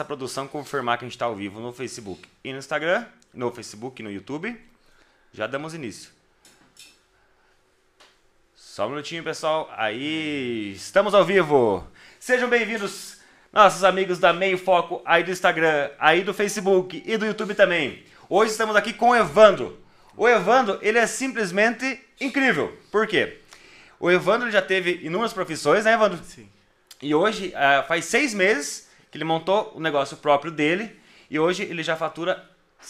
nossa produção confirmar que a gente está ao vivo no Facebook e no Instagram, no Facebook e no YouTube, já damos início. Só um minutinho, pessoal. Aí, estamos ao vivo. Sejam bem-vindos, nossos amigos da Meio Foco, aí do Instagram, aí do Facebook e do YouTube também. Hoje estamos aqui com o Evandro. O Evandro, ele é simplesmente incrível. Por quê? O Evandro já teve inúmeras profissões, né, Evandro? Sim. E hoje, uh, faz seis meses que ele montou o negócio próprio dele. E hoje ele já fatura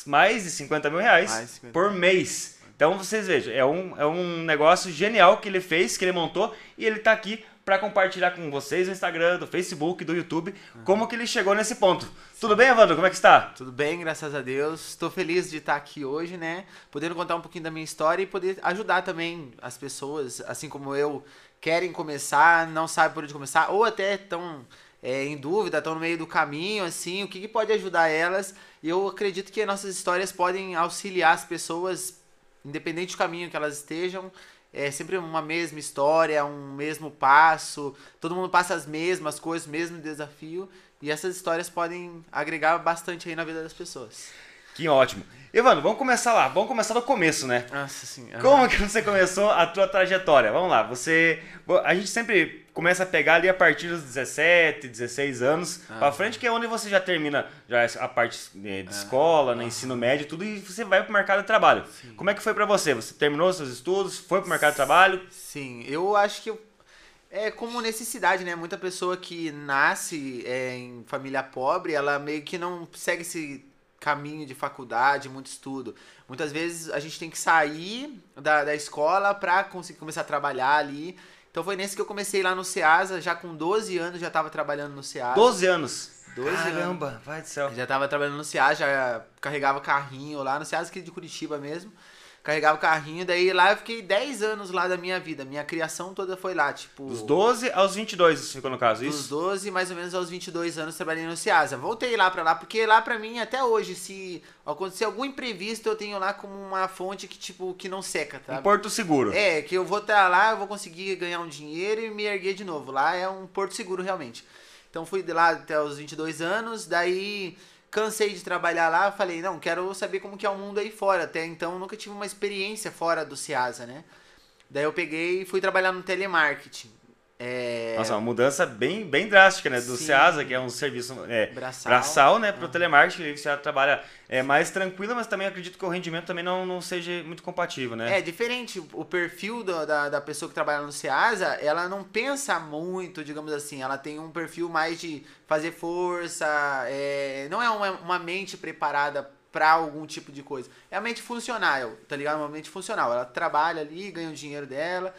mais de 50 mil reais 50 por mês. Então vocês vejam, é um, é um negócio genial que ele fez, que ele montou. E ele está aqui para compartilhar com vocês no Instagram, do Facebook, do YouTube, uhum. como que ele chegou nesse ponto. Sim. Tudo bem, Evandro? Como é que está? Tudo bem, graças a Deus. Estou feliz de estar aqui hoje, né? Podendo contar um pouquinho da minha história e poder ajudar também as pessoas, assim como eu, querem começar, não sabem por onde começar, ou até estão é, em dúvida, estão no meio do caminho, assim, o que, que pode ajudar elas. E eu acredito que nossas histórias podem auxiliar as pessoas, independente do caminho que elas estejam. É sempre uma mesma história, um mesmo passo, todo mundo passa as mesmas coisas, mesmo desafio. E essas histórias podem agregar bastante aí na vida das pessoas. Que ótimo. Evandro, vamos começar lá. Vamos começar do começo, né? Nossa senhora. Como que você começou a tua trajetória? Vamos lá. Você, a gente sempre começa a pegar ali a partir dos 17, 16 anos ah, para frente, que é onde você já termina já a parte de ah, escola, né, ensino médio, tudo e você vai para o mercado de trabalho. Sim. Como é que foi para você? Você terminou seus estudos, foi para o mercado de trabalho? Sim, eu acho que eu é como necessidade, né? Muita pessoa que nasce é, em família pobre, ela meio que não segue esse caminho de faculdade, muito estudo. Muitas vezes a gente tem que sair da, da escola para conseguir começar a trabalhar ali. Então foi nesse que eu comecei lá no Ceasa, já com 12 anos já estava trabalhando no Ceasa. 12 anos? 12 Caramba, anos. vai do céu. Já estava trabalhando no Ceasa, já carregava carrinho lá no Ceasa, aqui de Curitiba mesmo carregava o carrinho, daí lá eu fiquei 10 anos lá da minha vida. Minha criação toda foi lá, tipo. Dos 12 aos 22, você ficou no caso, isso? Dos 12 mais ou menos aos 22 anos trabalhei no Ciasa. Voltei lá pra lá, porque lá pra mim, até hoje, se acontecer algum imprevisto, eu tenho lá como uma fonte que, tipo, que não seca, tá? Um porto seguro. É, que eu vou estar lá, eu vou conseguir ganhar um dinheiro e me erguer de novo. Lá é um porto seguro, realmente. Então fui de lá até os 22 anos, daí cansei de trabalhar lá, falei, não, quero saber como que é o mundo aí fora. Até então nunca tive uma experiência fora do Ciasa, né? Daí eu peguei e fui trabalhar no telemarketing. É... Nossa, uma mudança bem, bem drástica, né? Do Sim. Ceasa, que é um serviço é, braçal, braçal né? Para o uhum. telemarketing, você trabalha é, mais tranquilo, mas também acredito que o rendimento também não, não seja muito compatível, né? É diferente. O perfil do, da, da pessoa que trabalha no Ceasa, ela não pensa muito, digamos assim. Ela tem um perfil mais de fazer força, é, não é uma, uma mente preparada para algum tipo de coisa. É a mente funcional, tá ligado? Uma mente funcional. Ela trabalha ali, ganha o dinheiro dela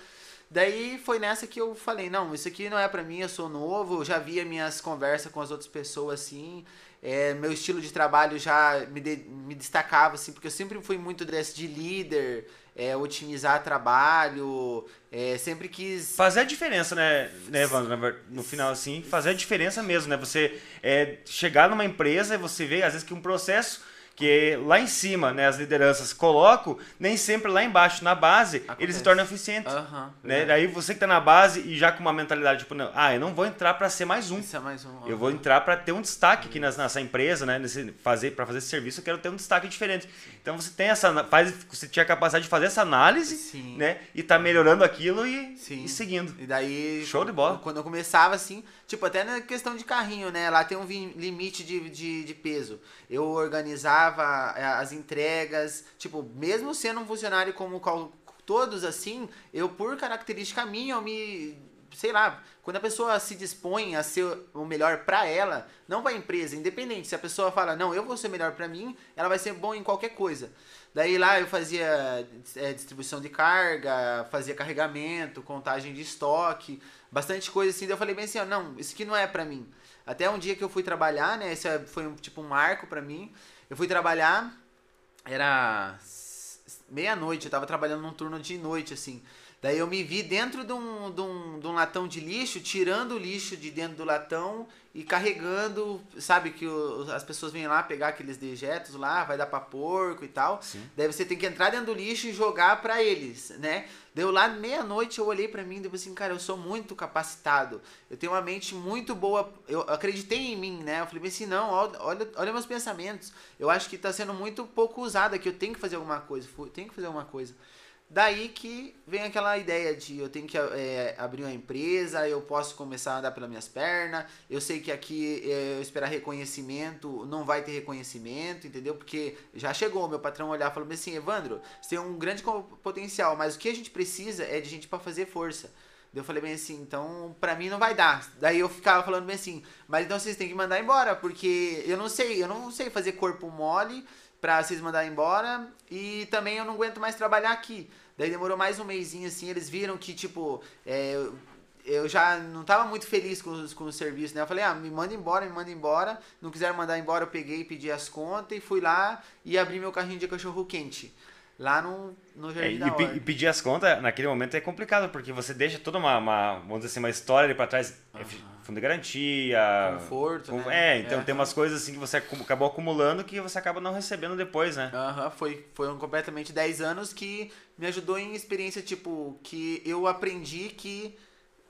Daí foi nessa que eu falei, não, isso aqui não é para mim, eu sou novo, eu já via minhas conversas com as outras pessoas assim, é, meu estilo de trabalho já me, de, me destacava assim, porque eu sempre fui muito desse de líder, é, otimizar trabalho, é, sempre quis... Fazer a diferença, né, né no final assim, fazer a diferença mesmo, né, você é, chegar numa empresa e você vê às vezes que um processo que lá em cima, né, as lideranças colocam, nem sempre lá embaixo, na base, Acontece. ele se torna eficiente. Uhum, né? Daí você que está na base e já com uma mentalidade, tipo, não, ah, eu não vou entrar para ser mais um. É mais um. Eu vou entrar para ter um destaque aqui nessa, nessa empresa, né? Nesse, fazer, para fazer esse serviço, eu quero ter um destaque diferente. Então você tem essa. Faz, você tinha a capacidade de fazer essa análise, Sim. né? E tá melhorando aquilo e, e seguindo. E daí. Show de bola. Quando eu começava assim, tipo, até na questão de carrinho, né? Lá tem um limite de, de, de peso. Eu organizava eh, as entregas, tipo, mesmo sendo um funcionário como todos assim, eu por característica minha, eu me sei lá, quando a pessoa se dispõe a ser o melhor para ela, não a empresa, independente, se a pessoa fala, não, eu vou ser melhor para mim, ela vai ser bom em qualquer coisa. Daí lá eu fazia é, distribuição de carga, fazia carregamento, contagem de estoque, bastante coisa assim. Daí eu falei bem assim, ó, não, isso aqui não é para mim. Até um dia que eu fui trabalhar, né, esse foi um, tipo um marco para mim. Eu fui trabalhar, era meia-noite, eu tava trabalhando num turno de noite, assim. Daí eu me vi dentro de um, de, um, de um latão de lixo, tirando o lixo de dentro do latão e carregando, sabe, que o, as pessoas vêm lá pegar aqueles dejetos lá, vai dar pra porco e tal. Sim. Daí você tem que entrar dentro do lixo e jogar para eles, né? Deu lá meia-noite, eu olhei para mim e falei assim, cara, eu sou muito capacitado. Eu tenho uma mente muito boa. Eu acreditei em mim, né? Eu falei assim, não, olha, olha meus pensamentos. Eu acho que tá sendo muito pouco usado aqui. Eu tenho que fazer alguma coisa. Tenho que fazer alguma coisa. Daí que vem aquela ideia de eu tenho que é, abrir uma empresa, eu posso começar a andar pelas minhas pernas, eu sei que aqui é, eu esperar reconhecimento, não vai ter reconhecimento, entendeu? Porque já chegou, meu patrão olhar e falou assim, Evandro, você tem um grande potencial, mas o que a gente precisa é de gente para fazer força. Eu falei bem assim, então pra mim não vai dar. Daí eu ficava falando bem assim, mas então vocês têm que mandar embora, porque eu não sei, eu não sei fazer corpo mole pra vocês mandarem embora e também eu não aguento mais trabalhar aqui. Daí demorou mais um mêsinho assim, eles viram que, tipo, é, eu já não tava muito feliz com, com o serviço, né? Eu falei, ah, me manda embora, me manda embora. Não quiseram mandar embora, eu peguei, pedi as contas e fui lá e abri meu carrinho de cachorro quente. Lá no, no Jardim é, da e, e, pedir as contas naquele momento é complicado, porque você deixa toda uma, uma vamos dizer assim, uma história ali pra trás. Uhum. Fundo de garantia. Conforto, com, né? É, então é. tem umas coisas assim que você acabou acumulando que você acaba não recebendo depois, né? Aham, uhum, foi, foi um completamente 10 anos que me ajudou em experiência, tipo, que eu aprendi que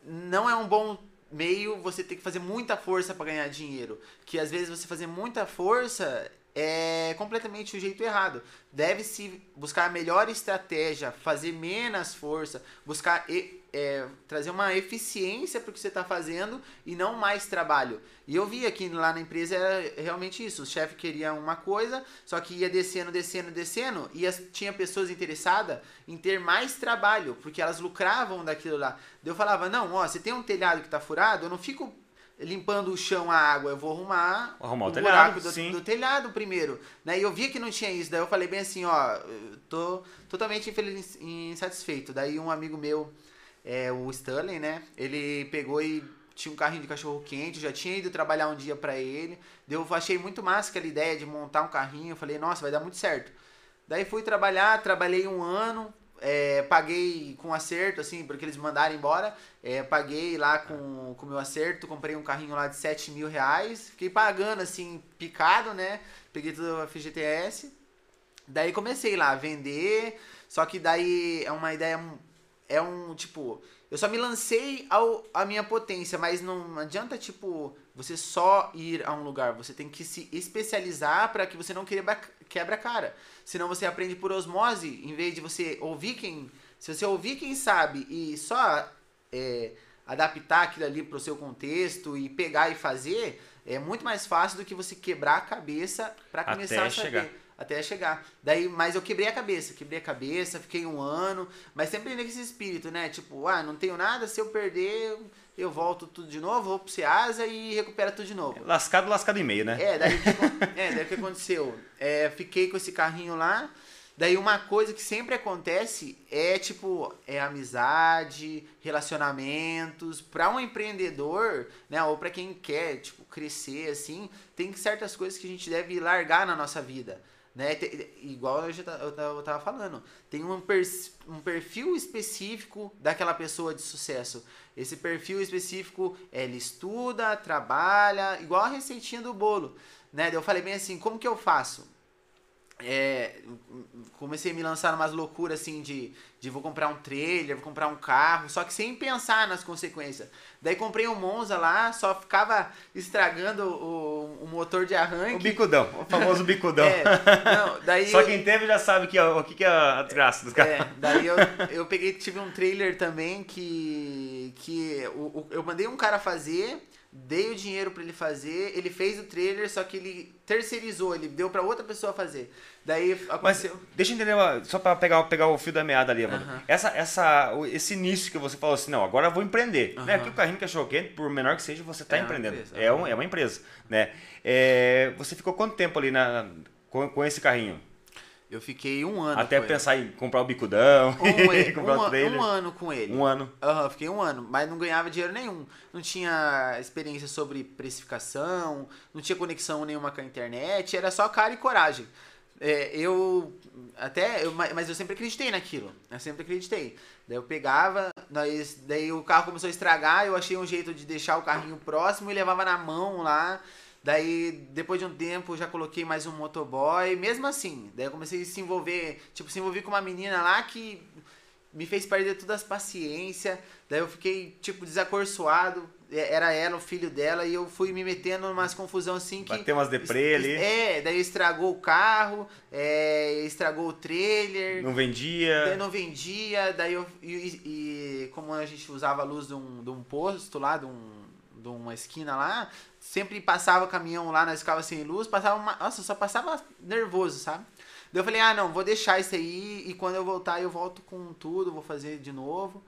não é um bom meio você ter que fazer muita força para ganhar dinheiro. Que às vezes você fazer muita força é completamente o jeito errado. Deve-se buscar a melhor estratégia, fazer menos força, buscar é, trazer uma eficiência para o que você está fazendo e não mais trabalho. E eu vi aqui lá na empresa era realmente isso. O chefe queria uma coisa, só que ia descendo, descendo, descendo, e as, tinha pessoas interessadas em ter mais trabalho, porque elas lucravam daquilo lá. Eu falava, não, ó, você tem um telhado que está furado, eu não fico limpando o chão, a água, eu vou arrumar, arrumar o, o telhado, buraco do, do, telhado primeiro. Né? E eu vi que não tinha isso, daí eu falei bem assim, ó, tô totalmente infeliz, insatisfeito. Daí um amigo meu, é, o Stanley, né, ele pegou e tinha um carrinho de cachorro quente, já tinha ido trabalhar um dia para ele. Eu achei muito massa aquela ideia de montar um carrinho, eu falei, nossa, vai dar muito certo. Daí fui trabalhar, trabalhei um ano, é, paguei com acerto, assim, porque eles mandaram embora. É, paguei lá com o meu acerto, comprei um carrinho lá de 7 mil reais. Fiquei pagando, assim, picado, né? Peguei tudo a FGTS. Daí comecei lá a vender. Só que daí é uma ideia. É um, tipo. Eu só me lancei ao, a minha potência, mas não adianta, tipo, você só ir a um lugar. Você tem que se especializar para que você não quebre, quebra a cara. Senão você aprende por osmose, em vez de você ouvir quem. Se você ouvir quem sabe e só é, adaptar aquilo ali para o seu contexto e pegar e fazer, é muito mais fácil do que você quebrar a cabeça para começar Até a saber. Chegar até chegar. Daí, mas eu quebrei a cabeça, quebrei a cabeça, fiquei um ano, mas sempre nesse espírito, né? Tipo, ah, não tenho nada, se eu perder, eu volto tudo de novo, vou pro Ceasa e recupera tudo de novo. Lascado, lascado e meio, né? É, daí o que, é, daí que aconteceu? É, fiquei com esse carrinho lá, daí uma coisa que sempre acontece é, tipo, é amizade, relacionamentos. Para um empreendedor, né, ou para quem quer, tipo, crescer, assim, tem certas coisas que a gente deve largar na nossa vida. Né? Igual eu, já, eu tava falando, tem um, um perfil específico daquela pessoa de sucesso. Esse perfil específico, ele estuda, trabalha, igual a receitinha do bolo. Né? Eu falei bem assim, como que eu faço? É, comecei a me lançar umas loucuras assim de, de vou comprar um trailer, vou comprar um carro, só que sem pensar nas consequências. Daí comprei um Monza lá, só ficava estragando o, o motor de arranque. O bicudão, o famoso bicudão. é, não, daí só quem teve já sabe que, o que, que é a desgraça dos carros. É, daí eu, eu peguei, tive um trailer também que, que o, o, eu mandei um cara fazer dei o dinheiro para ele fazer, ele fez o trailer, só que ele terceirizou, ele deu para outra pessoa fazer. Daí aconteceu... Mas deixa eu entender, só para pegar, pegar o fio da meada ali, mano. Essa, essa, esse início que você falou assim, não, agora eu vou empreender. Né? Aqui o carrinho cachorro quente, por menor que seja, você está é empreendendo. Empresa, é, um, é uma empresa, né? É, você ficou quanto tempo ali na, com, com esse carrinho? Eu fiquei um ano. Até pensar em comprar o bicudão, um, comprar um, o trailer. Um ano com ele. Um ano. Aham, uhum, fiquei um ano, mas não ganhava dinheiro nenhum. Não tinha experiência sobre precificação, não tinha conexão nenhuma com a internet, era só cara e coragem. é, eu até, eu, mas eu sempre acreditei naquilo. Eu sempre acreditei. Daí eu pegava, nós, daí o carro começou a estragar, eu achei um jeito de deixar o carrinho próximo e levava na mão lá. Daí, depois de um tempo, já coloquei mais um motoboy. Mesmo assim, daí eu comecei a se envolver, tipo, se envolvi com uma menina lá que me fez perder todas as paciência. Daí eu fiquei, tipo, desacorçoado. Era ela, o filho dela, e eu fui me metendo numas confusão assim que. Bateu umas deprê ali. É, daí estragou o carro, é, estragou o trailer. Não vendia. Daí não vendia, daí eu. E, e, como a gente usava a luz de um, de um posto lá, de, um, de uma esquina lá, sempre passava o caminhão lá, nós ficava sem luz, passava uma. Nossa, só passava nervoso, sabe? Daí eu falei, ah, não, vou deixar isso aí e quando eu voltar eu volto com tudo, vou fazer de novo.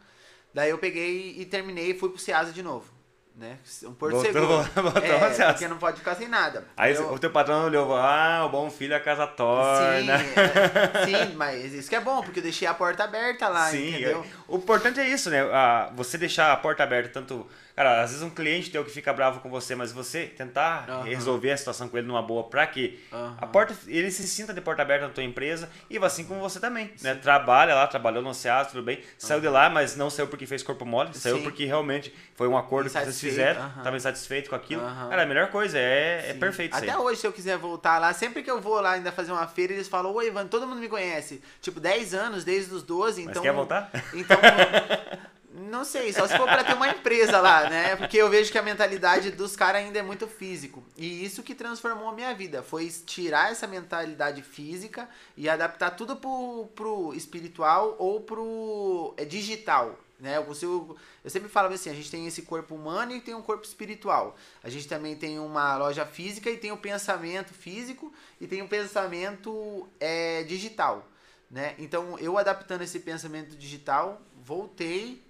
Daí eu peguei e terminei e fui pro Ceasa de novo. Né? Um porto Voltou- seguro. voltou é, porque não pode ficar sem nada. Aí Eu- o teu patrão olhou, ah, o bom filho a casa torna. Sim, é, sim, mas isso que é bom, porque eu deixei a porta aberta lá, Sim, entendeu? é- o importante é isso, né? A- você deixar a porta aberta, tanto. Cara, às vezes um cliente teu que fica bravo com você, mas você tentar Aham. resolver a situação com ele numa boa, pra que Aham. a porta, ele se sinta de porta aberta na tua empresa e assim como você também, né? Trabalha lá, trabalhou no CEAS, tudo bem, saiu de lá, mas não saiu porque fez corpo mole, saiu Sim. porque realmente foi um acordo que vocês fizeram, aham. tava insatisfeito com aquilo. Cara, a melhor coisa, é, é perfeito Até hoje, se eu quiser voltar lá, sempre que eu vou lá ainda fazer uma feira, eles falam, oi, Ivan, todo mundo me conhece. Tipo, 10 anos, desde os 12, Mas então. quer voltar? Então. Não sei, só se for pra ter uma empresa lá, né? Porque eu vejo que a mentalidade dos caras ainda é muito físico. E isso que transformou a minha vida. Foi tirar essa mentalidade física e adaptar tudo pro, pro espiritual ou pro é, digital. Né? Eu, consigo, eu sempre falava assim, a gente tem esse corpo humano e tem um corpo espiritual. A gente também tem uma loja física e tem o pensamento físico e tem o pensamento é, digital. Né? Então, eu adaptando esse pensamento digital, voltei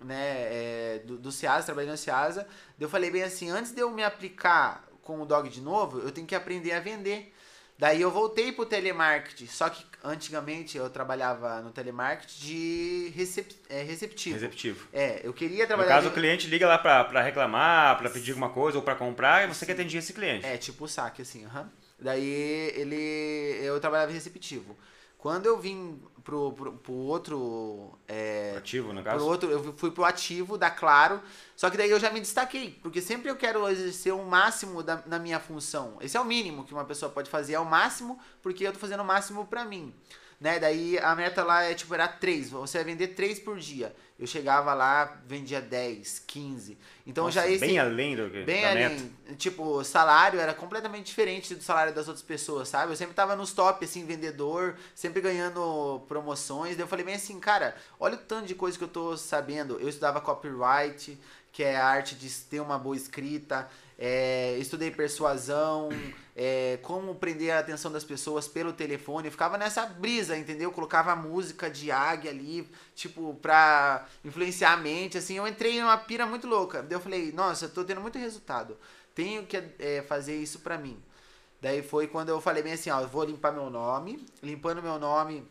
né, é, do, do Ceasa, trabalhando no Ceasa. Eu falei bem assim, antes de eu me aplicar com o dog de novo, eu tenho que aprender a vender. Daí eu voltei pro telemarketing, só que antigamente eu trabalhava no telemarketing de recep, é, receptivo. Receptivo. É, eu queria No trabalhar... caso, o de- cliente liga lá pra, pra reclamar, pra pedir alguma coisa ou pra comprar, e você que atendia esse cliente. É, tipo o saque, assim, aham. Daí ele. Eu trabalhava receptivo. Quando eu vim pro, pro, pro outro. É, Ativo, no pro caso. outro, eu fui pro ativo da Claro. Só que daí eu já me destaquei. Porque sempre eu quero exercer o máximo da, na minha função. Esse é o mínimo que uma pessoa pode fazer, é o máximo, porque eu tô fazendo o máximo pra mim. Né? Daí a meta lá é tipo, era 3. Você vai vender 3 por dia. Eu chegava lá, vendia 10, 15. Então Nossa, já esse. Bem além do que Bem além, meta. tipo, o salário era completamente diferente do salário das outras pessoas, sabe? Eu sempre tava nos top, assim, vendedor, sempre ganhando promoções. Daí eu falei bem assim, cara, olha o tanto de coisa que eu tô sabendo. Eu estudava copyright, que é a arte de ter uma boa escrita. É, estudei persuasão, é, como prender a atenção das pessoas pelo telefone. Eu ficava nessa brisa, entendeu? Colocava música de águia ali, tipo, pra influenciar a mente, assim. Eu entrei numa pira muito louca. Daí eu falei, nossa, eu tô tendo muito resultado. Tenho que é, fazer isso pra mim. Daí foi quando eu falei bem assim, ó, eu vou limpar meu nome. Limpando meu nome,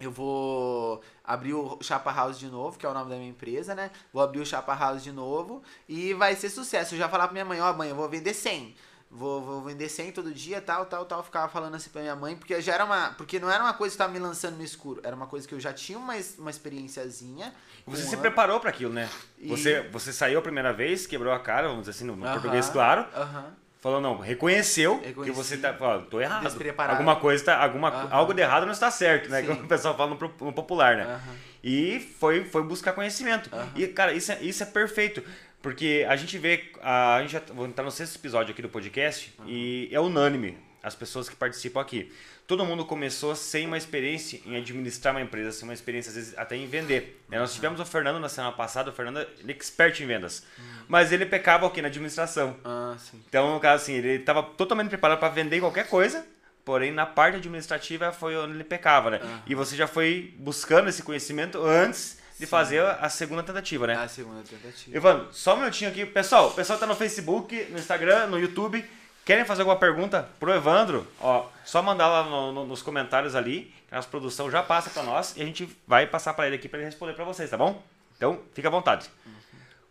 eu vou abrir o Chapa House de novo, que é o nome da minha empresa, né? Vou abrir o Chapa House de novo e vai ser sucesso. Eu já falar pra minha mãe, ó, mãe, eu vou vender 100. Vou, vou vender 100 todo dia, tal, tal, tal. Eu ficava falando assim pra minha mãe, porque já era uma. Porque não era uma coisa que tava me lançando no escuro. Era uma coisa que eu já tinha uma, uma experiênciazinha. Você se ano. preparou pra aquilo, né? E- Você, você saiu a primeira vez, quebrou a cara, vamos dizer assim, no, no Aham, português claro. Aham. Falou, não, reconheceu que Reconheci. você tá. Ó, tô errado. Despreparado. Alguma coisa tá. Alguma, Aham. Algo de errado não está certo, né? Sim. Como o pessoal fala no, popular, né? Aham. E foi, foi buscar conhecimento. Aham. E, cara, isso é, isso é perfeito. Porque a gente vê. A, a gente já vou entrar no sexto episódio aqui do podcast e é unânime as pessoas que participam aqui. Todo mundo começou sem uma experiência em administrar uma empresa, sem uma experiência, às vezes, até em vender. né? Nós tivemos o Fernando na semana passada, o Fernando ele é expert em vendas. Mas ele pecava aqui na administração. Ah, sim. Então, no caso assim, ele estava totalmente preparado para vender qualquer coisa, porém na parte administrativa foi onde ele pecava, né? Aham. E você já foi buscando esse conhecimento antes de Sim. fazer a segunda tentativa, né? A segunda tentativa. Evandro, só um minutinho aqui. Pessoal, o pessoal tá no Facebook, no Instagram, no YouTube. Querem fazer alguma pergunta pro Evandro? Ó, só mandar lá no- no- nos comentários ali, que a nossa produção já passa para nós e a gente vai passar para ele aqui para ele responder para vocês, tá bom? Então, fica à vontade.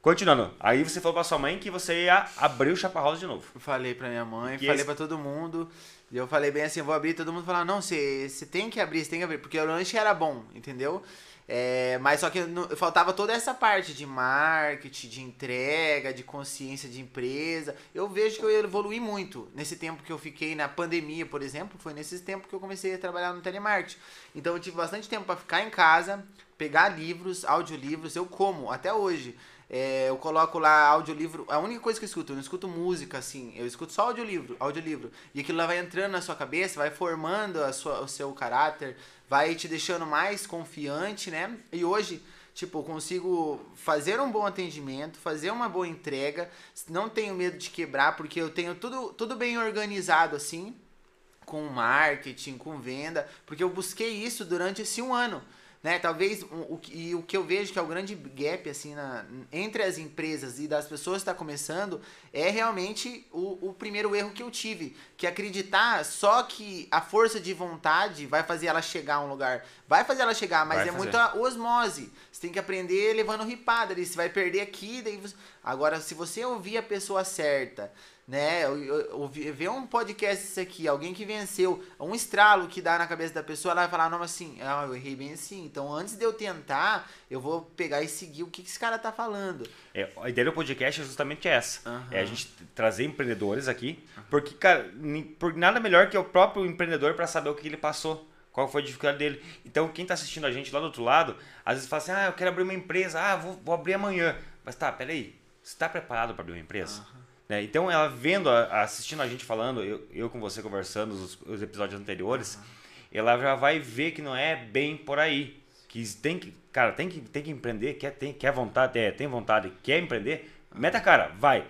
Continuando, aí você falou pra sua mãe que você ia abrir o Chaparral de novo. Falei pra minha mãe, Que falei esse- pra todo mundo. E eu falei bem assim, vou abrir, todo mundo falou, não, você tem que abrir, você tem que abrir, porque o lanche era bom, entendeu? É, mas só que não- faltava toda essa parte de marketing, de entrega, de consciência de empresa. Eu vejo que eu evolui muito nesse tempo que eu fiquei na pandemia, por exemplo, foi nesses tempos que eu comecei a trabalhar no telemarketing. Então eu tive bastante tempo para ficar em casa, pegar livros, audiolivros, eu como até hoje. É, eu coloco lá audiolivro. A única coisa que eu escuto, eu não escuto música assim. Eu escuto só audiolivro, audiolivro. E aquilo lá vai entrando na sua cabeça, vai formando a sua, o seu caráter, vai te deixando mais confiante, né? E hoje, tipo, consigo fazer um bom atendimento, fazer uma boa entrega. Não tenho medo de quebrar, porque eu tenho tudo, tudo bem organizado assim com marketing, com venda, porque eu busquei isso durante esse um ano. Né? Talvez o, o, que- e o que eu vejo que é o grande gap assim na, entre as empresas e das pessoas que está começando é realmente o, o primeiro erro que eu tive, que é acreditar só que a força de vontade vai fazer ela chegar a um lugar. Vai fazer ela chegar, mas Vai é fazer. muita osmose. Você tem que aprender levando ripada ali. Você vai perder aqui, daí você... Agora, se você ouvir a pessoa certa, né? ver um podcast isso aqui, alguém que venceu, um estralo que dá na cabeça da pessoa, ela vai falar, não, assim, ah, eu errei bem assim. Então, antes de eu tentar, eu vou pegar e seguir o que, que esse cara tá falando. É, a ideia do podcast é justamente essa. Aham. É a gente trazer empreendedores aqui, porque, cara, por nada melhor que o próprio empreendedor para saber o que ele passou, qual foi a dificuldade dele. Então, quem tá assistindo a gente lá do outro lado, às vezes fala assim: "Ah, eu quero abrir uma empresa, ah, vou, vou abrir amanhã". Mas tá, peraí. Você tá preparado para abrir uma empresa? Né? Então, ela vendo, assistindo a gente falando, eu, eu com você conversando os, os episódios anteriores, ela já vai ver que não é bem por aí. Que tem que, cara, tem que, tem que empreender, quer, tem, quer vontade, é, tem vontade, quer empreender, meta a cara, vai.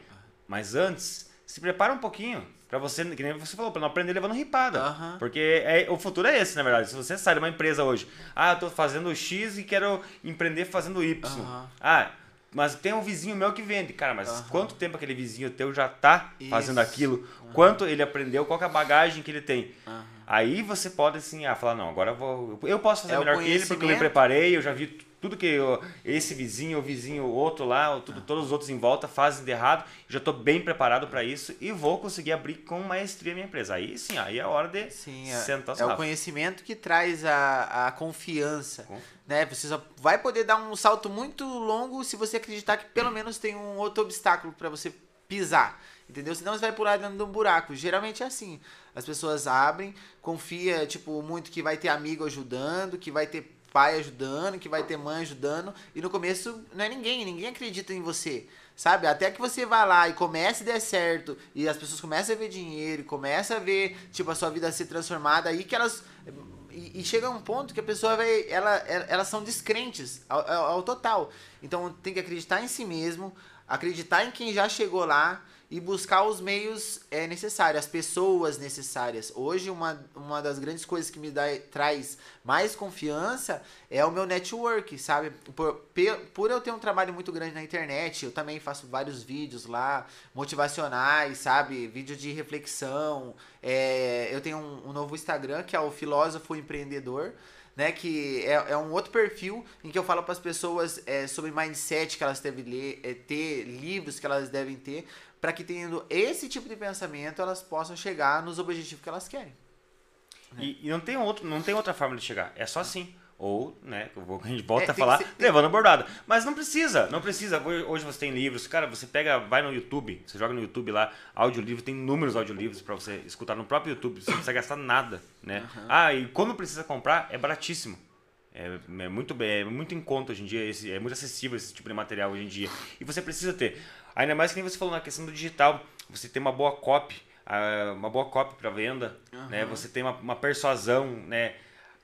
Mas antes, se prepara um pouquinho pra você, que nem você falou, pra não aprender levando ripada. Aham. Porque é, o futuro é esse, na verdade. Se você sai de uma empresa hoje, ah, eu tô fazendo X e quero empreender fazendo Y. Aham. Ah, mas tem um vizinho meu que vende. Cara, mas Aham. quanto tempo aquele vizinho teu já tá fazendo Isso. aquilo? Quanto ele aprendeu? Qual que é a bagagem que ele tem? Aham. Aí você pode assim, ah, falar, não, agora eu vou. Eu posso fazer É melhor que ele porque eu me preparei, eu já vi tudo que eu- esse vizinho, o vizinho, o outro lá, tudo, todos os outros em volta fazem de errado, já estou bem preparado para isso e vou conseguir abrir com maestria a minha empresa. Aí sim, aí é a hora de Sim, sentar os é, é o conhecimento que traz a, a confiança. Com- Né? Você só vai poder dar um salto muito longo se você acreditar que pelo menos tem um outro obstáculo para você pisar. Entendeu? Senão você vai pular dentro de um buraco. Geralmente é assim. As pessoas abrem, confia, tipo, muito que vai ter amigo ajudando, que vai ter pai ajudando, que vai ter mãe ajudando. E no começo não é ninguém, ninguém acredita em você. Sabe? Até que você vá lá e comece a dar certo, e as pessoas começam a ver dinheiro, e começam a ver, tipo, a sua vida ser transformada, aí que elas. E, e chega um ponto que a pessoa vai. Ela- elas são descrentes ao, ao- ao total. Então tem que acreditar em si mesmo, acreditar em quem já chegou lá e buscar os meios é, necessários, as pessoas necessárias. Hoje, uma, uma das grandes coisas que me dá, traz mais confiança é o meu network, sabe? Por, por eu ter um trabalho muito grande na internet, eu também faço vários vídeos lá, motivacionais, sabe? Vídeo de reflexão. É, eu tenho um, um novo Instagram que é o Filósofo Empreendedor né? Que é, é um outro perfil em que eu falo para as pessoas é, sobre mindset que elas devem ler, é, ter, livros que elas devem ter, para que tendo esse tipo de pensamento elas possam chegar nos objetivos que elas querem. E, e não, tem outro, não tem outra forma de chegar. É só assim. Ou, né, a gente volta É, a tem falar, ser- levando a bordada. Mas não precisa, não precisa. Hoje você tem livros. Cara, você pega, vai no YouTube, você joga no YouTube lá, audiolivro, tem inúmeros audiolivros para você escutar no próprio YouTube, você não precisa gastar nada, né? Ah, e quando precisa comprar, é baratíssimo. É, é muito bem, é muito em conta hoje em dia, esse, é muito acessível esse tipo de material hoje em dia. E você precisa ter. Ainda mais que nem você falou na questão do digital, você tem uma boa copy, ah, uma boa copy para venda, né? Você tem uma, uma persuasão, né?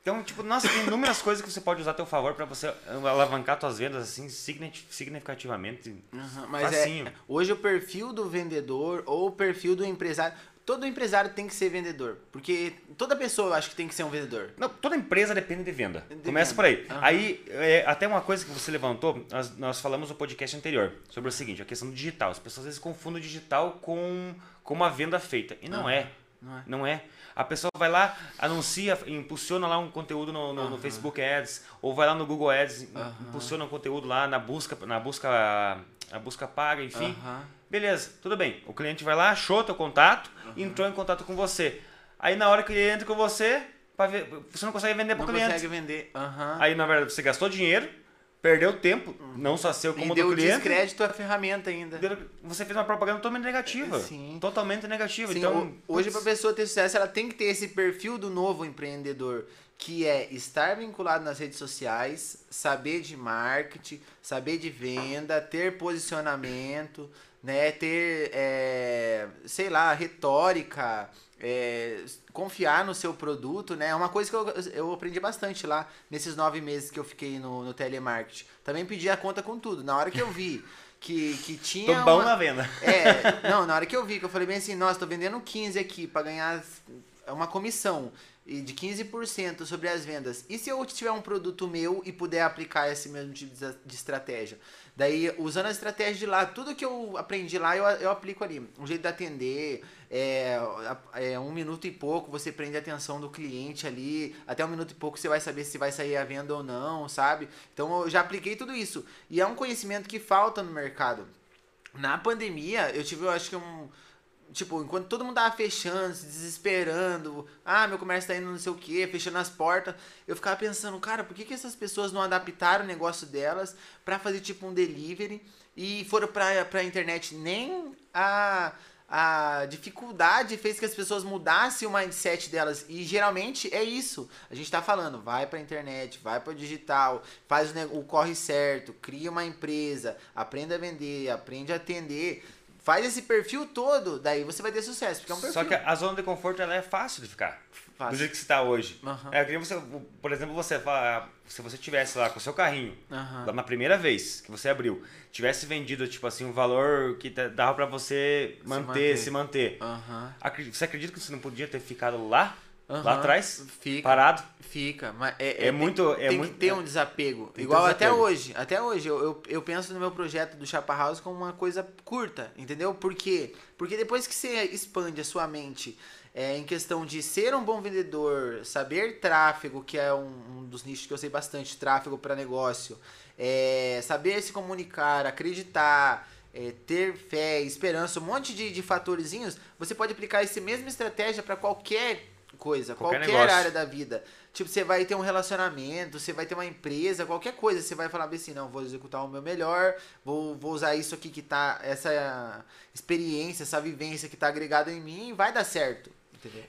Então, tipo, nossa, tem inúmeras coisas que você pode usar a teu favor para você alavancar suas vendas assim signi- significativamente. Uhum, mas é hoje o perfil do vendedor ou o perfil do empresário, todo empresário tem que ser vendedor, porque toda pessoa eu acho que tem que ser um vendedor. Não, toda empresa depende de venda. De Começa venda. por aí. Aham. Aí, é, até uma coisa que você levantou, nós, nós falamos no podcast anterior sobre o seguinte, a questão do digital. As pessoas às vezes confundem o digital com, com uma venda feita. E não Aham. é. Não é? Não é. A pessoa vai lá, anuncia, impulsiona lá um conteúdo no, no- no Aham. Facebook Ads, ou vai lá no Google Ads, impulsiona um conteúdo lá na busca, na busca a busca paga, enfim. Beleza, tudo bem. O cliente vai lá, achou teu contato, entrou em contato com você. Aí na hora que ele entra com você, ver- você não consegue vender pro Não cliente. consegue vender. Aham. Aí na verdade você gastou dinheiro, perdeu tempo, não só seu E como deu do cliente. descrédito à ferramenta ainda. Você fez uma propaganda totalmente negativa. Sim. Totalmente negativa. Sim, então, ho- hoje para pessoa ter sucesso, ela tem que ter esse perfil do novo empreendedor, que é estar vinculado nas redes sociais, saber de marketing, saber de venda, ter posicionamento, né, ter, é, sei lá, retórica, é, confiar no seu produto, né? É uma coisa que eu, eu aprendi bastante lá nesses nove meses que eu fiquei no, no telemarketing. Também pedi a conta com tudo. Na hora que eu vi que, que tinha. tô bom uma- na venda. é, não, na hora que eu vi, que eu falei bem assim, nossa, tô vendendo 15 aqui pra ganhar uma comissão de 15% sobre as vendas. E se eu tiver um produto meu e puder aplicar esse mesmo tipo de estratégia? Daí, usando a estratégia de lá, tudo que eu aprendi lá, eu, eu aplico ali. Um jeito de atender, é, é, um minuto e pouco você prende a atenção do cliente ali, até um minuto e pouco você vai saber se vai sair a venda ou não, sabe? Então, eu já apliquei tudo isso. E é um conhecimento que falta no mercado. Na pandemia, eu tive, eu acho que um. Tipo, enquanto todo mundo tava fechando, se desesperando, ah, meu comércio tá indo não sei o que, fechando as portas, eu ficava pensando, cara, por que, que essas pessoas não adaptaram o negócio delas pra fazer tipo um delivery e foram pra, pra internet? Nem a, a dificuldade fez que as pessoas mudassem o mindset delas. E geralmente é isso. A gente tá falando, vai pra internet, vai pro digital, faz o, o corre certo, cria uma empresa, aprenda a vender, aprende a atender. Faz esse perfil todo, daí você vai ter sucesso, porque é um perfil. Só que a zona de conforto ela é fácil de ficar. Fácil. Do jeito que você está hoje. Aham. É, queria você, por exemplo, você fala, se você tivesse lá com o seu carrinho, Aham. lá na primeira vez que você abriu, tivesse vendido, tipo assim, um valor que dava pra você manter, se manter. manter. Aham. Acre- Você acredita que você não podia ter ficado lá? Lá Aham. atrás? Fica. Parado? Fica, mas é, É é- muito- Tem, é tem muito- que ter um desapego. Igual até hoje. Até hoje, eu, eu, eu penso no meu projeto do Chapa House como uma coisa curta, entendeu? Por quê? Porque depois que você expande a sua mente é, em questão de ser um bom vendedor, saber tráfego, que é um, um dos nichos que eu sei bastante, tráfego para negócio, é, saber se comunicar, acreditar, é, ter fé, esperança, um monte de, de fatorzinhos, você pode aplicar essa mesma estratégia para qualquer coisa, Qualquer qualquer, área da vida. Tipo, você vai ter um relacionamento, você vai ter uma empresa, qualquer coisa, você vai falar assim, não, vou executar o meu melhor, vou, vou usar isso aqui que tá, essa experiência, essa vivência que tá agregada em mim, vai dar certo.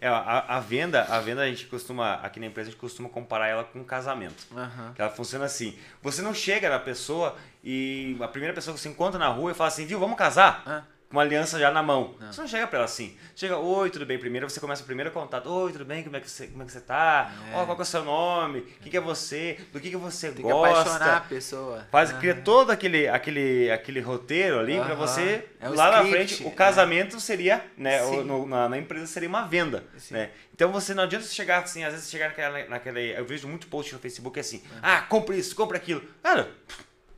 É, a, a venda, a venda a gente costuma, aqui na empresa a gente costuma comparar ela com um casamento. Que ela funciona assim. Você não chega na pessoa e a primeira pessoa que você encontra na rua e fala assim, viu, vamos casar? Ah. Com uma aliança já na mão. Não. Você não chega pra ela assim. Chega, oi, tudo bem? Primeiro você começa o primeiro contato. Oi, tudo bem? Como é que você, como é que você tá? É. Ó, qual que é o seu nome? Quem que é você? Do que, que você Tem que gosta? apaixonar a pessoa. Faz, Aham. cria todo aquele, aquele, aquele roteiro ali pra Aham. você. É o lá na script, frente, o é. casamento seria, né? o- no- na, na empresa seria uma venda. Sim. Né? Então você não adianta você chegar assim, às vezes chegar naquela, naquela. Eu vejo muito post no Facebook assim, ah, compre isso, compre aquilo. Cara,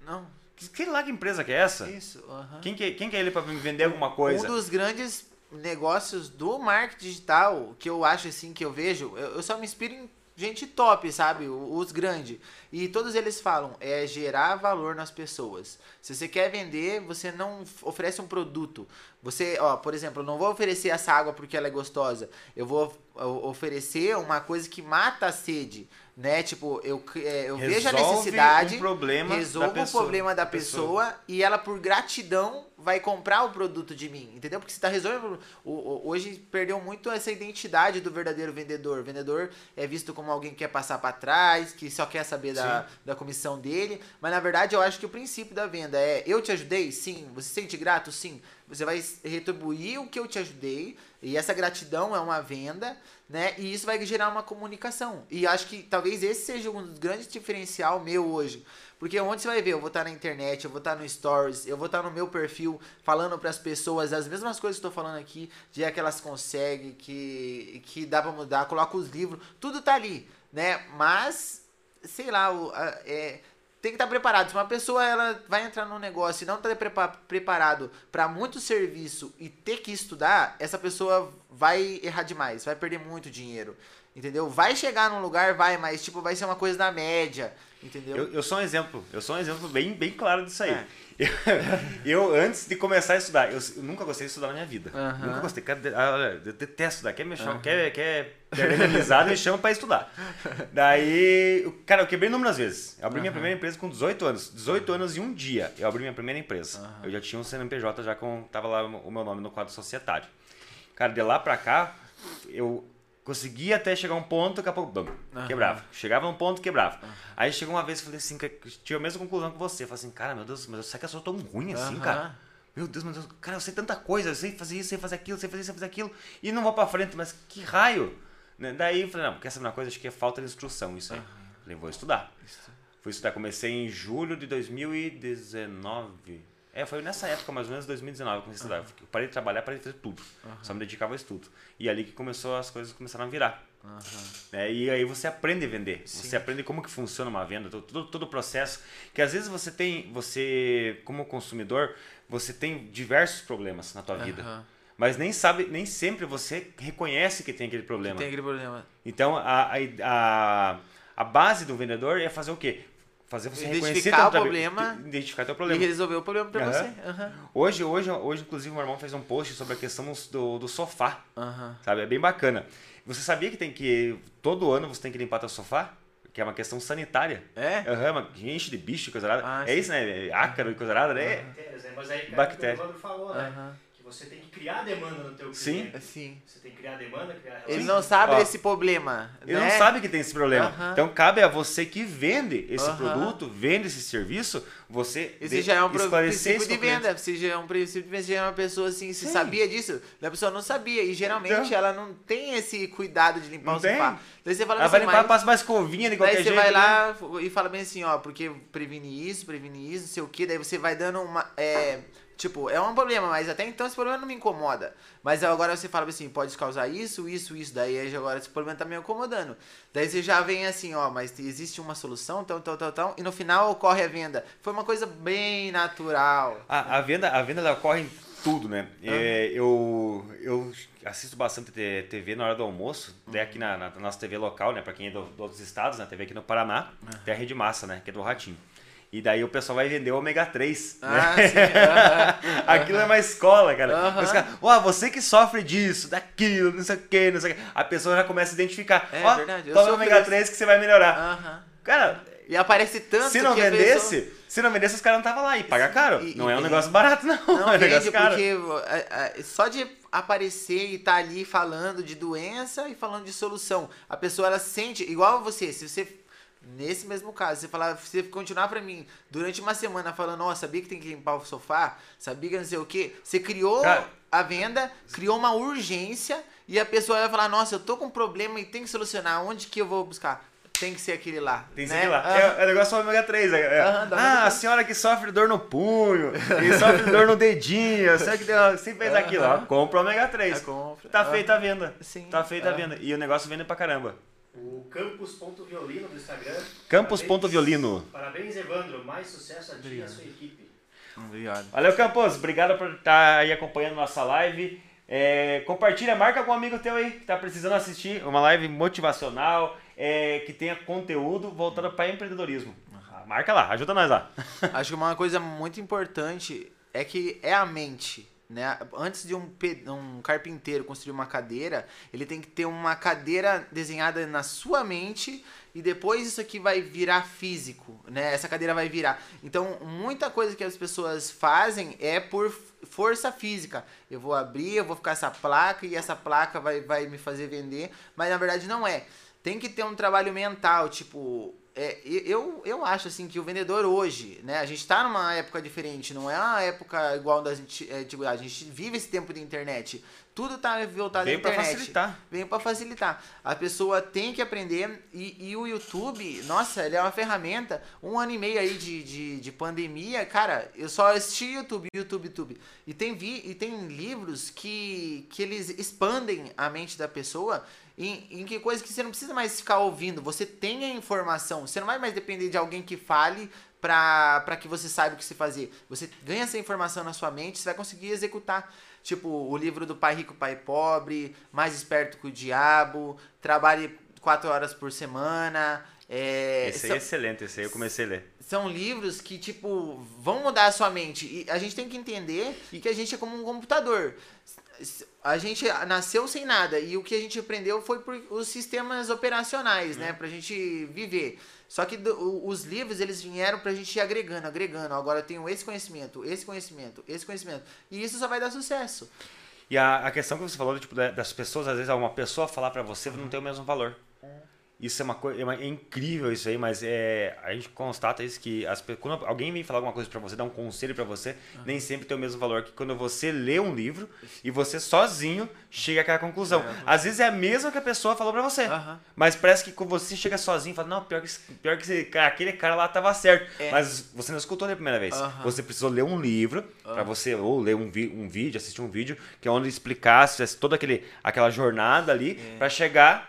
Não, que, que lá que empresa que é essa? isso. Quem que, quem que é ele pra me vender alguma coisa? Um dos grandes negócios do marketing digital que eu acho assim, que eu vejo, eu, eu só me inspiro em gente top, sabe? Os grandes. E todos eles falam, é gerar valor nas pessoas. Se você quer vender, você não oferece um produto. Você, ó, por exemplo, eu não vou oferecer essa água porque ela é gostosa. Eu vou oferecer uma coisa que mata a sede, né? Tipo, eu, é, eu vejo a necessidade, um problema resolvo da o pessoa- problema da da pessoa, e ela, por gratidão, vai comprar o produto de mim, entendeu? Porque você tá resolvendo. hoje perdeu muito essa identidade do verdadeiro vendedor. O vendedor é visto como alguém que quer passar para trás, que só quer saber da, da comissão dele. Mas na verdade eu acho que o princípio da venda é: eu te ajudei? Sim. Você se sente grato? Sim. Você vai retribuir o que eu te ajudei. E essa gratidão é uma venda, né? E isso vai gerar uma comunicação. E acho que talvez esse seja um dos grandes diferencial meu hoje. Porque onde você vai ver, eu vou estar na internet, eu vou estar no Stories, eu vou estar no meu perfil falando para as pessoas as mesmas coisas que eu estou falando aqui, de é que elas conseguem, que, que dá para mudar, coloca os livros, tudo tá ali, né? Mas, sei lá, o, a- é, tem que estar preparado. Se uma pessoa ela vai entrar num negócio e não está preparado para muito serviço e ter que estudar, essa pessoa vai errar demais, vai perder muito dinheiro. Entendeu? Vai chegar num lugar, vai, mas tipo, vai ser uma coisa da média. Entendeu? Eu, eu sou um exemplo, eu sou um exemplo bem, bem claro disso aí. É. Eu, eu, antes de começar a estudar, eu, eu nunca gostei de estudar na minha vida. Nunca gostei. Ah, eu detesto estudar. Quer me chama, quer, quer amizade, me chama pra estudar. Daí, cara, eu quebrei inúmeras vezes. Eu abri minha primeira empresa com 18 anos. 18 anos e um dia eu abri minha primeira empresa. Eu já tinha um CNPJ, já com, tava lá o meu nome no quadro societário. Cara, de lá pra cá, eu conseguia até chegar um ponto, daqui a pouco, bum, quebrava. Chegava num ponto, quebrava. Aí chegou uma vez, eu falei assim, que eu tive a mesma conclusão que você. Eu falei assim, cara, meu Deus, mas será que eu sou tão ruim assim, cara? Meu Deus, meu Deus, cara, eu sei tanta coisa, eu sei fazer isso, sei fazer aquilo, sei fazer isso, sei fazer aquilo, e não vou pra frente, mas que raio? Né? Daí eu falei, não, quer saber uma coisa? Acho que é falta de instrução isso aí. Falei, vou estudar. Fui estudar, comecei em julho de 2019. É, foi nessa época, mais ou menos 2019, que eu comecei a estudar. Eu parei de trabalhar, parei de fazer tudo. Só me dedicava ao estudo. E ali que começou, as coisas começaram a virar. né? E aí você aprende a vender. Você aprende como que funciona uma venda, todo, todo, o processo. Que às vezes você tem, você, como consumidor, você tem diversos problemas na tua vida. Aham. Mas nem sabe, nem sempre você reconhece que tem aquele problema. Tem aquele problema. Então, a, a, a, a base do vendedor é fazer o quê? Fazer você reconhecer Identificar o problema Identificar teu E problema. resolver o problema pra Aham. você. Aham. Hoje, hoje, hoje, inclusive, o meu irmão fez um post sobre a questão do, do sofá. Aham. Sabe? É bem bacana. Você sabia que tem que. Todo ano você tem que limpar teu sofá? Que é uma questão sanitária. É? Aham, uma enche de bicho e coisa arada. Ah, é sim. isso, né? É Ácaro e coisa arada, né? Bactérias, né? Mas aí, cara, Bactéria. o que o Evandro falou, né? Você tem que criar demanda no teu Sim. cliente. Assim. Você tem que criar demanda, criar Ele relação. não sabe Ó, desse problema. Ele né? não sabe que tem esse problema. Aham. Então cabe a você que vende esse Aham. produto, vende esse serviço, você Esse já é um princípio isso de venda. Você já é um princípio de venda. Você já é uma pessoa assim, se Sim. sabia disso? A pessoa não sabia. E geralmente Então. ela não tem esse cuidado de limpar Não o sofá. tem. Daí você fala Ela vai assim, limpar, mas... passa mais escovinha de Daí qualquer você jeito. vai né? lá e fala bem assim, ó, porque prevenir isso, prevenir isso, não sei o que, daí você vai dando uma. É, tipo, é um problema, mas até então esse problema não me incomoda. Mas agora você fala assim, pode causar isso, isso, isso, daí aí agora esse problema tá me incomodando. Daí você já vem assim, ó, mas existe uma solução, tal, tal, tal, tal, e no final ocorre a venda. Foi uma coisa bem natural. A, a venda, a venda ela ocorre em tudo, né? É, eu, eu assisto bastante te- TV na hora do almoço, até aqui na, na nossa TV local, né? Pra quem é do, de outros estados, né? TV aqui no Paraná, tem a Rede Massa, né? Que é do Ratinho. E daí o pessoal vai vender o ômega 3. Ah, né? sim. Aquilo é uma escola, cara. Aham. Os caras, você que sofre disso, daquilo, não sei o que, não sei o que. A pessoa já começa a identificar. É ó, verdade, toma ômega disso. 3 que você vai melhorar. Cara, E aparece tanto se não que vendesse, pessoa- se não vendesse, os caras não estavam lá. E paga caro. E- não é um e- negócio barato, não. Não é um negócio caro. porque é, é, só de aparecer e estar ali falando de doença e falando de solução, a pessoa ela sente igual você. Se você nesse mesmo caso, você falar, você continuar pra mim durante uma semana falando, ó, sabia que tem que limpar o sofá, sabia que não sei o quê, você criou Cara- a venda, criou uma urgência e a pessoa vai falar, nossa, eu tô com um problema e tem que solucionar, onde que eu vou buscar? Tem que ser aquele lá. Tem que né? ser lá. Aham. É, é negócio do ômega 3. É, é, dá ah, a senhora que sofre dor no punho, que sofre dor no dedinho, a senhora que deu, sempre fez aquilo, ó, compra o ômega 3. Ah, compra. Tá feita a venda. Sim. Tá feita a venda. E o negócio vende pra caramba. O campus.violino do Instagram. Campus.violino. Parabéns, Evandro. Mais sucesso a ti e a sua equipe. Obrigado. Valeu, Campos. Obrigado por estar aí acompanhando nossa live. É, compartilha, marca com um amigo teu aí que tá precisando assistir uma live motivacional, é, que tenha conteúdo voltado para empreendedorismo. Ah, Marca lá, ajuda nós lá. Acho que uma coisa muito importante é que é a mente. Né? Antes de um, um carpinteiro construir uma cadeira, ele tem que ter uma cadeira desenhada na sua mente e depois isso aqui vai virar físico, né? Essa cadeira vai virar. Então, muita coisa que as pessoas fazem é por força física. Eu vou abrir, eu vou ficar essa placa e essa placa vai, vai me fazer vender, mas na verdade não é. Tem que ter um trabalho mental, tipo, é, eu, eu acho assim que o vendedor hoje, né? A gente tá numa época diferente, não é uma época igual da gente, é, tipo, a gente vive esse tempo de internet. Tudo tá voltado Veio à pra internet. facilitar. Veio pra facilitar. A pessoa tem que aprender e, e o YouTube, nossa, ele é uma ferramenta. Um ano e meio aí de, de, de pandemia, cara, eu só assisti YouTube, YouTube, YouTube. E tem, vi, e tem livros que, que eles expandem a mente da pessoa em, em que coisa que você não precisa mais ficar ouvindo. Você tem a informação. Você não vai mais depender de alguém que fale pra, pra que você saiba o que se fazer. Você ganha essa informação na sua mente, você vai conseguir executar. Tipo, o livro do Pai Rico, Pai Pobre, Mais Esperto que o Diabo, Trabalhe quatro horas por semana. É, Esse aí são- é excelente, esse aí eu comecei a ler. são livros que, tipo, vão mudar a sua mente. E a gente tem que entender e que a gente é como um computador. A gente nasceu sem nada e o que a gente aprendeu foi por os sistemas operacionais, né? Pra gente viver. Só que do- os livros, eles vieram pra gente ir agregando, agregando. Agora eu tenho esse conhecimento, esse conhecimento, esse conhecimento. E isso só vai dar sucesso. E a, a questão que você falou, tipo, da- das pessoas, às vezes, uma pessoa falar pra você não tem o mesmo valor. Isso é uma coisa, é, é incrível isso aí, mas é, a gente constata isso que as, quando alguém vem falar alguma coisa pra você, dar um conselho pra você, nem sempre tem o mesmo valor que quando você lê um livro e você sozinho chega àquela conclusão. Às vezes é a mesma que a pessoa falou pra você, Aham. mas parece que quando você chega sozinho e fala, não, pior que, pior que cara, aquele cara lá tava certo, É. mas você não escutou da primeira vez. Aham. Você precisou ler um livro pra você, ou ler um, vi- um vídeo, assistir um vídeo, que é onde explicasse toda aquele, aquela jornada ali É. pra chegar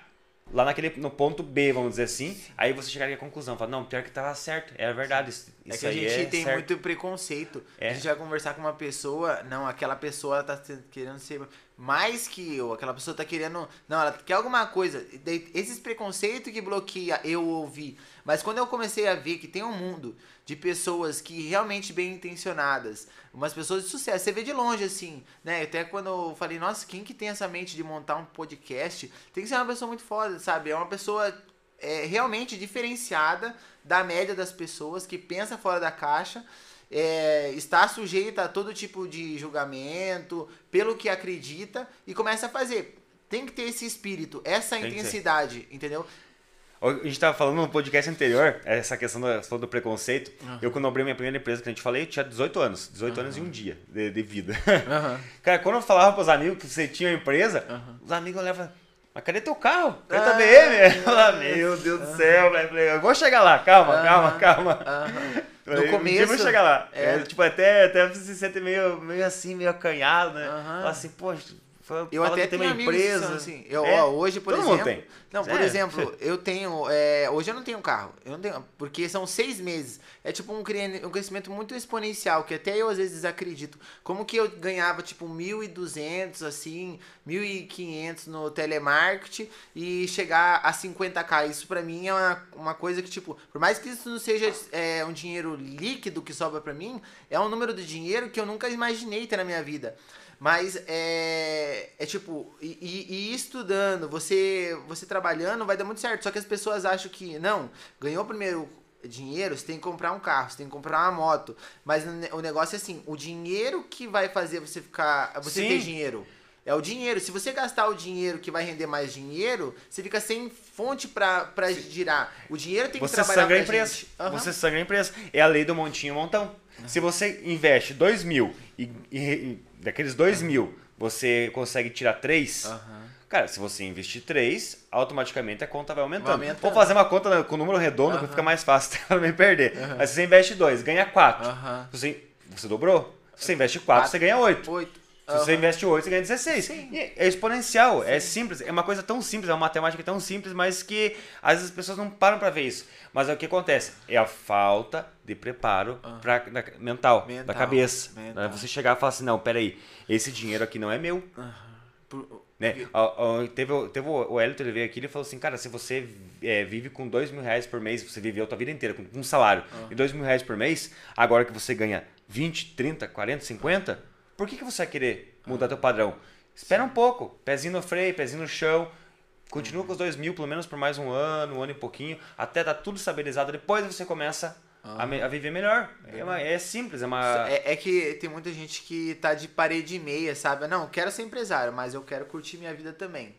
lá naquele, no ponto B, vamos dizer assim. Aí você chegaria à conclusão, fala, não, pior que tava certo, é verdade. Isso, É isso que a gente é tem certo. muito preconceito. É. A gente vai conversar com uma pessoa, não, aquela pessoa tá se- querendo ser mais que eu, aquela pessoa tá querendo. Não, ela quer alguma coisa. Esses preconceitos que bloqueia eu ouvir. Mas quando eu comecei a ver que tem um mundo de pessoas que realmente bem intencionadas, umas pessoas de sucesso, você vê de longe assim, né? Até quando eu falei, nossa, quem que tem essa mente de montar um podcast? Tem que ser uma pessoa muito foda, sabe? É uma pessoa é, realmente diferenciada da média das pessoas que pensa fora da caixa, é, está sujeita a todo tipo de julgamento, pelo que acredita e começa a fazer. Tem que ter esse espírito, essa Tem intensidade, entendeu? A gente tava falando no podcast anterior, essa questão do, do preconceito. Aham. Eu, quando abri minha primeira empresa, que a gente falei, eu tinha 18 anos. 18 anos e um dia de, de vida. Aham. Cara, quando eu falava pros amigos que você tinha uma empresa, os amigos olhavam, mas cadê teu carro? Cadê Ah, tua BM? Eu falava, meu Deus do céu, Eu vou chegar lá, calma, calma, calma. No Um dia eu vou começo, chegar lá. é. É, tipo, até, até você se sente meio, meio assim, meio acanhado, né? Fala assim, poxa, fala, Eu fala até tenho uma empresa. são assim. Eu, É, ó, hoje, por todo mundo exemplo. tem. Não, por É. exemplo, eu tenho. é, hoje eu não tenho carro. Eu não tenho. Porque são seis meses. É tipo um, um crescimento muito exponencial, que até eu às vezes acredito. Como que eu ganhava, tipo, 1.200, assim, 1.500 no telemarketing e chegar a 50k. Isso pra mim é uma, uma coisa que, tipo, por mais que isso não seja é, um dinheiro líquido que sobra pra mim, é um número de dinheiro que eu nunca imaginei ter na minha vida. Mas é, é tipo, e, e- e estudando, você, você trabalhando, vai dar muito certo. Só que as pessoas acham que, não, ganhou primeiro dinheiro, você tem que comprar um carro, você tem que comprar uma moto. Mas o ne- o negócio é assim, o dinheiro que vai fazer você ficar. Você Sim. ter dinheiro. É o dinheiro. Se você gastar o dinheiro que vai render mais dinheiro, você fica sem fonte pra girar. O dinheiro tem que Você trabalhar sangra pra empresa. gente. Aham. Você sangra a empresa. É a lei do montinho montão. Se você investe 2 mil e- e daqueles 2 mil você consegue tirar 3, Aham. cara, se você investir 3, automaticamente a conta vai aumentando. Vai aumentando. Vou fazer uma conta com número redondo Aham. que fica mais fácil pra não perder. Mas se você investe 2, ganha 4. Aham. Você, você dobrou. Se você investe 4, Quatro. você ganha 8. Oito. Se você investe 8, você ganha 16. E é exponencial, é simples, é uma coisa tão simples, é uma matemática tão simples, mas que às vezes as pessoas não param pra ver isso. Mas é o que acontece? É a falta de preparo pra, da- mental, da Mental, cabeça. mental. Né? Você chegar e falar assim, não, peraí, esse dinheiro aqui não é meu. Por- Né? Ó, ó, Teve, o- teve o o Elton, ele veio aqui e ele falou assim, cara, se você é, vive com dois mil reais por mês, você viveu a tua vida inteira com um salário de dois mil reais por mês, agora que você ganha 20, 30, 40, 50, por que, que você vai querer mudar teu padrão? Espera um pouco, pezinho no freio, pezinho no chão, continua com os dois mil pelo menos por mais um ano, um ano e pouquinho, até tá tudo estabilizado, depois você começa a, me- a viver melhor. É, uma- é simples, é uma... É, é que tem muita gente que tá de parede e meia, sabe? Não, quero ser empresário, mas eu quero curtir minha vida também.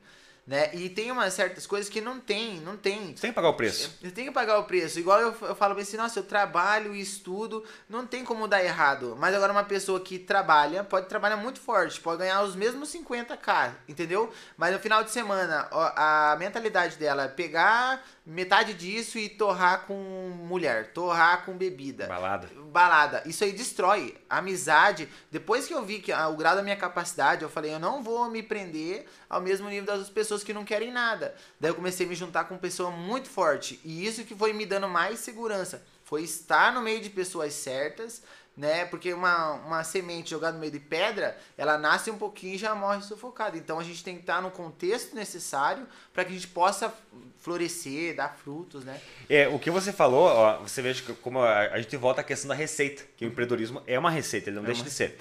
Né? E tem umas certas coisas que não tem, não tem. Você tem que pagar o preço. Você tem que pagar o preço. Igual eu, eu falo assim, nossa, eu trabalho e estudo, não tem como dar errado. Mas agora uma pessoa que trabalha, pode trabalhar muito forte, pode ganhar os mesmos 50k, entendeu? Mas no final de semana, a mentalidade dela é pegar metade disso e torrar com mulher, torrar com bebida Balada. balada. Isso aí destrói a amizade. Depois que eu vi que ah, o grau da minha capacidade, eu falei, eu não vou me prender ao mesmo nível das outras pessoas que não querem nada. Daí eu comecei a me juntar com pessoa muito forte. E isso que foi me dando mais segurança. Foi estar no meio de pessoas certas, né? Porque uma, uma semente jogada no meio de pedra, ela nasce um pouquinho e já morre sufocada. Então a gente tem que estar no contexto necessário para que a gente possa florescer, dar frutos, né? É, o que você falou, ó, você veja que como a, a gente volta à questão da receita, que o empreendedorismo é uma receita, ele não É deixa uma de ser.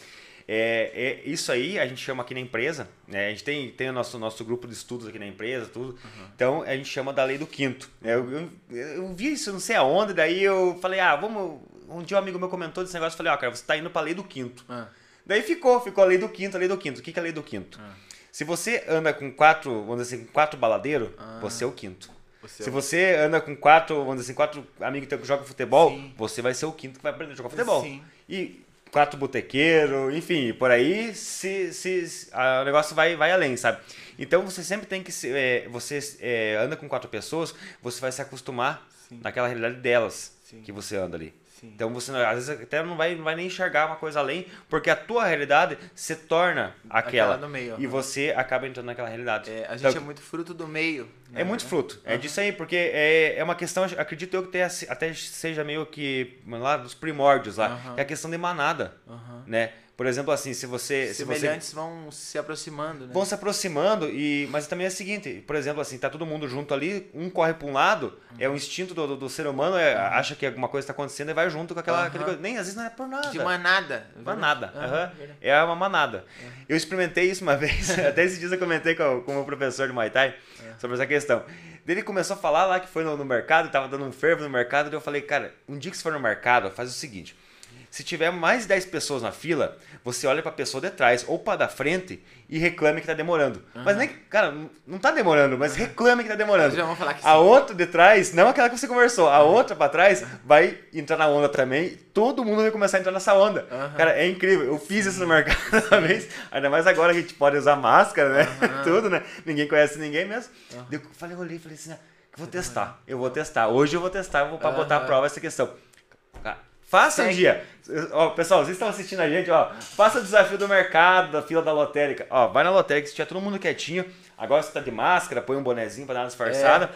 É, é, isso aí a gente chama aqui na empresa, né? A gente tem, tem o nosso, nosso grupo de estudos aqui na empresa, tudo. Então a gente chama da lei do quinto. né? Eu, eu, eu vi isso não sei aonde, daí eu falei, ah, vamos. Um dia um amigo meu comentou desse negócio, eu falei, ó, cara, você tá indo pra lei do quinto. Ah. Daí ficou, ficou a lei do quinto, a lei do quinto. O que, que é a lei do quinto? Se você anda com quatro, vamos dizer assim, com quatro baladeiros, você é o quinto. Você Se você anda com quatro, vamos dizer assim, quatro amigos que jogam futebol, Sim. você vai ser o quinto que vai aprender a jogar futebol. Sim. E quatro botequeiros, enfim, por aí se, se, se- a- o negócio vai, vai além, sabe? Então você sempre tem que se, é, você é, anda com quatro pessoas, você vai se acostumar Sim. naquela realidade delas Sim. que você anda ali. Sim. Então você às vezes até não vai, não vai nem enxergar uma coisa além, porque a tua realidade se torna aquela. Aquela do meio, E você acaba entrando naquela realidade. É, a Então, gente é muito fruto do meio. né? é muito fruto. É disso aí, porque é, é uma questão, acredito eu que tenha, até seja meio que lá dos primórdios lá, que é a questão de manada, né? Por exemplo, assim, se você se você Semelhantes vão se aproximando, né? vão se aproximando e mas também é o seguinte, por exemplo, assim, tá todo mundo junto ali, um corre para um lado, é o instinto do, do, do ser humano, é, acha que alguma coisa está acontecendo e vai junto com aquela, Aham. aquele coisa. nem às vezes não é por nada. De manada. Manada. Aham. verdade. É uma manada. Eu experimentei isso uma vez, até esses dias eu comentei com, o- com o meu professor de Muay Thai sobre essa questão. Ele começou a falar lá que foi no, no mercado, tava dando um fervo no mercado, daí eu falei, cara, um dia que você for no mercado, faz o seguinte. Se tiver mais de 10 pessoas na fila, você olha pra pessoa de trás ou pra da frente e reclame que tá demorando. Mas nem, cara, não- não tá demorando, mas reclame que tá demorando. Já vão falar que A sim. outra de trás, não aquela que você conversou, a outra pra trás vai entrar na onda também. Todo mundo vai começar a entrar nessa onda. Aham. Cara, é incrível. Eu fiz isso no mercado uma vez, ainda mais agora que a gente pode usar máscara, né? Tudo, né? Ninguém conhece ninguém mesmo. Eu falei, eu olhei e falei assim, ah, vou testar. Eu vou testar. Hoje eu vou testar, eu vou pra botar à prova essa questão. Cara, Faça um Segue. dia. Ó, pessoal, vocês estão assistindo a gente, ó. Faça o desafio do mercado, da fila da lotérica. Ó, vai na lotérica, se tiver todo mundo quietinho. Agora você tá de máscara, põe um bonezinho pra dar uma disfarçada. É.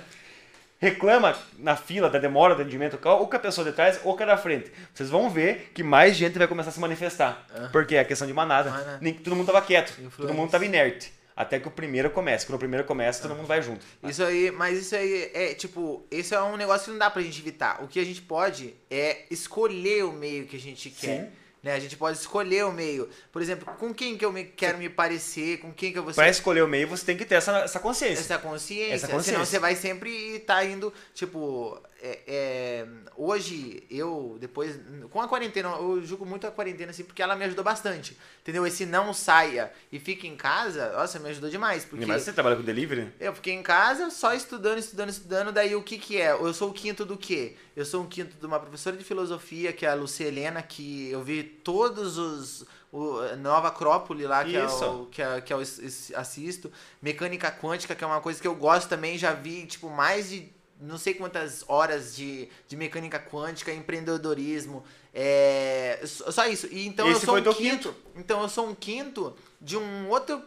Reclama na fila da demora do atendimento, ou com a pessoa de trás ou com a da frente. Vocês vão ver que mais gente vai começar a se manifestar. Porque é a questão de manada. Manada. Nem- Todo mundo tava quieto, todo Influência. mundo tava inerte. Até que o primeiro comece. Quando o primeiro começa, todo mundo vai junto. Isso aí, mas isso aí é tipo, isso é um negócio que não dá pra gente evitar. O que a gente pode é escolher o meio que a gente quer. Sim. Né? A gente pode escolher o meio. Por exemplo, com quem que eu me, quero me parecer, com quem que eu vou Pra ser. escolher o meio, você tem que ter essa, essa consciência. Essa consciência. Essa consciência. Senão você vai sempre estar indo, tipo, é, é, hoje eu, depois, com a quarentena, eu julgo muito a quarentena, assim, porque ela me ajudou bastante. Entendeu? Esse não saia e fique em casa, nossa, me ajudou demais. Porque Mas você trabalha com delivery? eu fiquei em casa só estudando, estudando, estudando. Daí o que que é? Eu sou o quinto do quê? Eu sou um quinto de uma professora de filosofia, que é a Lucia Helena, que eu vi todos os. O Nova Acrópole lá, que é, o, Isso. que, é, que é o es- es- assisto. Mecânica quântica, que é uma coisa que eu gosto também. Já vi, tipo, mais de não sei quantas horas de, de mecânica quântica, empreendedorismo. É, só isso. E então eu Esse sou foi um teu quinto. Então eu sou um quinto de um outro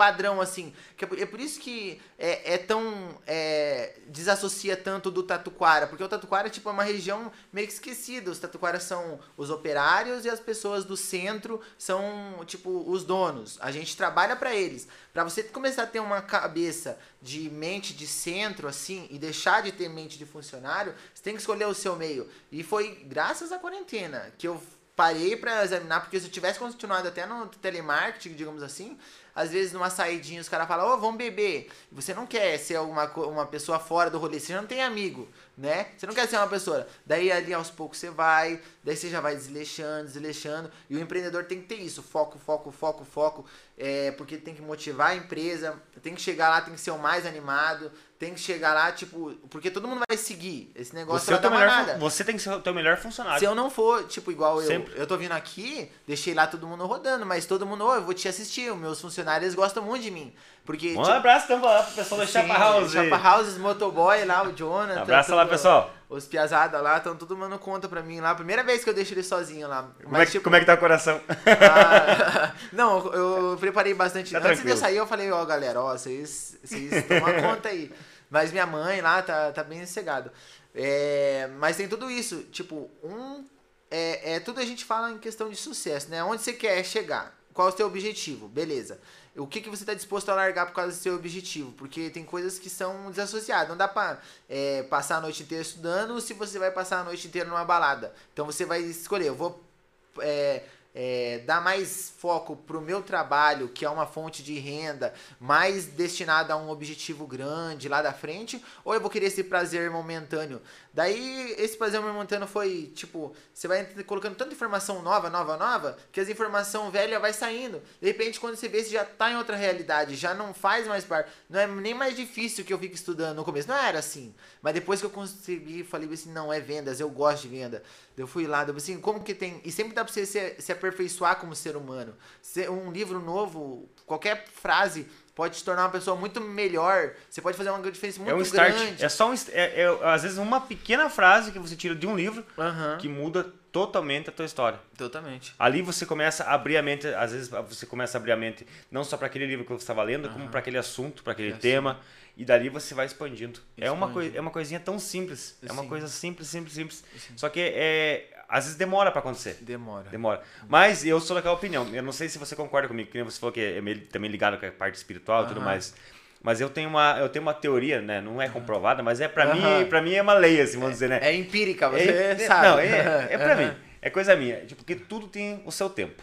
padrão assim. É por, é por isso que é, é tão. é, desassocia tanto do Tatuquara. Porque o Tatuquara tipo, é uma região meio que esquecida. Os Tatuquaras são os operários e as pessoas do centro são, tipo, os donos. A gente trabalha para eles. Para você começar a ter uma cabeça de mente de centro, assim, e deixar de ter mente de funcionário, você tem que escolher o seu meio. E foi graças à quarentena que eu parei para examinar, porque se eu tivesse continuado até no telemarketing, digamos assim, às vezes numa saidinha os caras falam, ô, vamos beber. Você não quer ser uma, uma pessoa fora do rolê, você não tem amigo, né? Você não quer ser uma pessoa. Daí ali aos poucos você vai, daí você já vai desleixando, desleixando. E o empreendedor tem que ter isso, foco, foco, foco, foco. É, porque tem que motivar a empresa, tem que chegar lá, tem que ser o mais animado, tem que chegar lá, tipo, porque todo mundo vai seguir. Esse negócio Você, é o teu melhor, você tem que ser o teu melhor funcionário. Se eu não for, tipo, igual eu, Sempre. eu tô vindo aqui, deixei lá todo mundo rodando, mas todo mundo, ô, eu vou te assistir, os meus funcionários gostam muito de mim. Porque, tipo, Um abraço então lá pro pessoal da Chapa House. Chapa House, motoboy lá, o Jonathan. Abraço lá, pessoal. Os piazada lá, estão tudo mandando conta pra mim lá. Primeira vez que eu deixo ele sozinho lá. Como, é que, como é que tá o coração? Ah, não, eu preparei bastante. Tá Antes de eu sair, eu falei, ó, galera, ó, vocês vocês tomam conta aí. Mas minha mãe lá tá, tá bem cegado. É, mas tem tudo isso, tipo, um é, é tudo a gente fala em questão de sucesso, né? Onde você quer chegar? Qual é o seu objetivo? Beleza. O que, que você está disposto a largar por causa do seu objetivo? Porque tem coisas que são desassociadas. Não dá para é, passar a noite inteira estudando se você vai passar a noite inteira numa balada. Então você vai escolher, eu vou é, é, dar mais foco para o meu trabalho, que é uma fonte de renda, mais destinada a um objetivo grande lá da frente, ou eu vou querer esse prazer momentâneo? Daí, esse prazer momentâneo foi, tipo, você vai colocando tanta informação nova, nova, nova, que as informação velha vai saindo. De repente, quando você vê, você já tá em outra realidade, já não faz mais parte. Não é nem mais difícil que eu fico estudando no começo. Não era assim. Mas depois que eu consegui, falei assim, não, é vendas, eu gosto de venda. Eu fui lá, eu assim, como que tem... E sempre dá pra você se, se aperfeiçoar como ser humano. Um livro novo, qualquer frase pode te tornar uma pessoa muito melhor. Você pode fazer uma diferença muito grande. É um start. grande. É só um, é, é, às vezes uma pequena frase que você tira de um livro Aham. que muda totalmente a tua história. Totalmente. Ali você começa a abrir a mente, às vezes você começa a abrir a mente não só para aquele livro que você estava lendo, como para aquele assunto, para aquele É tema, e dali você vai expandindo. É uma Expandindo. coi é uma coisinha tão simples, é uma Sim. coisa simples, simples, simples. Sim. Só que é às vezes demora para acontecer. Demora. Demora. Mas eu sou daquela opinião. Eu não sei se você concorda comigo, que nem você falou que é meio- também ligado com a parte espiritual e tudo mais. Mas eu tenho uma, eu tenho uma teoria, né? Não é comprovada, mas é para mim, para mim é uma lei, assim, vamos dizer, né? É empírica, você É- é- sabe. Não, é, é pra Aham. mim. É coisa minha. Tipo, porque tudo tem o seu tempo.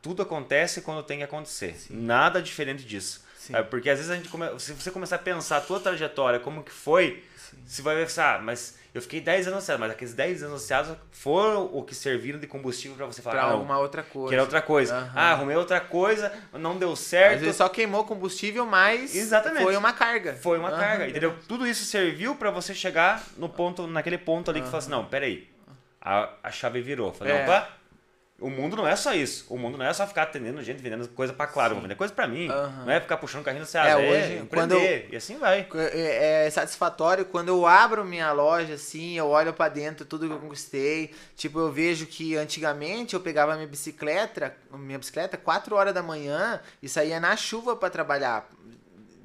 Tudo acontece quando tem que acontecer. Nada diferente disso. Sim. Sabe? Porque às vezes a gente come... se você começar a pensar a tua trajetória, como que foi, você vai pensar, ah, mas eu fiquei 10 anos associado, mas aqueles 10 anos associados foram o que serviram de combustível pra você falar, Pra ah, não, outra coisa. que era outra coisa. Aham. Ah, arrumei outra coisa, não deu Às certo. vezes só queimou combustível, mas Exatamente. foi uma carga. Foi uma Aham. carga, entendeu? Tudo isso serviu pra você chegar no ponto, naquele ponto ali que fala assim, não, peraí, a, a chave virou. Falei, É. opa, o mundo não é só isso. O mundo não é só ficar atendendo gente, vendendo coisa pra claro, vou vender coisa pra mim. Aham. Não é ficar puxando carrinho no Ceasa, É, é, hoje, quando empreender, e assim vai. É, é satisfatório quando eu abro minha loja assim, eu olho pra dentro tudo que eu conquistei. Tipo, eu vejo que antigamente eu pegava minha bicicleta, minha bicicleta 4 horas da manhã e saía na chuva pra trabalhar.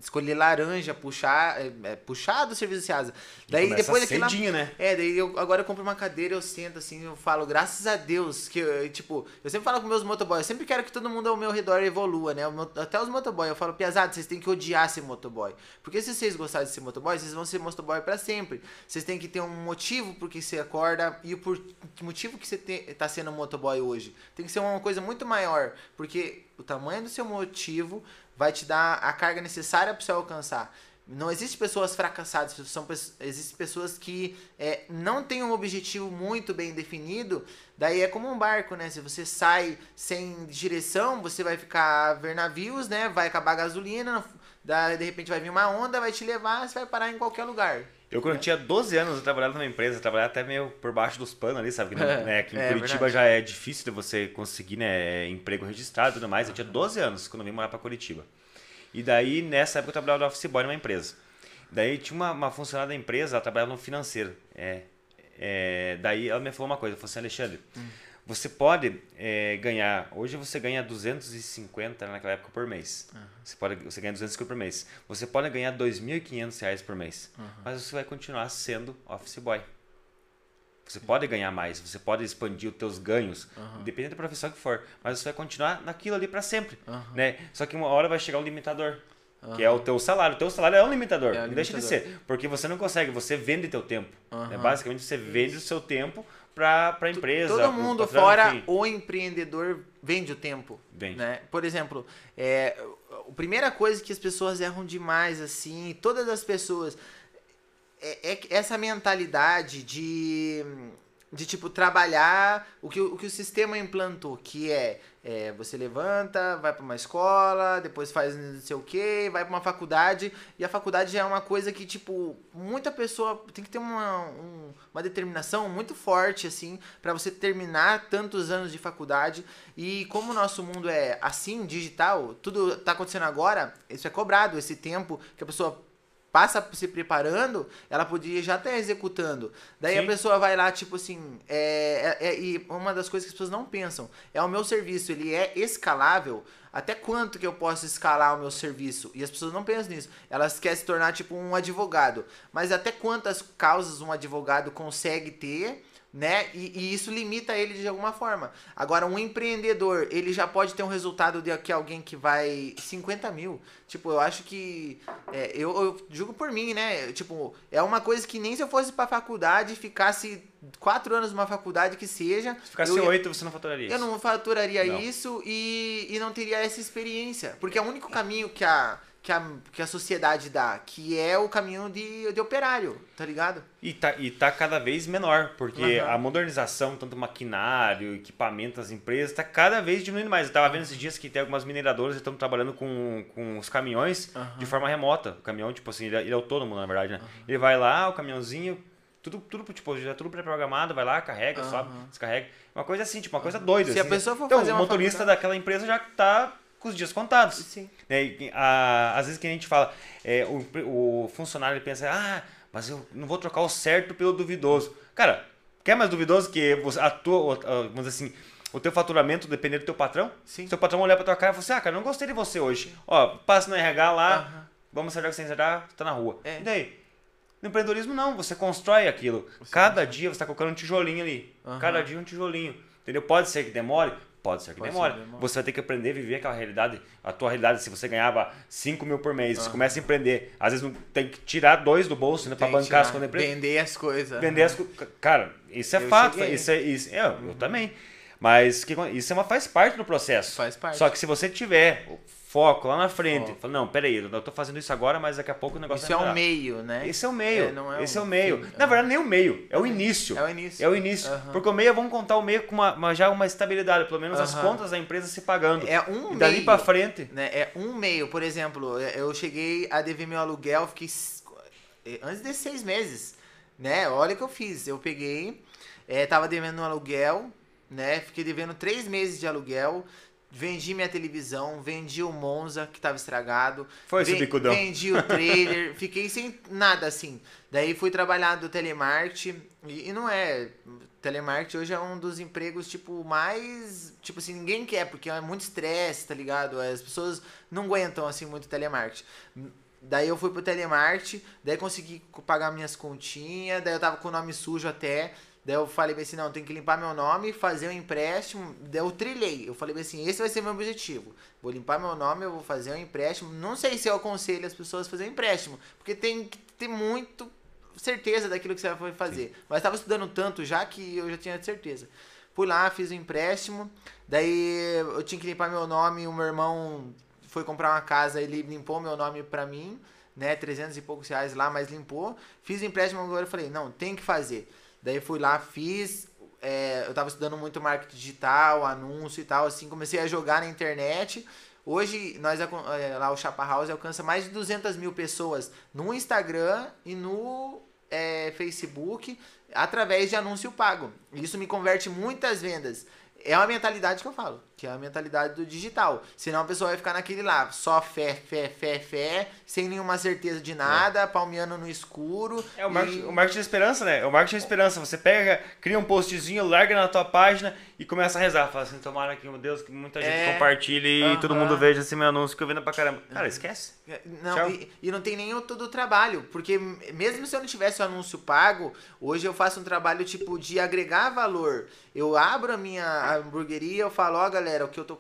Escolher laranja, puxar, é, é, puxar do serviço de Ceasa. Daí Começa depois daquilo. cedinho, né? É, daí eu agora eu compro uma cadeira, eu sento assim, eu falo, graças a Deus, que eu, tipo, eu sempre falo com meus motoboys, eu sempre quero que todo mundo ao meu redor evolua, né? Até os motoboys, eu falo, piazada, vocês têm que odiar ser motoboy. Porque se vocês gostarem de ser motoboy, vocês vão ser motoboy pra sempre. Vocês têm que ter um motivo por que você acorda e o por que motivo que você te, tá sendo motoboy hoje. Tem que ser uma coisa muito maior, porque o tamanho do seu motivo vai te dar a carga necessária para você alcançar. Não existe pessoas fracassadas, são, existem pessoas que é, não têm um objetivo muito bem definido. Daí é como um barco, né? Se você sai sem direção, você vai ficar a ver navios, né? Vai acabar a gasolina, daí de repente vai vir uma onda, vai te levar, você vai parar em qualquer lugar. Eu, quando eu tinha 12 anos, eu trabalhava numa empresa, trabalhava até meio por baixo dos panos ali, sabe? Que É, né, Aqui em é Curitiba verdade. já é difícil de você conseguir né, emprego registrado e tudo mais. Eu tinha 12 anos quando eu vim morar pra Curitiba. E daí, nessa época, eu trabalhava de office boy numa empresa. Daí tinha uma, uma funcionária da empresa, ela trabalhava no financeiro. É, é, daí ela me falou uma coisa, ela falou assim, Alexandre, você pode é, ganhar, hoje você ganha 250 naquela época por mês. Você, pode, você ganha 250 por mês. Você pode ganhar 2.500 reais por mês. Mas você vai continuar sendo office boy. Você pode ganhar mais, você pode expandir os teus ganhos, independente da profissão que for, mas você vai continuar naquilo ali para sempre, né? Só que uma hora vai chegar um limitador, que é o teu salário. O teu salário é um limitador, É um não deixa de limitador. ser, porque você não consegue, você vende teu tempo. né? Aham. Basicamente você vende o seu tempo para a empresa. Todo mundo patrão, fora enfim. o empreendedor vende o tempo. Vende. Né? Por exemplo, é, a primeira coisa que as pessoas erram demais, assim, todas as pessoas, é, é essa mentalidade de, de tipo, trabalhar o que, o que o sistema implantou, que é, é, você levanta, vai para uma escola, depois faz não sei o que, vai para uma faculdade, e a faculdade já é uma coisa que, tipo, muita pessoa tem que ter uma, um- uma determinação muito forte, assim, para você terminar tantos anos de faculdade. E como o nosso mundo é assim, digital, tudo tá acontecendo agora, isso é cobrado, esse tempo que a pessoa passa se preparando, ela podia já estar executando. Daí a Sim. pessoa vai lá, tipo assim, é, é- é- e uma das coisas que as pessoas não pensam, é o meu serviço, ele é escalável, até quanto que eu posso escalar o meu serviço? E as pessoas não pensam nisso. Elas querem se tornar, tipo, um advogado. Mas até quantas causas um advogado consegue ter né? E, e isso limita ele de alguma forma. Agora, um empreendedor, ele já pode ter um resultado de que alguém que vai 50 mil. Tipo, eu acho que. é, eu, eu julgo por mim, né? Tipo, é uma coisa que nem se eu fosse pra faculdade, ficasse quatro anos numa faculdade que seja. Se ficasse oito, você não faturaria isso. eu não faturaria Não. isso e, e não teria essa experiência. Porque é o único caminho que a, que a, que a sociedade dá, que é o caminho de, de operário, tá ligado? E tá, e tá cada vez menor, porque Aham. a modernização, tanto maquinário, equipamento das empresas, tá cada vez diminuindo mais. Eu tava vendo esses dias que tem algumas mineradoras que estão trabalhando com, com os caminhões Aham. de forma remota. O caminhão, tipo assim, ele é, ele é autônomo, na verdade, né? Ele vai lá, o caminhãozinho, tudo, tudo tipo, já é tudo pré-programado, vai lá, carrega, Aham. sobe, descarrega. Uma coisa assim, tipo, uma coisa doida. Se a assim, pessoa for então, fazer o motorista faculdade- daquela empresa já tá com os dias contados. Sim. Né? E, a- às vezes que a gente fala, é, o, o funcionário pensa, ah, mas eu não vou trocar o certo pelo duvidoso. Cara, quer mais duvidoso que você- a tua, vamos dizer assim, o teu faturamento depender do teu patrão? Sim. Se teu patrão olhar pra tua cara e falar assim, ah, cara, não gostei de você hoje. Ó, passa no RH lá, Aham. vamos acertar o que você acertar, tá na rua. É. E daí? No empreendedorismo não, você constrói aquilo. Cada dia você está colocando um tijolinho ali. Aham. Cada dia um tijolinho. Entendeu? Pode ser que demore? Pode ser que Pode demore. Você vai ter que aprender a viver aquela realidade. A tua realidade, se você ganhava 5 mil por mês, você começa a empreender. Às vezes tem que tirar dois do bolso né, para bancar as empresa. Vender as coisas. Vender as co- Cara, isso é Eu fato. cheguei. Isso é, isso, eu, eu também. Mas que, isso é uma, faz parte do processo. Faz parte. Só que se você tiver foco lá na frente, Foco. fala, não, peraí, eu tô fazendo isso agora, mas daqui a pouco o negócio Isso é vai um melhorar." meio, né? Esse é o meio. É, não é esse é o o meio. fim, Na é. verdade, nem o meio. É o início. É o início. É o início. Porque o meio, vamos contar o meio com uma, uma- já uma estabilidade, pelo menos as contas da empresa se pagando. É um e dali meio. pra frente. né? É um meio, por exemplo, eu cheguei a dever meu aluguel, fiquei antes de seis meses, né? Olha o que eu fiz, eu peguei, eh, tava devendo um aluguel, né? Fiquei devendo três meses de aluguel, vendi minha televisão, vendi o Monza que tava estragado, Foi esse ven- bicudão. vendi o trailer, fiquei sem nada assim. Daí fui trabalhar do telemarketing e, e não é telemarketing hoje é um dos empregos tipo mais tipo assim ninguém quer porque é muito estresse tá ligado as pessoas não aguentam assim muito telemarketing daí eu fui pro telemarketing daí consegui co- pagar minhas continhas daí eu tava com o nome sujo até daí eu falei bem assim não tem que limpar meu nome fazer um empréstimo daí eu trilhei eu falei bem assim esse vai ser meu objetivo vou limpar meu nome eu vou fazer um empréstimo não sei se eu aconselho as pessoas a fazer um empréstimo porque tem que ter muito certeza daquilo que você vai fazer. Mas estava estudando tanto já que eu já tinha certeza. Fui lá, fiz o empréstimo, daí eu tinha que limpar meu nome, o meu irmão foi comprar uma casa, ele limpou meu nome pra mim, né, 300 e poucos reais lá, mas limpou. Fiz o empréstimo agora eu falei, não, tem que fazer. Daí fui lá, fiz, é, eu tava estudando muito marketing digital, anúncio e tal, assim, comecei a jogar na internet. Hoje, nós é, lá o Chapa House alcança mais de 200 mil pessoas no Instagram e no é, Facebook através de anúncio pago. Isso me converte muitas vendas. É uma mentalidade que eu falo, que é a mentalidade do digital. Senão a pessoa vai ficar naquele lá, só fé, fé, fé, fé, sem nenhuma certeza de nada, palmeando no escuro. É o marketing, e- o marketing da esperança, né? É o marketing da esperança. Você pega, cria um postzinho, larga na tua página e começa a rezar. Fala assim, tomara que, meu Deus, que muita gente É. compartilhe e todo mundo veja esse meu anúncio que eu vendo pra caramba. Cara, esquece. Não, Tchau. e, e não tem nem todo o trabalho, porque mesmo se eu não tivesse o anúncio pago, hoje eu faço um trabalho tipo de agregar valor. Eu abro a minha hamburgueria, eu falo, ó galera, o que eu tô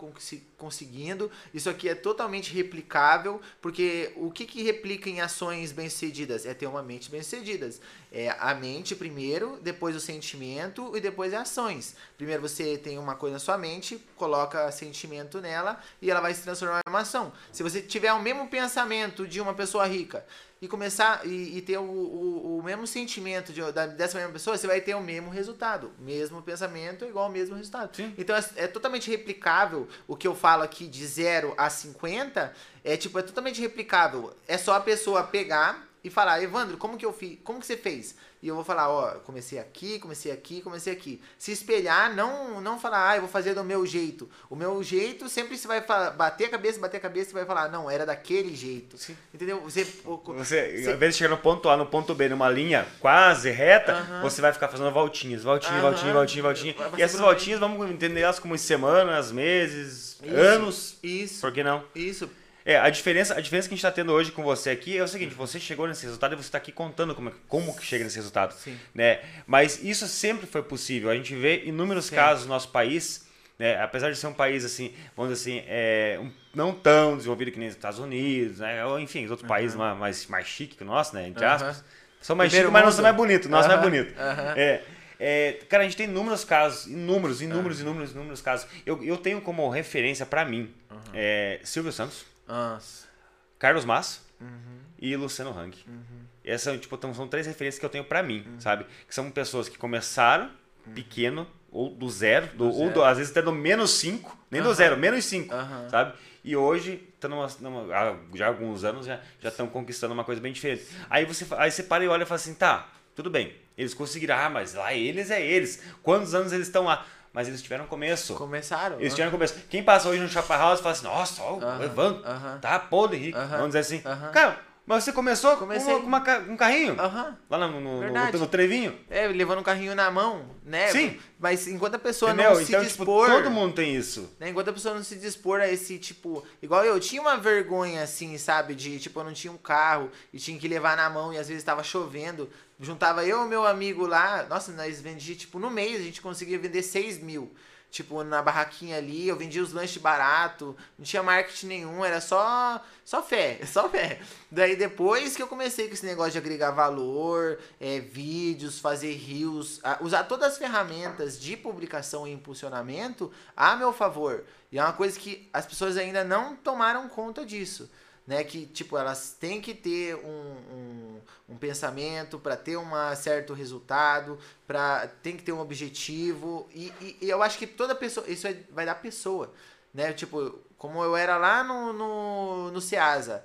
conseguindo, isso aqui é totalmente replicável, porque o que que replica em ações bem-sucedidas? É ter uma mente bem-sucedida. É a mente primeiro, depois o sentimento e depois as ações. Primeiro você tem uma coisa na sua mente, coloca sentimento nela e ela vai se transformar em uma ação. Se você tiver o mesmo pensamento de uma pessoa rica e começar e, e ter o, o, o mesmo sentimento de, da, dessa mesma pessoa, você vai ter o mesmo resultado. Mesmo pensamento igual ao mesmo resultado. Sim. Então é, é totalmente replicável. O que eu falo aqui de 0 a 50 é tipo, é totalmente replicável. É só a pessoa pegar e falar, Evandro, como que eu fiz? Como que você fez? E eu vou falar, ó, comecei aqui, comecei aqui, comecei aqui. Se espelhar, não não falar, ah, eu vou fazer do meu jeito. O meu jeito sempre você vai falar, bater a cabeça, bater a cabeça e vai falar, não, era daquele jeito. Sim. Entendeu? Você, Você, ao invés de chegar no ponto A, no ponto B, numa linha quase reta, Aham. você vai ficar fazendo voltinhas, voltinha, Aham. voltinha, voltinha, voltinha. Vai E essas voltinhas, vamos entender elas como semanas, meses, Isso. anos. Isso. Por que não? Isso. É, a diferença, a diferença que a gente está tendo hoje com você aqui é o seguinte, você chegou nesse resultado e você está aqui contando como, como que chega nesse resultado. Sim. Né? Mas isso sempre foi possível. A gente vê inúmeros Sim. casos no nosso país, né? apesar de ser um país assim, vamos dizer assim, é, um- não tão desenvolvido que nem os Estados Unidos, né? ou enfim, os outros países mais, mais, mais chiques que o nosso, né? Entre Aham. aspas. São mais chiques, mas não são mais bonitos. Nosso é mais Aham, bonito. aham. É, é, cara, a gente tem inúmeros casos, inúmeros, inúmeros, inúmeros, inúmeros casos. Eu, eu tenho como referência para mim é, Silvio Santos, Carlos Massa Uhum. e Luciano Hang. Essas são, tipo, tão- são três referências que eu tenho pra mim, Uhum. sabe? Que são pessoas que começaram pequeno, ou do zero, do, ou zero. do- às vezes até do menos 5, nem do zero, menos 5, Aham. sabe? E hoje, tão numa, numa- já há alguns anos, já estão conquistando uma coisa bem diferente. Aí você, aí você para e olha e fala assim, tá, tudo bem, eles conseguiram, ah, mas lá eles é eles. Quantos anos eles estão lá? Mas eles tiveram começo. Começaram. Eles tiveram começo. Quem passa hoje no Chapa House fala assim, nossa, ó, o Aham, Evandro, aham. tá podre, rico. Vamos dizer assim. Cara, mas você começou Comecei. com, uma, um carrinho? Lá no, no, no, no trevinho? É, levando um carrinho na mão, né? Sim. Mas enquanto a pessoa Entendeu? não se Então, tipo, dispor. todo mundo tem isso. né, enquanto a pessoa não se dispor a esse tipo. Igual eu, tinha uma vergonha assim, sabe? De tipo, eu não tinha um carro e tinha que levar na mão e às vezes tava chovendo. Juntava eu e meu amigo lá. Nossa, nós vendíamos, tipo, no mês a gente conseguia vender 6 mil. Tipo, na barraquinha ali, eu vendia os lanches barato, não tinha marketing nenhum, era só só fé, só fé. Daí depois que eu comecei com esse negócio de agregar valor, é, vídeos, fazer rios, usar todas as ferramentas de publicação e impulsionamento a meu favor. E é uma coisa que as pessoas ainda não tomaram conta disso. Né, que tipo elas têm que ter um, um, um pensamento para ter um certo resultado, para tem que ter um objetivo e, e- e eu acho que toda pessoa isso é- vai da pessoa, né? Tipo como eu era lá no no, no Ceasa,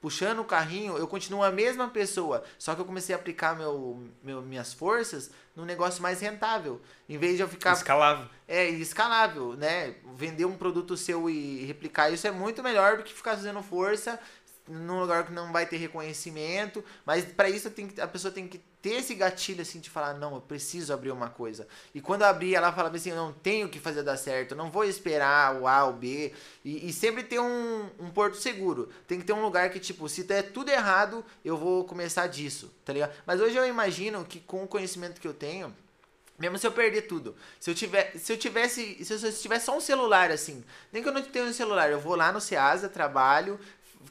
puxando o carrinho, eu continuo a mesma pessoa, só que eu comecei a aplicar meu, meu minhas forças num negócio mais rentável, em vez de eu ficar Escalável. é escalável, né? Vender um produto seu e replicar isso é muito melhor do que ficar fazendo força num lugar que não vai ter reconhecimento. Mas para isso tem que- a pessoa tem que ter esse gatilho assim de falar, não, eu preciso abrir uma coisa. E quando eu abrir, ela falava assim, eu não tenho que fazer dar certo, eu não vou esperar o A, o B. E, e sempre ter um, um porto seguro. Tem que ter um lugar que, tipo, se der tudo errado, eu vou começar disso, tá ligado? Mas hoje eu imagino que com o conhecimento que eu tenho, mesmo se eu perder tudo. Se eu tiver, se eu tivesse, se eu tivesse só um celular assim, nem que eu não tenha um celular, eu vou lá no Ceasa, trabalho,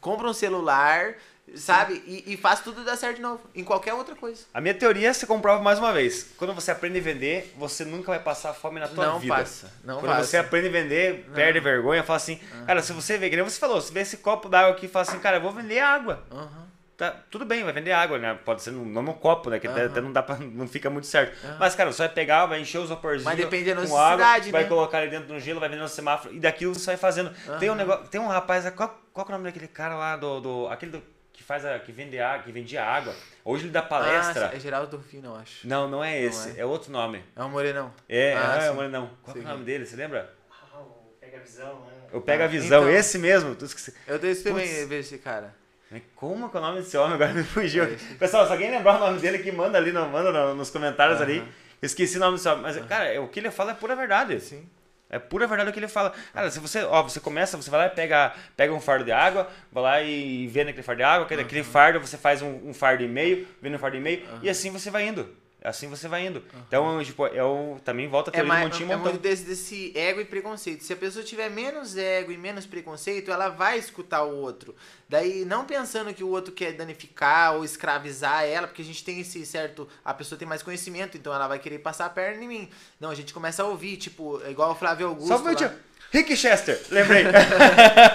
compro um celular, sabe? E, e faço tudo dar certo de novo, em qualquer outra coisa. A minha teoria se comprova mais uma vez. Quando você aprende a vender, você nunca vai passar fome na tua Não vida. passa, não Quando passa. você aprende a vender, perde vergonha, fala assim, cara, se você vê, que nem você falou, se vê esse copo d'água aqui e fala assim, cara, eu vou vender água. Aham. Tá, tudo bem, vai vender água, né? Pode ser no, no copo, né? Que até, Aham. até não dá pra, não fica muito certo. Mas, cara, você vai pegar, vai encher os vaporzinhos Mas com água, vai né? colocar ali dentro do gelo, vai vender no semáforo, e daquilo você vai fazendo. Tem um negócio, tem um rapaz, qual, qual que é o nome daquele cara lá, do, do aquele do- que faz a, que vende água, que vendia água. Hoje ele dá palestra. Ah, é Geraldo Rufino, eu acho. Não, não é esse, Não é. outro nome. É um morenão. É, Ah, ah, é, sim. mas não. Qual é o nome dele, você lembra? Ah, o Pega a visão, né? Eu pego a Ah, visão, então. esse mesmo. Eu tenho também esse cara. Mas Como que é o nome desse homem? Agora me fugiu. É. Pessoal, se alguém lembrar o nome dele, que manda ali, no- manda no- nos comentários ali. Eu esqueci o nome desse homem. Mas, cara, é- o que ele fala é pura verdade. Sim. É pura verdade o que ele fala. Cara, se você, ó, você começa, você vai lá e pega, pega um fardo de água, vai lá e vende aquele fardo de água, aquele, aquele fardo você faz um, um fardo e meio, vende um fardo e meio, e assim você vai indo. Assim você vai indo. Então, tipo, eu também volto a É, teoria do mais, montinho é montão. muito desse, desse ego e preconceito. Se a pessoa tiver menos ego e menos preconceito, ela vai escutar o outro. Daí, não pensando que o outro quer danificar ou escravizar ela, porque a gente tem esse certo. A pessoa tem mais conhecimento, então ela vai querer passar a perna em mim. Não, a gente começa a ouvir, tipo, é igual o Flávio Augusto. Só um minutinho. Rick Chester, lembrei.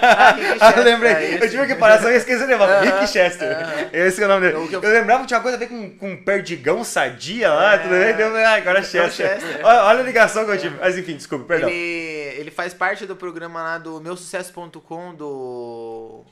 Ah, Rick Ah, Chester, lembrei. é esse. eu tive que parar, só ia esquecer de novo. Rick Chester. aham. Esse que é o nome dele. Que Eu, eu- lembrava que tinha uma coisa a ver com, com perdigão sadia lá, É. tudo bem? Deu, ah, agora é Então, Chester. Chester. Olha, olha a ligação que eu tive. Mas enfim, desculpa, perdão. Ele, ele faz parte do programa lá do meusucesso.com do.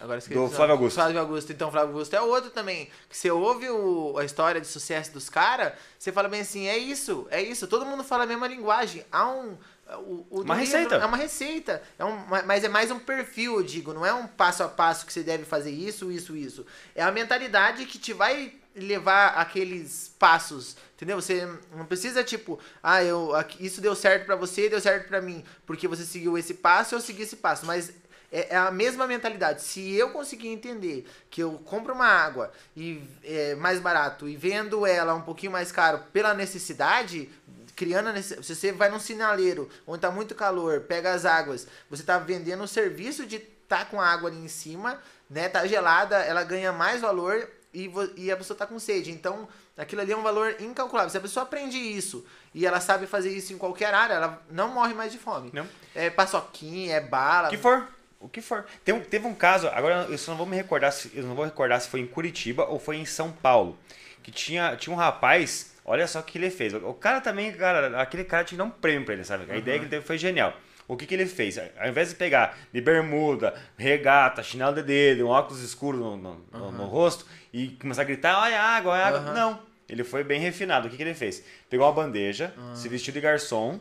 Agora esqueci. Do. Flávio Augusto. Flávio Augusto. Então, Flávio Augusto é outro também. Que você ouve o- a história de sucesso dos caras, você fala bem assim: é isso, é isso. Todo mundo fala a mesma linguagem. Há um. O, o Uma livro receita. É uma receita. É um, mas é mais um perfil, eu digo. Não é um passo a passo que você deve fazer isso, isso, isso. É a mentalidade que te vai levar aqueles passos. Entendeu? Você não precisa, tipo, ah, eu, isso deu certo pra você, deu certo pra mim, porque você seguiu esse passo, eu segui esse passo. Mas é, é a mesma mentalidade. Se eu conseguir entender que eu compro uma água e é mais barato e vendo ela um pouquinho mais caro pela necessidade, criando a necess- se você vai num sinaleiro onde tá muito calor, pega as águas, você tá vendendo o serviço de tá com a água ali em cima, né? Tá gelada, ela ganha mais valor e, e a pessoa tá com sede. Então, aquilo ali é um valor incalculável. Se a pessoa aprende isso e ela sabe fazer isso em qualquer área, ela não morre mais de fome. Não. É paçoquinha, é bala. O que for. O que for. Um- teve um caso, agora eu só não vou me recordar, se, eu não vou recordar se foi em Curitiba ou foi em São Paulo. Que tinha, tinha um rapaz, olha só o que ele fez. O, cara também, cara, aquele cara tinha que dar um prêmio pra ele, sabe? A ideia que ele teve foi genial. O que, que ele fez? Ao invés de pegar de bermuda, regata, chinelo de dedo, um óculos escuro no, no, no- no rosto e começar a gritar, olha a água, olha a água. Aham. Não. Ele foi bem refinado. O que, que ele fez? Pegou uma bandeja, se vestiu de garçom,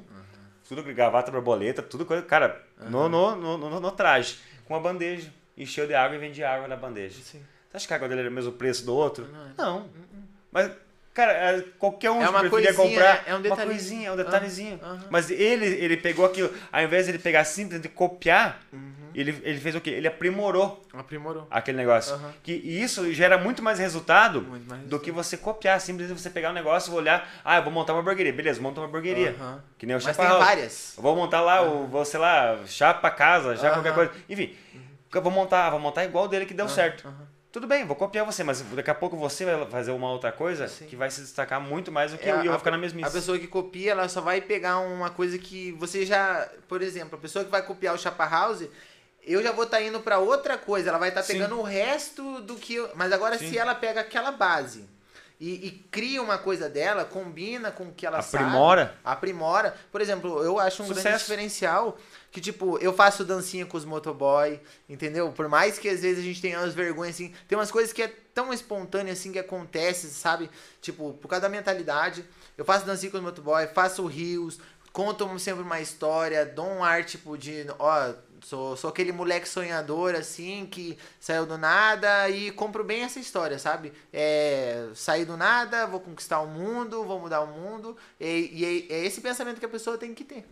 tudo gravata borboleta, tudo coisa, cara, no, no, no, no, no traje, com uma bandeja, encheu de água e vendia água na bandeja. Sim. Você acha que a água dele era o mesmo preço do outro? Não. Mas, cara, é, qualquer um É uma coisinha, comprar? É um uma detalhezinho. coisinha, é um detalhezinho. Aham. Mas ele, ele pegou aquilo, ao invés de ele pegar simplesmente copiar, Uhum. Ele, ele fez o quê? Ele aprimorou Aprimorou. aquele negócio. Aham. Que e isso gera muito mais resultado Muito mais do que você copiar. Simplesmente você pegar um negócio e olhar, ah, eu vou montar uma hamburgueria. Beleza, monta uma hamburgueria. Aham. Que nem o Mas Chapa tem House. várias. Eu vou montar lá, o, vou, sei lá, chapa casa, já qualquer coisa. Enfim, eu vou montar, vou montar igual o dele que deu certo. Tudo bem, vou copiar você, mas daqui a pouco você vai fazer uma outra coisa Sim. que vai se destacar muito mais do que É, eu e eu vou ficar na mesmice. A pessoa que copia, ela só vai pegar uma coisa que você já. Por exemplo, a pessoa que vai copiar o Chapa House, eu já vou estar indo pra outra coisa. Ela vai estar Sim. pegando o resto do que. eu- Mas agora, Sim. se ela pega aquela base e, e cria uma coisa dela, combina com o que ela Aprimora. sabe. Aprimora. Por exemplo, eu acho um grande Sucesso. diferencial que, tipo, eu faço dancinha com os motoboy, entendeu? Por mais que às vezes a gente tenha umas vergonhas, assim, tem umas coisas que é tão espontânea, assim, que acontece, sabe? Tipo, por causa da mentalidade. Eu faço dancinha com os motoboy, faço rios, conto sempre uma história, dou um ar, tipo, de, ó, sou, sou aquele moleque sonhador, assim, que saiu do nada e compro bem essa história, sabe? É, saí do nada, vou conquistar o mundo, vou mudar o mundo, e, e é, é esse pensamento que a pessoa tem que ter.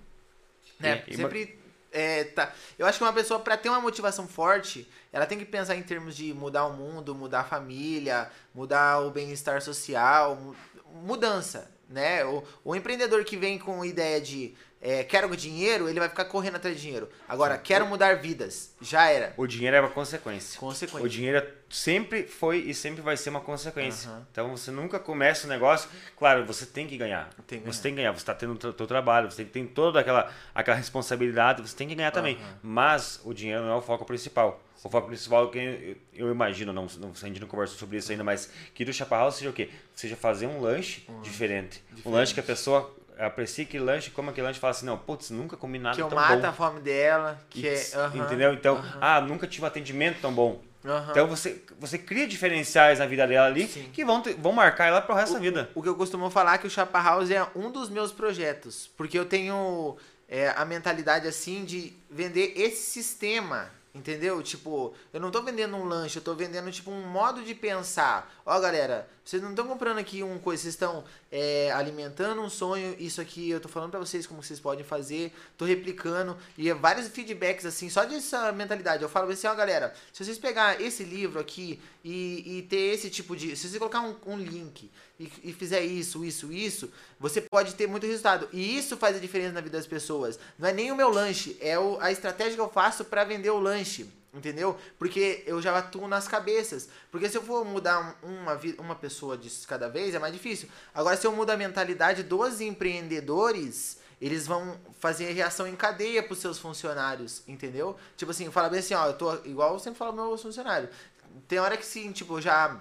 Né? Sempre é, tá. Eu acho que uma pessoa, para ter uma motivação forte, ela tem que pensar em termos de mudar o mundo, mudar a família, mudar o bem-estar social, mu- mudança, né? O, o empreendedor que vem com ideia de é, quero dinheiro, ele vai ficar correndo atrás de dinheiro. Agora, quero mudar vidas, já era. O dinheiro é uma consequência. Consequência. O dinheiro é- sempre foi e sempre vai ser uma consequência. Aham. Então você nunca começa o negócio. Claro, você tem que ganhar. Tem que Você tem que ganhar. Você está tendo o teu trabalho, você tem, tem toda aquela, aquela responsabilidade, você tem que ganhar também. Aham. Mas o dinheiro não é o foco principal. O foco principal, que eu, imagino, não, não, a gente não conversou sobre isso ainda, mas que do Chapa House seja o quê? Seja fazer um lanche diferente. Um lanche que a pessoa aprecia aquele lanche, come aquele lanche e fala assim, não, putz, nunca comi nada que eu tão mato bom. a fome dela, que é. Isso, aham, Entendeu? Então, aham, ah, nunca tive um atendimento tão bom. aham. Então você, você cria diferenciais na vida dela ali Sim. que vão, vão marcar ela pro resto da vida. O que eu costumo falar é que o Chapa House é um dos meus projetos. Porque eu tenho é, a mentalidade assim de vender esse sistema. Entendeu? Tipo, eu não tô vendendo um lanche, eu tô vendendo tipo um modo de pensar. Ó, galera, vocês não estão comprando aqui um coisa, vocês estão é, alimentando um sonho. Isso aqui eu tô falando pra vocês como vocês podem fazer, tô replicando e é vários feedbacks assim, só dessa mentalidade. Eu falo assim, ó, galera, se vocês pegar esse livro aqui e, e ter esse tipo de. Se você colocar um, um link e, e fizer isso, isso, isso, você pode ter muito resultado. E isso faz a diferença na vida das pessoas. Não é nem o meu lanche, é o, a estratégia que eu faço para vender o lanche. Entendeu? Porque eu já atuo nas cabeças. Porque se eu for mudar um- uma, uma pessoa de cada vez, é mais difícil. Agora, se eu mudo a mentalidade dos empreendedores, eles vão fazer reação em cadeia pros seus funcionários, entendeu? Tipo assim, fala bem assim, ó, eu tô. Igual eu sempre falo pro meus funcionários. Tem hora que sim, tipo, já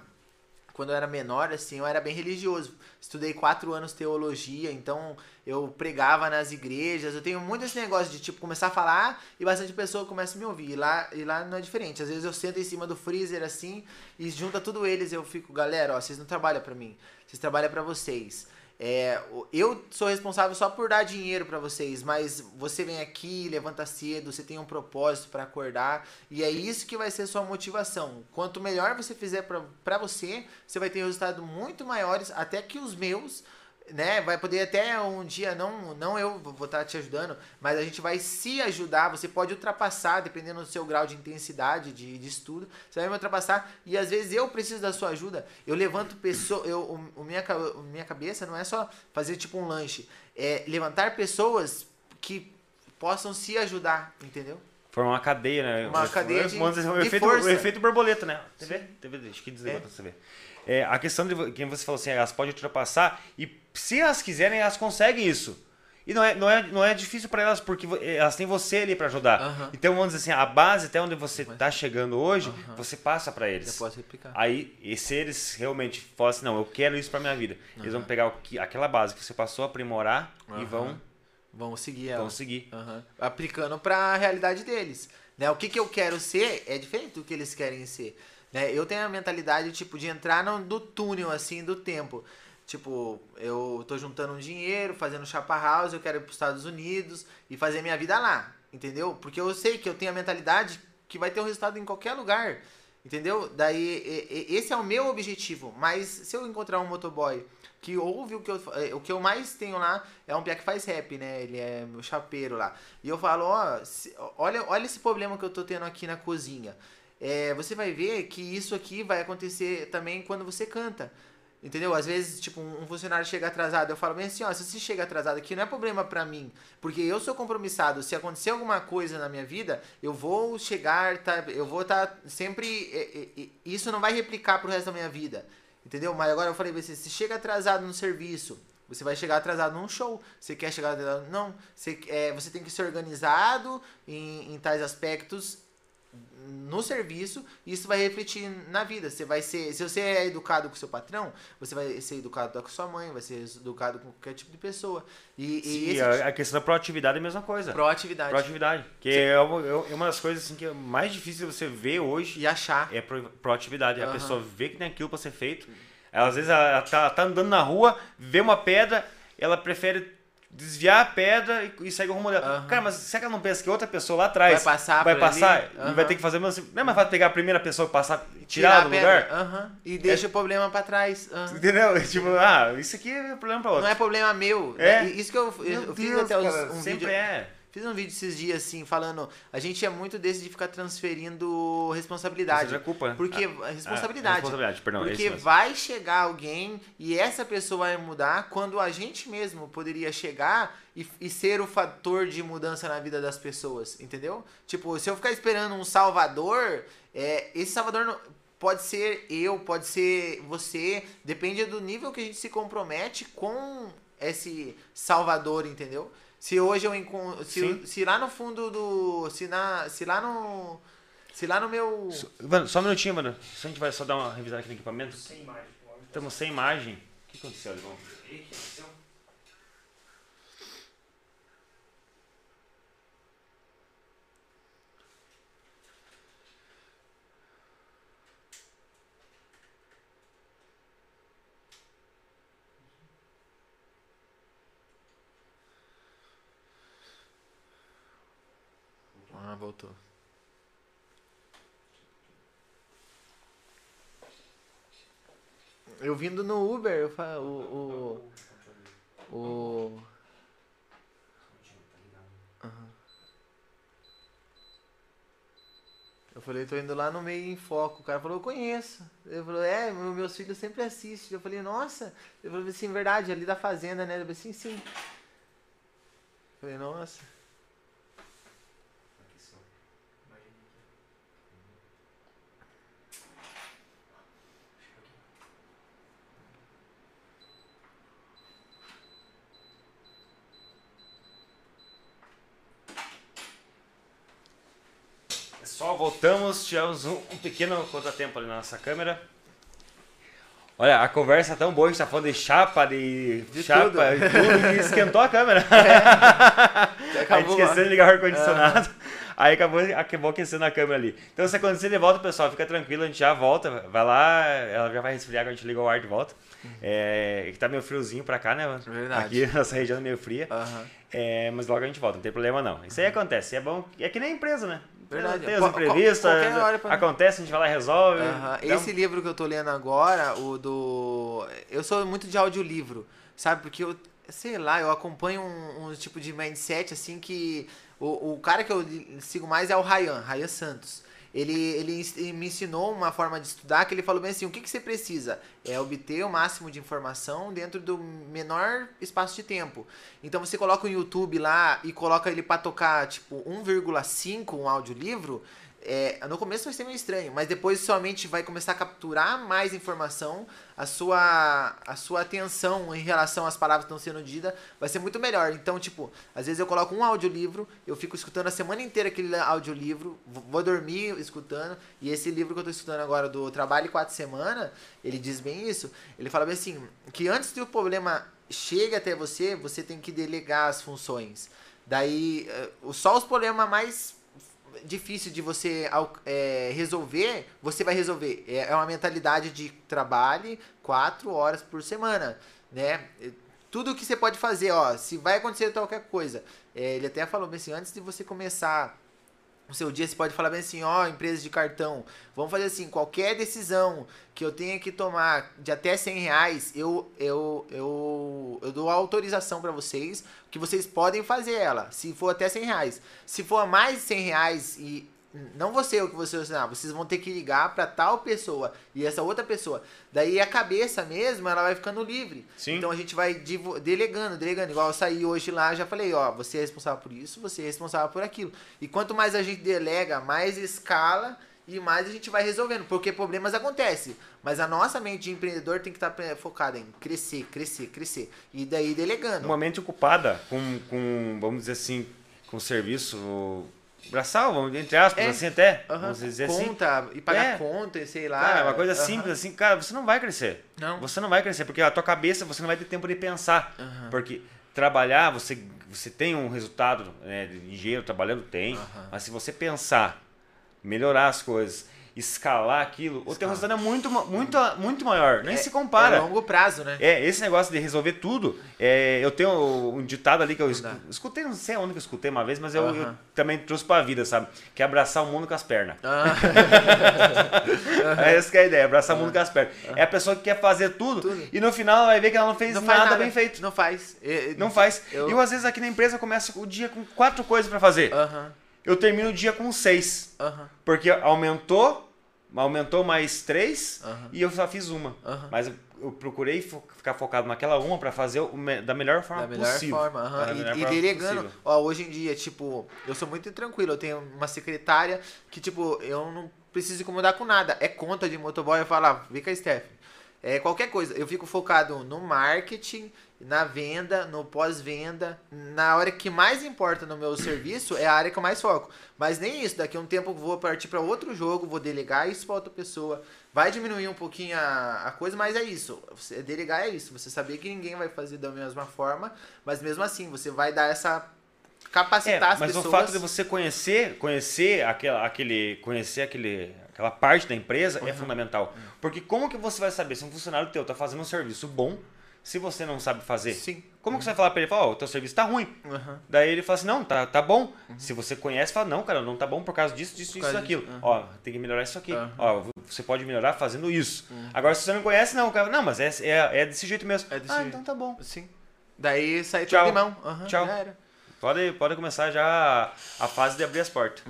quando eu era menor, assim, eu era bem religioso. Estudei quatro anos teologia, então eu pregava nas igrejas. Eu tenho muito esse negócio de, tipo, começar a falar e bastante pessoa começa a me ouvir. E lá, e lá não é diferente. Às vezes eu sento em cima do freezer, assim, e junta tudo eles eu fico, galera, ó, vocês não trabalham pra mim. Vocês trabalham pra vocês. É, eu sou responsável só por dar dinheiro pra vocês, mas você vem aqui, levanta cedo, você tem um propósito pra acordar e é isso que vai ser sua motivação. Quanto melhor você fizer pra você, você vai ter resultados muito maiores, até que os meus né? Vai poder até um dia, não, não eu vou estar te ajudando, mas a gente vai se ajudar. Você pode ultrapassar, dependendo do seu grau de intensidade de, de estudo, você vai me ultrapassar. E às vezes eu preciso da sua ajuda. Eu levanto pessoas, eu, o, o minha, o minha cabeça não é só fazer tipo um lanche, é levantar pessoas que possam se ajudar, entendeu? Forma uma cadeia, né? Uma cadeia de, o, efeito, força. o efeito borboleta, né? TV? TV, acho que desliga É. pra você ver. É, a questão de quem você falou assim, elas podem ultrapassar e se elas quiserem, elas conseguem isso. E não é, não é, não é difícil para elas, porque elas têm você ali para ajudar. Aham. Então, vamos dizer assim, a base até onde você tá chegando hoje, você passa para Eu eles. posso replicar. Aí, e se eles realmente falam assim, não, eu quero isso pra minha vida, eles vão pegar o que, aquela base que você passou, aprimorar e vão, Vamos seguir ela. vão seguir. Aplicando para a realidade deles. Né? O que, que eu quero ser é diferente do que eles querem ser. Né? Eu tenho a mentalidade tipo de entrar no, do túnel assim do tempo. Tipo, eu tô juntando um dinheiro, fazendo chapa house, eu quero ir para os Estados Unidos e fazer minha vida lá, entendeu? Porque eu sei que eu tenho a mentalidade que vai ter um resultado em qualquer lugar, entendeu? Daí esse é o meu objetivo. Mas se eu encontrar um motoboy que ouve o que eu eh, o que eu mais tenho lá é um pia que faz rap, né? Ele é meu chapeiro lá. E eu falo, ó, olha, olha esse problema que eu tô tendo aqui na cozinha. É, você vai ver que isso aqui vai acontecer também quando você canta. Entendeu? Às vezes, tipo, um funcionário chega atrasado, eu falo bem assim, ó, se você chega atrasado aqui, não é problema pra mim, porque eu sou compromissado. Se acontecer alguma coisa na minha vida, eu vou chegar, tá, eu vou estar sempre. é, é, é, isso não vai replicar pro resto da minha vida. Entendeu? Mas agora eu falei pra você, se chega atrasado no serviço, você vai chegar atrasado num show. Você quer chegar atrasado? Não. Você, é, você tem que ser organizado em, em tais aspectos no serviço e isso vai refletir na vida. Você vai ser, se você é educado com seu patrão, você vai ser educado com sua mãe, vai ser educado com qualquer tipo de pessoa. E, e Sim, esse a, a questão da proatividade é a mesma coisa. proatividade Proatividade. Que é uma, é uma das coisas assim, que é mais difícil de você ver hoje e achar. é pro- proatividade. A Aham. pessoa vê que tem aquilo pra ser feito. Às vezes ela, ela tá, tá andando na rua, vê uma pedra, ela prefere desviar a pedra e, e segue o rumo dela. Aham. Cara, mas será que ela não pensa que outra pessoa lá atrás Vai passar vai passar ali? e vai ter que fazer mesmo assim? Não é mais fácil pegar a primeira pessoa que passar e tirar, a do pedra. lugar? Aham. E deixa o problema pra trás. Entendeu? Tipo, ah, isso aqui é problema pra outro. Não é problema meu. É. né? Isso que eu, eu, eu fiz Deus, até os- cara, um sempre vídeo. é. Fiz um vídeo esses dias assim, falando. A gente é muito desse de ficar transferindo responsabilidade. Seja culpa, né? Porque Ah, a responsabilidade. ah, responsabilidade, perdão, é Porque mesmo. vai chegar alguém e essa pessoa vai mudar quando a gente mesmo poderia chegar e, e ser o fator de mudança na vida das pessoas, entendeu? Tipo, se eu ficar esperando um salvador, é, esse salvador não- pode ser eu, pode ser você, depende do nível que a gente se compromete com esse salvador, entendeu? Se hoje eu encontro. Se, se lá no fundo do. Se, na, se lá no. Se lá no meu. Mano, só um minutinho, mano. Só a gente vai só dar uma revisada aqui no equipamento. Sem imagem. pô. Estamos sem imagem. O que aconteceu, irmão? Que aconteceu? Ah, voltou. Eu vindo no Uber, eu fa... o. O. o... Aham. Eu falei, tô indo lá no meio em foco. O cara falou, eu conheço. Ele falou, é, meu- meus filhos sempre assistem. Eu falei, nossa. Ele falou assim, verdade, ali da fazenda, né? Eu falei, sim, sim. Eu falei, nossa. Pessoal, voltamos. Tivemos um, um pequeno contratempo ali na nossa câmera. Olha, a conversa é tão boa, a gente tá falando de chapa, de, De chapa tudo. e tudo, e esquentou a câmera. a gente esqueceu de ligar o ar-condicionado. Aí acabou, acabou aquecendo a câmera ali. Então se acontecer de volta, pessoal, fica tranquilo, a gente já volta. Vai lá, ela já vai resfriar quando a gente liga o ar de volta. É, que tá meio friozinho pra cá, né, mano? Verdade. Aqui nossa região é meio fria. Aham. É, mas logo a gente volta, não tem problema não. Isso aí acontece. É bom. É que nem empresa, né? Verdade. Tem os imprevistos, acontece, a gente vai lá e resolve. Aham. Então, Esse livro que eu tô lendo agora, o do. Eu sou muito de audiolivro, sabe? Porque eu, sei lá, eu acompanho um, um tipo de mindset assim que. O, o cara que eu sigo mais é o Ryan, Ryan Santos. Ele, ele me ensinou uma forma de estudar que ele falou bem assim: o que, que você precisa? É obter o máximo de informação dentro do menor espaço de tempo. Então você coloca o YouTube lá e coloca ele pra tocar tipo 1,5 um audiolivro. É, no começo vai ser meio estranho, mas depois sua mente vai começar a capturar mais informação, a sua, a sua atenção em relação às palavras que estão sendo ditas vai ser muito melhor. Então, tipo, às vezes eu coloco um audiolivro, eu fico escutando a semana inteira aquele audiolivro, vou dormir escutando, e esse livro que eu tô escutando agora do Trabalho Quatro Semanas, ele diz bem isso. Ele fala bem assim, que antes que o problema chegue até você, você tem que delegar as funções. Daí, eh, só os problemas mais difícil de você é, resolver, você vai resolver. É é uma mentalidade de trabalhe quatro horas por semana, né? Tudo que você pode fazer, ó, se vai acontecer qualquer coisa. é, ele até falou assim, antes de você começar o seu dia, você pode falar bem assim, ó, empresas de cartão, vamos fazer assim, qualquer decisão que eu tenha que tomar de até 100 reais, eu, eu, eu, eu dou autorização para vocês, que vocês podem fazer ela, se for até 100 reais. Se for mais de 100 reais e não você o que você assinar, vocês vão ter que ligar para tal pessoa e essa outra pessoa. Daí a cabeça mesmo, ela vai ficando livre. Sim. Então a gente vai delegando, delegando. Igual eu saí hoje lá, já falei, ó, você é responsável por isso, você é responsável por aquilo. E quanto mais a gente delega, mais escala e mais a gente vai resolvendo, porque problemas acontecem. Mas a nossa mente de empreendedor tem que estar pre- focada em crescer, crescer, crescer. E daí delegando. uma mente ocupada com, com, vamos dizer assim, com serviço braçal, vamos, entre aspas, É. assim até, Aham. vamos dizer assim. conta, e pagar É. conta, e sei lá. Cara, é uma coisa Aham. simples assim, cara, você não vai crescer. Não. Você não vai crescer, porque a tua cabeça você não vai ter tempo de pensar. Aham. Porque trabalhar, você, você tem um resultado, né, de engenheiro trabalhando, tem. Mas se você pensar, melhorar as coisas, escalar aquilo, o teu Escala. resultado é muito, muito, muito maior. Nem É- se compara. É longo prazo, né? É, esse negócio de resolver tudo, é, eu tenho um ditado ali que eu escu- escutei, não sei onde que eu escutei uma vez, mas eu, eu Aham. também trouxe pra vida, sabe? Que é abraçar o mundo com as pernas. Ah, É essa que é a ideia, abraçar o mundo com as pernas. É a pessoa que quer fazer tudo, Tudo. e no final ela vai ver que ela não fez não nada, nada bem feito. Não faz. É, Não faz. Eu- E eu, às vezes, aqui na empresa, começo o dia com quatro coisas pra fazer. Aham, Eu termino o dia com seis. aham, Porque aumentou, aumentou mais três, Aham. e eu só fiz uma. Mas eu, procurei fo- ficar focado naquela uma pra fazer me- da melhor forma Da melhor possível. forma. Da E- melhor E, forma delegando. possível. Ó, hoje em dia, tipo, eu sou muito tranquilo. Eu tenho uma secretária que, tipo, eu não preciso incomodar com nada. É conta de motoboy, eu falo, ah, vem com a Stephanie. É qualquer coisa. Eu fico focado no marketing, na venda, no pós-venda. Na hora que mais importa no meu serviço é a área que eu mais foco. Mas nem isso. Daqui a um tempo eu vou partir para outro jogo, vou delegar isso para outra pessoa. Vai diminuir um pouquinho a, a coisa, mas é isso. Você, delegar é isso. Você saber que ninguém vai fazer da mesma forma, mas mesmo assim, você vai dar essa. capacitar É, as mas pessoas. o fato de você conhecer, conhecer aquela, aquele, conhecer aquele, aquela parte da empresa é Uhum. fundamental. Porque como que você vai saber se um funcionário teu tá fazendo um serviço bom, se você não sabe fazer? Sim. Como que você vai falar pra ele, Fala, ó, o teu serviço tá ruim. Aham. Daí ele fala assim, não, tá, tá bom. Se você conhece, fala, não, cara, não tá bom por causa disso, disso, Por isso, causa daquilo. disso, aham. Ó, tem que melhorar isso aqui. Ó, você pode melhorar fazendo isso. Agora, se você não conhece, não, cara, não, mas é, é, é desse jeito mesmo. É desse ah, jeito. então tá bom. Sim. Daí sai tudo de mão. Tchau. Pode, pode começar já a fase de abrir as portas.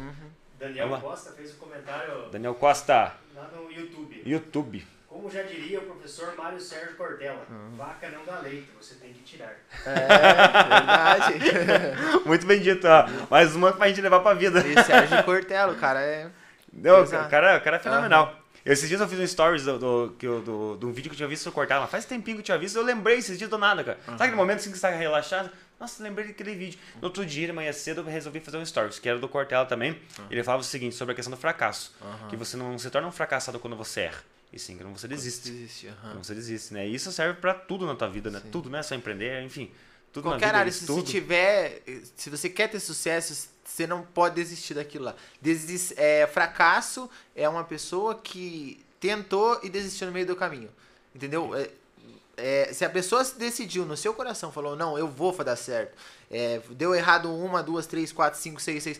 Daniel Vamos lá. Costa fez um comentário Daniel Costa, lá no YouTube. YouTube. Como já diria o professor Mário Sérgio Cortella, vaca não dá leite, você tem que tirar. É, verdade. Muito bem dito, ó. Mais uma pra gente levar pra vida. e Sérgio Cortella, o cara é. Não, o cara, o cara é fenomenal. Esses dias eu fiz um stories do, do, que eu- do, de um vídeo que eu tinha visto cortar, mas faz tempinho que eu tinha visto, eu lembrei esses dias do nada, cara. Sabe aquele momento assim que você tá relaxado? Nossa, lembrei daquele vídeo. No outro dia, de manhã cedo, eu resolvi fazer um stories, que era do Cortella também. Ele falava o seguinte, sobre a questão do fracasso. Que você não se torna um fracassado quando você erra. E sim, quando você desiste. Desiste, aham. Quando você desiste, né? E isso serve pra tudo na tua vida, né? Sim. Tudo, não é só empreender, enfim. Tudo Qualquer vida, área, se, se tudo. tiver. Se você quer ter sucesso, você não pode desistir daquilo lá. Desis, é, fracasso é uma pessoa que tentou e desistiu no meio do caminho. Entendeu? É, é, se a pessoa se decidiu no seu coração, falou, não, eu vou dar certo. é, deu errado uma, duas, três, quatro, cinco, seis, seis.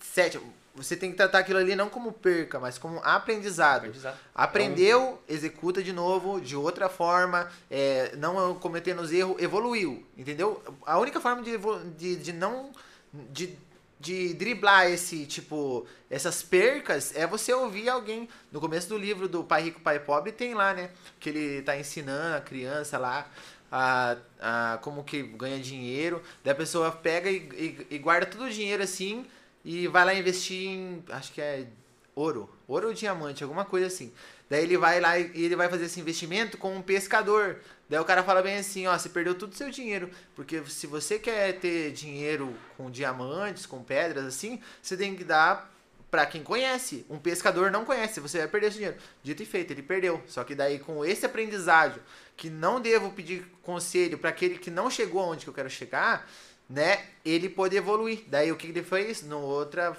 Sete, você tem que tratar aquilo ali não como perca, mas como aprendizado. Aprendizado. Aprendeu, executa de novo, de outra forma, é, não cometendo os erros, evoluiu, entendeu? A única forma de, de, de não. De, de driblar esse tipo essas percas é você ouvir alguém. No começo do livro do pai rico pai pobre tem lá né que ele tá ensinando a criança lá a, a como que ganha dinheiro. Daí a pessoa pega e, e, e guarda todo o dinheiro assim e vai lá investir em acho que é ouro ouro ou diamante alguma coisa assim. Daí ele vai lá e ele vai fazer esse investimento com um pescador Daí o cara fala bem assim, ó, você perdeu todo o seu dinheiro, porque se você quer ter dinheiro com diamantes, com pedras assim, você tem que dar pra quem conhece. Um pescador não conhece, você vai perder esse dinheiro. Dito e feito, ele perdeu. Só que daí com esse aprendizado, que não devo pedir conselho para aquele que não chegou aonde que eu quero chegar, né? Ele pode evoluir. Daí o que ele fez? No outra,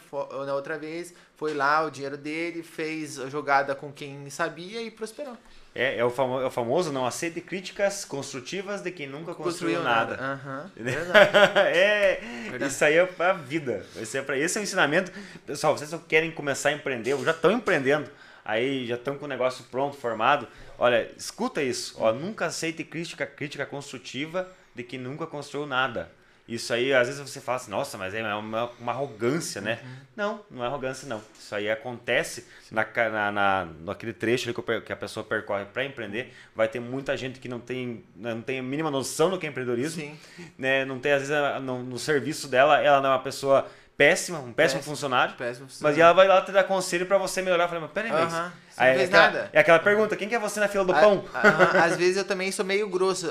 na outra vez, foi lá o dinheiro dele, fez a jogada com quem sabia e prosperou. É, é, o famo- é o famoso não aceite críticas construtivas de quem nunca construiu, nada. Aham. Entendeu? verdade. é, Verdade. isso aí é pra vida. Esse é, pra, esse é o ensinamento. Pessoal, vocês querem começar a empreender, ou já estão empreendendo, aí já estão com o negócio pronto, formado. Olha, escuta isso. Ó, nunca aceite crítica, crítica construtiva de quem nunca construiu nada. Isso aí, às vezes você fala assim, nossa, mas é uma, uma arrogância, né? Não, não é arrogância, não. Isso aí acontece na, na, na- naquele trecho ali que, per- que a pessoa percorre para empreender. Vai ter muita gente que não tem, não tem a mínima noção do que é empreendedorismo Sim. né, não tem, às vezes, no, no serviço dela, ela não é uma pessoa péssima, um péssimo, Péssimo. funcionário, Péssimo mas funcionário. ela vai lá te dar conselho pra você melhorar. Eu falei, mas peraí, mas... Aham, você Aí não é fez aquela, nada. É aquela pergunta, quem que é você na fila do A- pão? às vezes eu também sou meio grosso.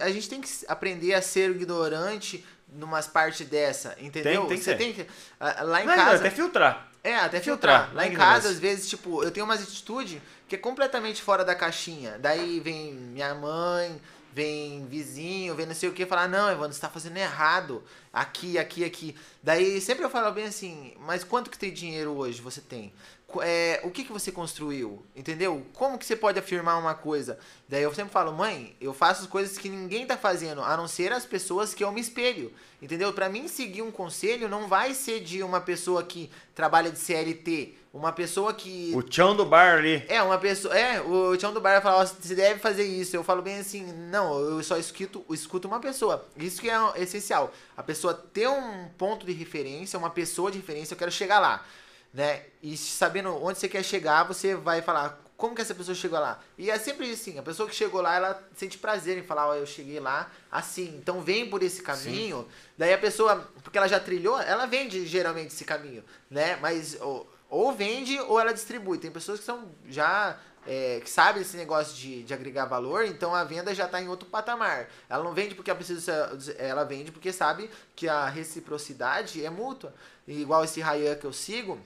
A gente tem que aprender a ser ignorante numas partes dessa, entendeu? Tem- tem que Você ser. tem que. ah, Lá em Não, casa. até filtrar. É, até filtrar, filtrar. Lá não em é casa, às vezes, tipo, eu tenho umas atitudes que é completamente fora da caixinha. Daí vem minha mãe, vem vizinho, vem não sei o que, falar, não, Evandro, você tá fazendo errado. Aqui, aqui, aqui. Daí sempre eu falo bem assim, mas quanto que tem dinheiro hoje você tem? É, o que, que você construiu? Entendeu? Como que você pode afirmar uma coisa? Daí eu sempre falo, mãe, eu faço as coisas que ninguém tá fazendo, a não ser as pessoas que eu me espelho. Entendeu? Pra mim seguir um conselho não vai ser de uma pessoa que trabalha de CLT, uma pessoa que O chão do bar ali. é, uma pessoa. É, o Tião do Bar fala, você deve fazer isso. Eu falo bem assim, não, eu só escuto, escuto uma pessoa. Isso que é essencial. A pessoa ter um ponto de referência, uma pessoa de referência, eu quero chegar lá. Né? E sabendo onde você quer chegar, você vai falar como que essa pessoa chegou lá. E é sempre assim, a pessoa que chegou lá, ela sente prazer em falar, ó, eu cheguei lá assim. Então vem por esse caminho. Daí a pessoa, porque ela já trilhou, ela vende geralmente esse caminho, né? Mas ou, ou vende ou ela distribui. Tem pessoas que são já é, que sabem esse negócio de, de agregar valor, então a venda já está em outro patamar. Ela não vende porque ela precisa, ela vende porque sabe que a reciprocidade é mútua. E igual esse Ryan que eu sigo,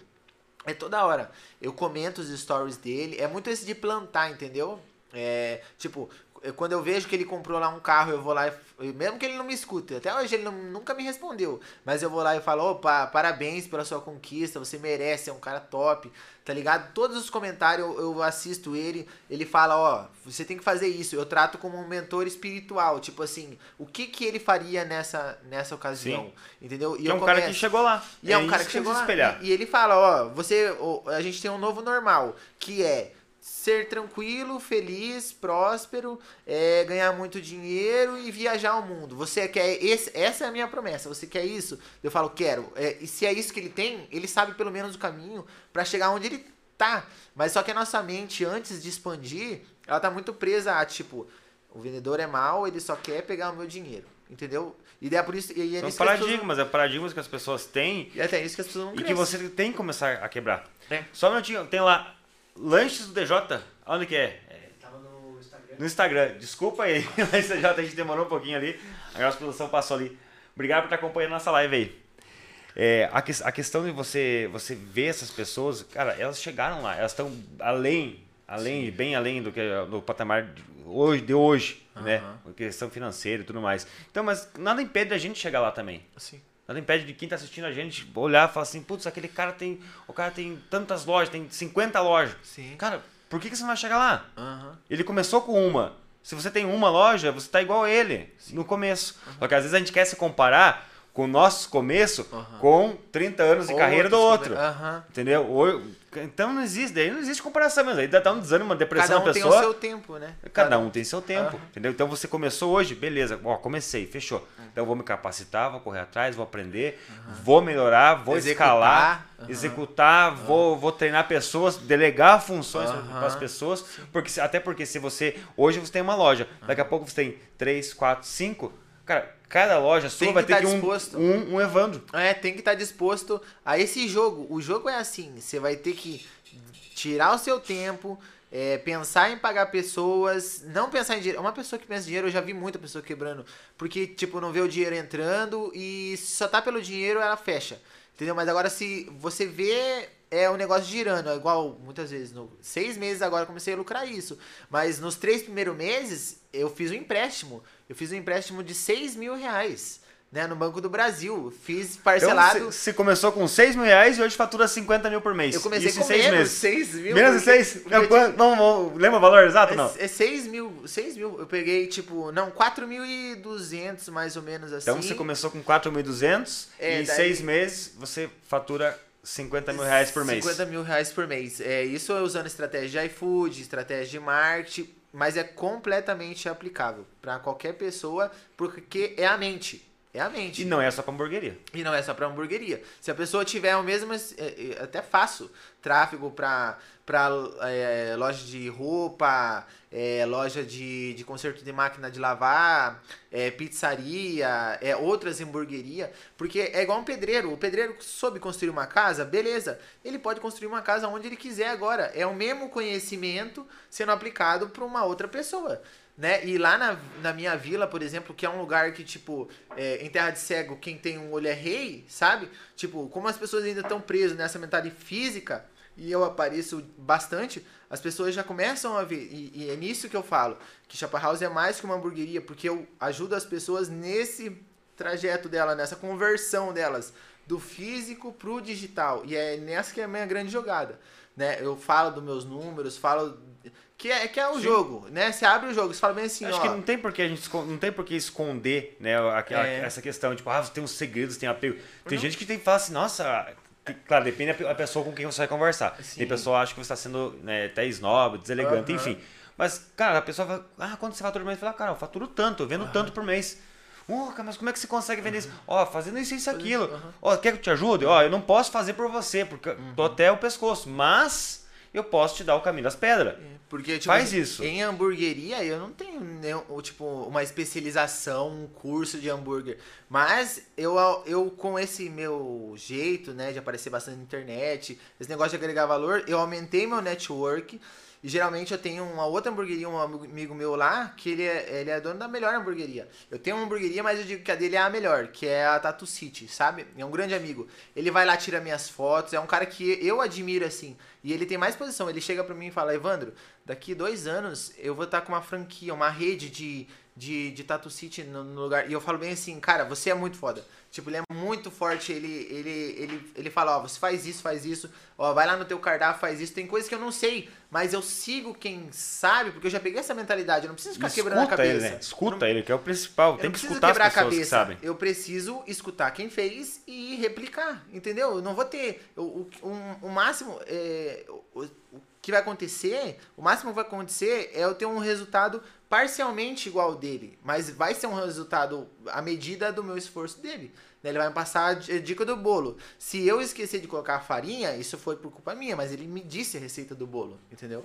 é toda hora. Eu comento os stories dele. É muito esse de plantar, entendeu? É, tipo, quando eu vejo que ele comprou lá um carro, eu vou lá e. Mesmo que ele não me escute, até hoje ele não- nunca me respondeu. Mas eu vou lá e falo: opa, parabéns pela sua conquista, você merece, é um cara top, tá ligado? Todos os comentários eu, eu assisto ele, ele fala: ó, você tem que fazer isso. Eu trato como um mentor espiritual. Tipo assim, o que que ele faria nessa, nessa ocasião? Sim. Entendeu? E é um cara que começo- chegou lá. e é, um cara que chegou lá. se espelhar. E, e ele fala, ó, você. ó, a gente tem um novo normal, que é ser tranquilo, feliz, próspero, é, ganhar muito dinheiro e viajar ao mundo. Você quer. Esse, essa é a minha promessa. Você quer isso? Eu falo, quero. É, e se é isso que ele tem, ele sabe pelo menos o caminho pra chegar onde ele tá. Mas só que a nossa mente, antes de expandir, ela tá muito presa a tipo. O vendedor é mau, ele só quer pegar o meu dinheiro. Entendeu? E é por isso. E é São que pessoas paradigmas, é paradigmas que as pessoas têm E até isso que as pessoas não e que crescem. você tem que começar a quebrar. É. Só um minutinho, tem lá, lanches do DJ, onde que é? É, Tava no Instagram. No Instagram. Desculpa aí, mas já a gente demorou um pouquinho ali. A nossa produção passou ali. Obrigado por estar acompanhando nossa live aí. É, a, que- a questão de você, você ver essas pessoas, cara, elas chegaram lá, elas estão além, além, bem além do que do patamar de hoje, de hoje, né? Aham. Questão financeira e tudo mais. Então, mas nada impede a gente chegar lá também. Sim. Nada impede de quem tá assistindo a gente olhar e falar assim, putz, aquele cara tem, o cara tem tantas lojas, tem 50 lojas. Sim. Cara, por que, que você não vai chegar lá? Aham. Ele começou com uma. Se você tem uma loja, você tá igual a ele no começo. Só que às vezes a gente quer se comparar com o nosso começo Aham. com 30 anos de carreira do Outros outro. Entendeu? Então não existe, daí não existe comparação mesmo. Aí dá um desânimo, uma depressão Cada um na tem pessoa. o seu tempo, né? Cada um tem seu tempo, entendeu? Então você começou hoje, beleza, ó, comecei, fechou. Então eu vou me capacitar, vou correr atrás, vou aprender, vou melhorar, vou Executar. escalar, executar, vou, vou treinar pessoas, delegar funções para as pessoas, porque até porque se você hoje você tem uma loja, daqui a pouco você tem três, quatro, cinco, cara, cada loja sua Tem vai que ter tá que um, um, um Evandro. É, tem que estar disposto a esse jogo. O jogo é assim, você vai ter que tirar o seu tempo, é, pensar em pagar pessoas, não pensar em dinheiro. Uma pessoa que pensa em dinheiro, eu já vi muita pessoa quebrando, porque, tipo, não vê o dinheiro entrando e se só tá pelo dinheiro, ela fecha. Entendeu? Mas agora, se você vê é o negócio girando, é igual muitas vezes, no seis meses agora eu comecei a lucrar isso. Mas nos três primeiros meses, eu fiz um empréstimo. Eu fiz um empréstimo de seis mil reais. Né, no Banco do Brasil. Fiz parcelado. Então, você começou com 6 mil reais e hoje fatura 50 mil por mês. Eu comecei Isso com em seis menos, meses. 6 mil. Menos de porque- 6? porque eu Não, não, lembra o valor exato não? É, é 6 mil, 6 mil. Eu peguei, tipo, não, 4.200 mais ou menos assim. Então você começou com 4.200 É, e em daí- seis meses você fatura 50 mil reais por mês. 50 mil reais por mês. É, isso é usando estratégia de iFood, estratégia de marketing, mas é completamente aplicável para qualquer pessoa, porque é a mente. É a mente. E não é só pra hamburgueria. E não é só para hamburgueria. Se a pessoa tiver o mesmo, é, é, até faço tráfego para é, loja de roupa, é, loja de, de conserto de máquina de lavar, é, pizzaria, é, outras hamburgueria, porque é igual um pedreiro. O pedreiro soube construir uma casa, beleza. Ele pode construir uma casa onde ele quiser agora. É o mesmo conhecimento sendo aplicado para uma outra pessoa né? E lá na, na minha vila, por exemplo, que é um lugar que, tipo, é, em Terra de Cego, quem tem um olho é rei, sabe? Tipo, como as pessoas ainda estão presas nessa mentalidade física, e eu apareço bastante, as pessoas já começam a ver. E, e é nisso que eu falo, que Chapa House é mais que uma hamburgueria, porque eu ajudo as pessoas nesse trajeto dela, nessa conversão delas, do físico pro digital. E é nessa que é a minha grande jogada. Né? Eu falo dos meus números, falo que é, que é o Sim. jogo, né? Você abre o jogo, você fala bem assim, Acho ó. que não tem porque a gente não tem por que esconder, né, a- a- É. essa questão, tipo, ah, você tem uns segredos, tem apego. Tem gente que tem que falar assim, nossa, claro, depende da pe- da pessoa com quem você vai conversar. Sim. Tem pessoa que acha que você está sendo né, até snob, deselegante, Aham. enfim. Mas, cara, a pessoa fala, ah, quanto você fatura por mês? Fala, cara, eu faturo tanto, eu vendo tanto por mês. Oh, mas como é que você consegue vender isso? Ó, fazendo isso, isso, aquilo. Ó, quer que eu te ajude? Ó, eu não posso fazer por você, porque Uhum. tô até o pescoço, mas eu posso te dar o caminho das pedras. Porque, tipo, Faz assim, isso. Em hamburgueria, eu não tenho nenhum, tipo, uma especialização, um curso de hambúrguer. Mas eu, eu, com esse meu jeito, né, de aparecer bastante na internet, esse negócio de agregar valor, eu aumentei meu network. E geralmente eu tenho uma outra hamburgueria, um amigo meu lá, que ele é, ele é dono da melhor hamburgueria. Eu tenho uma hamburgueria, mas eu digo que a dele é a melhor, que é a Tatu City, sabe? É um grande amigo. Ele vai lá, tira minhas fotos, é um cara que eu admiro, assim. E ele tem mais posição. Ele chega pra mim e fala, Evandro, daqui dois anos eu vou estar com uma franquia, uma rede de, de, de Tatu City no, no lugar. E eu falo bem assim, cara, você é muito foda. Tipo, ele é muito forte, ele, ele, ele, ele fala, ó, você faz isso, faz isso, ó, vai lá no teu cardápio, faz isso. Tem coisas que eu não sei, mas eu sigo quem sabe, porque eu já peguei essa mentalidade, eu não preciso ficar quebrando a Escuta cabeça. ele, né? Escuta Não- ele, que é o principal. eu Tem que preciso escutar as quebrar a pessoas que cabeça. sabem. Eu preciso escutar quem fez e replicar, entendeu? Eu não vou ter. O, o, um- o máximo. É, o, o que vai acontecer, o máximo que vai acontecer é eu ter um resultado parcialmente igual dele. Mas vai ser um resultado à medida do meu esforço dele. Ele vai me passar a di- a dica do bolo. Se eu esquecer de colocar a farinha, isso foi por culpa minha, mas ele me disse a receita do bolo, entendeu?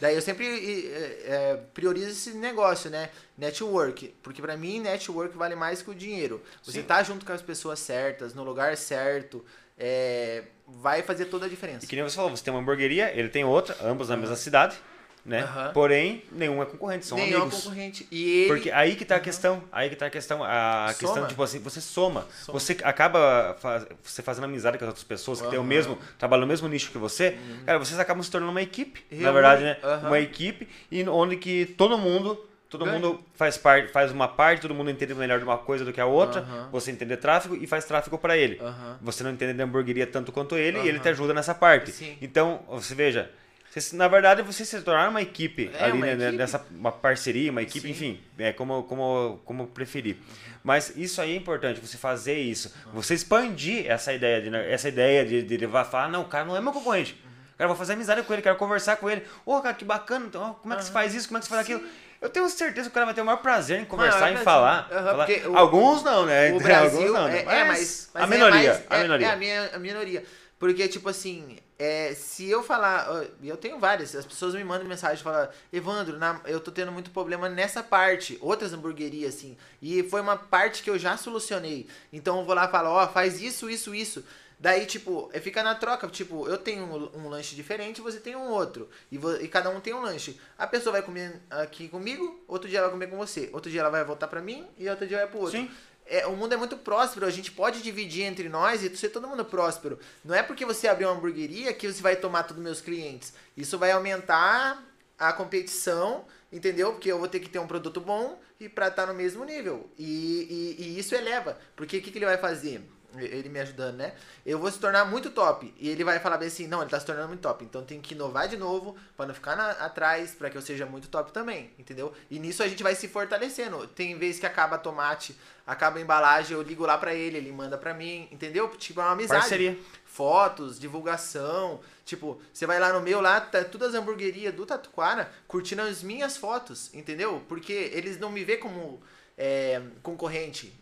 Daí eu sempre é, é, priorizo esse negócio, né? Network. Porque pra mim, network vale mais que o dinheiro. Você Sim. tá junto com as pessoas certas, no lugar certo, é, vai fazer toda a diferença. E que nem você falou, você tem uma hamburgueria, ele tem outra, ambos na mesma cidade, né? Aham. Porém, nenhum é concorrente, são Nenhum amigos. concorrente. E ele. Porque aí que tá a questão, aí que tá a questão, a Soma. questão, tipo assim, você soma. Soma. Você acaba faz- você fazendo amizade com as outras pessoas que têm o mesmo, trabalham no mesmo nicho que você, cara, vocês acabam se tornando uma equipe, na verdade, né? Uma equipe e onde que todo mundo Todo mundo faz parte, faz uma parte, todo mundo entende melhor de uma coisa do que a outra. Você entende tráfego e faz tráfego para ele. Você não entende de hamburgueria tanto quanto ele e ele te ajuda nessa parte. Sim. Então, você veja, Vocês, na verdade, vocês se tornaram uma equipe É, ali, uma né, equipe. nessa uma parceria, uma equipe, Sim. enfim, é como, como, como preferir. Mas isso aí é importante, você fazer isso, você expandir essa ideia de, né, essa ideia de, de levar, falar, não, o cara não é meu concorrente. Cara, vou fazer amizade com ele, quero conversar com ele. Ô, cara, que bacana, então, como é que se faz isso, como é que se faz aquilo? Eu tenho certeza que o cara vai ter o maior prazer em conversar, Maior em falar. Falar. o- Alguns não, né? O Brasil Alguns não, né? é, é, mas, mas a é minoria, mais- a é- minoria. É, a, minha, a minoria. Porque, tipo assim, é, se eu falar. Eu tenho várias, as pessoas me mandam mensagem e falam, Evandro, na- eu tô tendo muito problema nessa parte. Outras hamburguerias, assim. E foi uma parte que eu já solucionei. Então eu vou lá e falo, ó, faz isso, isso, isso. Daí, tipo, é, fica na troca. Tipo, eu tenho um, um lanche diferente, você tem um outro. E, e cada um tem um lanche. A pessoa vai comer aqui comigo, outro dia ela vai comer com você. Outro dia ela vai voltar pra mim e outro dia vai pro outro. Sim. É, o mundo é muito próspero, a gente pode dividir entre nós e ser todo mundo próspero. Não é porque você abriu uma hamburgueria que você vai tomar todos os meus clientes. Isso vai aumentar a competição, entendeu? Porque eu vou ter que ter um produto bom e pra estar no mesmo nível. E, e, e isso eleva. Porque o que, que ele vai fazer? Ele me ajudando, né? Eu vou se tornar muito top. E ele vai falar bem assim: não, ele tá se tornando muito top. Então tem que inovar de novo pra não ficar na- atrás, pra que eu seja muito top também, entendeu? E nisso a gente vai se fortalecendo. Tem vezes que acaba tomate, acaba a embalagem, eu ligo lá pra ele, ele manda pra mim, entendeu? Tipo, é uma amizade. Parceria. Fotos, divulgação. Tipo, você vai lá no meu, lá tá todas as hamburguerias do Tatuquara curtindo as minhas fotos, entendeu? Porque eles não me vê como é, concorrente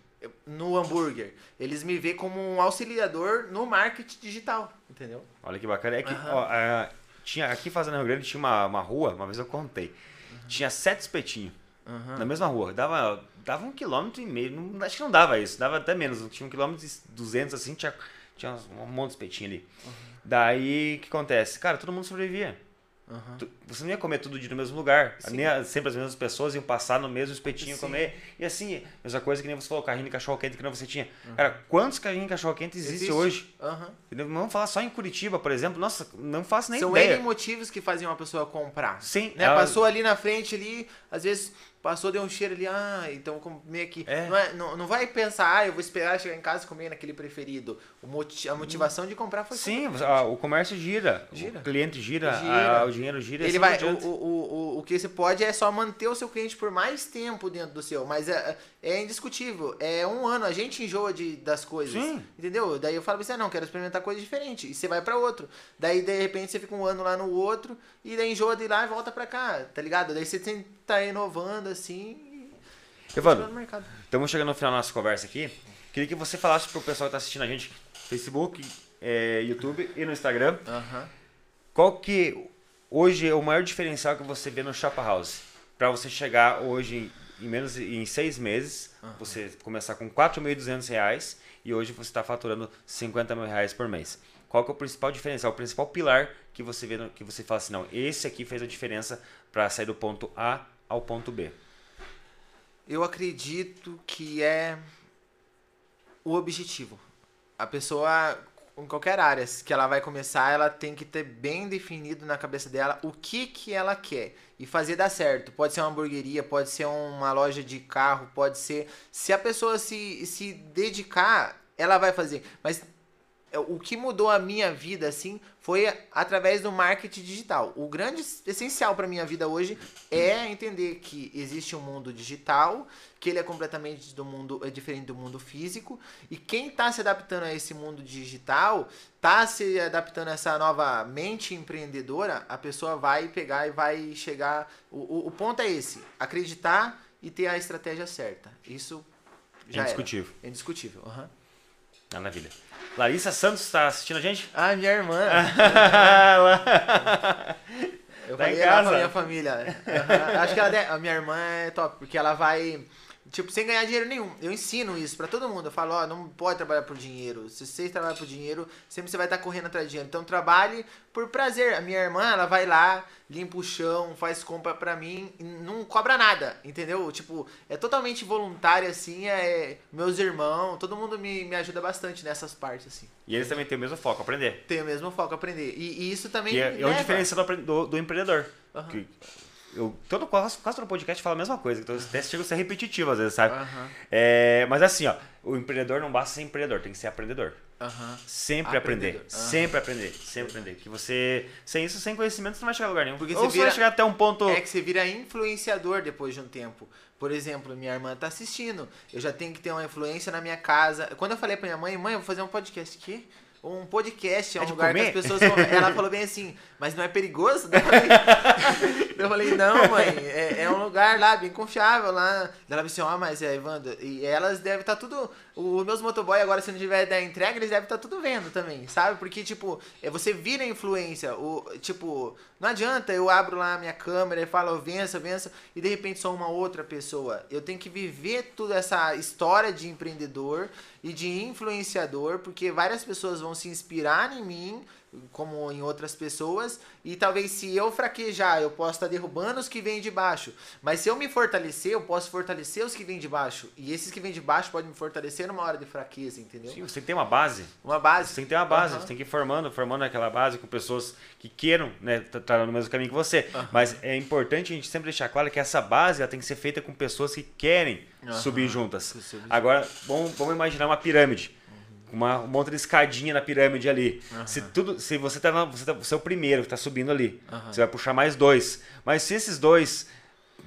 no hambúrguer. Eles me vê como um auxiliador no marketing digital, entendeu? Olha que bacana. É que, Aham. ó, a- tinha, aqui em Fazenda Rio Grande tinha uma, uma rua, uma vez eu contei. Tinha sete espetinhos na mesma rua. Dava, dava um quilômetro e meio. Não, acho que não dava isso, dava até menos. Tinha um quilômetro e duzentos assim, tinha, tinha um monte de espetinho ali. Daí, o que acontece? Cara, todo mundo sobrevivia. Tu- Você não ia comer tudo no mesmo lugar. Nem sempre as mesmas pessoas iam passar no mesmo espetinho Sim. comer. E assim, mesma coisa que nem você falou, carrinho de cachorro quente que não você tinha. Cara, quantos carrinhos de cachorro quente existe, Existe. hoje? Entendeu? Vamos falar só em Curitiba, por exemplo. Nossa, não faço nem São ideia. N motivos que fazem uma pessoa comprar. Sim, Né? ela- Passou ali na frente ali, às vezes passou, deu um cheiro ali, ah, então vou comer aqui. É. Não, é- não, não vai pensar, ah, eu vou esperar chegar em casa e comer naquele preferido. O moti- a motivação de comprar foi Sim, ah, o comércio gira, Gira. o cliente gira, Gira. ah, o dinheiro gira. Ele assim vai, o, o, o- o que você pode é só manter o seu cliente por mais tempo dentro do seu, mas é, é indiscutível. É um ano, a gente enjoa de, das coisas. Sim. Entendeu? Daí eu falo pra você, ah, não, quero experimentar coisa diferente. E você vai pra outro. Daí, de repente, você fica um ano lá no outro, e daí enjoa de lá e volta pra cá, tá ligado? Daí você tem tá inovando assim e Evandro, estamos chegando no final da nossa conversa aqui. Queria que você falasse pro pessoal que está assistindo a gente Facebook, eh, YouTube e no Instagram. Aham. Qual que hoje é o maior diferencial que você vê no Chapa House? Para você chegar hoje em menos em seis meses, você começar com 4.200 reais e hoje você está faturando 50 mil reais por mês. Qual que é o principal diferencial, o principal pilar que você vê, no- que você fala assim, não, esse aqui fez a diferença para sair do ponto A ao ponto B. Eu acredito que é o objetivo. A pessoa, em qualquer área que ela vai começar, ela tem que ter bem definido na cabeça dela o que, que ela quer e fazer dar certo. Pode ser uma hamburgueria, pode ser uma loja de carro, pode ser. Se a pessoa se, se dedicar, ela vai fazer. Mas o que mudou a minha vida assim foi através do marketing digital. O grande essencial para minha vida hoje é entender que existe um mundo digital, que ele é completamente do mundo é diferente do mundo físico e quem está se adaptando a esse mundo digital, está se adaptando a essa nova mente empreendedora, a pessoa vai pegar e vai chegar. O, o, o ponto é esse: acreditar e ter a estratégia certa. Isso já era. Indiscutível. É indiscutível. Aham. Maravilha. Larissa Santos está assistindo a gente? Ah, minha irmã. Eu Tá em falei lá casa? com a minha família. Aham. Acho que ela deve- a minha irmã é top, porque ela vai, tipo, sem ganhar dinheiro nenhum. Eu ensino isso pra todo mundo. Eu falo, ó, não pode trabalhar por dinheiro. Se você trabalhar por dinheiro, sempre você vai estar correndo atrás de dinheiro. Então trabalhe por prazer. A minha irmã, ela vai lá, limpa o chão, faz compra pra mim, e não cobra nada, entendeu? Tipo, é totalmente voluntário, assim, é meus irmãos, todo mundo me, me ajuda bastante nessas partes, assim. E eles também têm o mesmo foco, aprender. Tem o mesmo foco aprender. E, e isso também Que é, é o diferencial do, do, do empreendedor. Aham. Que eu, todo, quase, quase todo podcast fala a mesma coisa, então até chega a ser repetitivo às vezes, sabe? É, mas assim, ó, o empreendedor não basta ser empreendedor, tem que ser aprendedor. Aham. Sempre aprender. Aham. Sempre aprender. Sempre aprender. Que você. Sem isso, sem conhecimento, você não vai chegar a lugar nenhum. Porque Ou você você vai vira- chegar até um ponto. É que você vira influenciador depois de um tempo. Por exemplo, minha irmã tá assistindo. Eu já tenho que ter uma influência na minha casa. Quando eu falei pra minha mãe, mãe, eu vou fazer um podcast aqui. Um podcast é É um de lugar comer? que as pessoas. Ela falou bem assim, mas não é perigoso? Eu falei, eu falei, não, mãe, é, é um lugar lá bem confiável lá. Ela disse, ó, mas é, Evandro, e elas devem estar tudo. Os meus motoboy agora, se não tiver da entrega, eles devem estar tudo vendo também, sabe? Porque, tipo, é, você vira influência. O, tipo, não adianta eu abro lá a minha câmera e falo, vença, vença, e de repente sou uma outra pessoa. Eu tenho que viver toda essa história de empreendedor e de influenciador, porque várias pessoas vão se inspirar em mim, como em outras pessoas, e talvez se eu fraquejar, eu posso estar derrubando os que vêm de baixo. Mas se eu me fortalecer, eu posso fortalecer os que vêm de baixo. E esses que vêm de baixo podem me fortalecer numa hora de fraqueza, entendeu? Sim, você tem que ter uma base. Uma base. Você tem que ter uma base, Aham. você tem que ir formando, formando aquela base com pessoas que queiram né, estar no mesmo caminho que você. Mas é importante a gente sempre deixar claro que essa base ela tem que ser feita com pessoas que querem Aham. subir juntas. Agora, vamos, vamos imaginar uma pirâmide. Uma, um monte de escadinha na pirâmide ali. Se tudo, se você tá, na, você tá, você é o primeiro que está subindo ali, Aham. você vai puxar mais dois. Mas se esses dois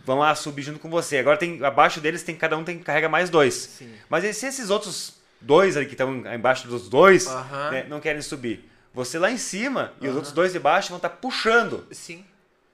vão lá subir junto com você, agora tem abaixo deles tem cada um tem carrega mais dois. Sim. Mas e se esses outros dois ali que estão embaixo dos dois Aham. né, não querem subir, você lá em cima e os outros dois de baixo vão estar puxando Sim.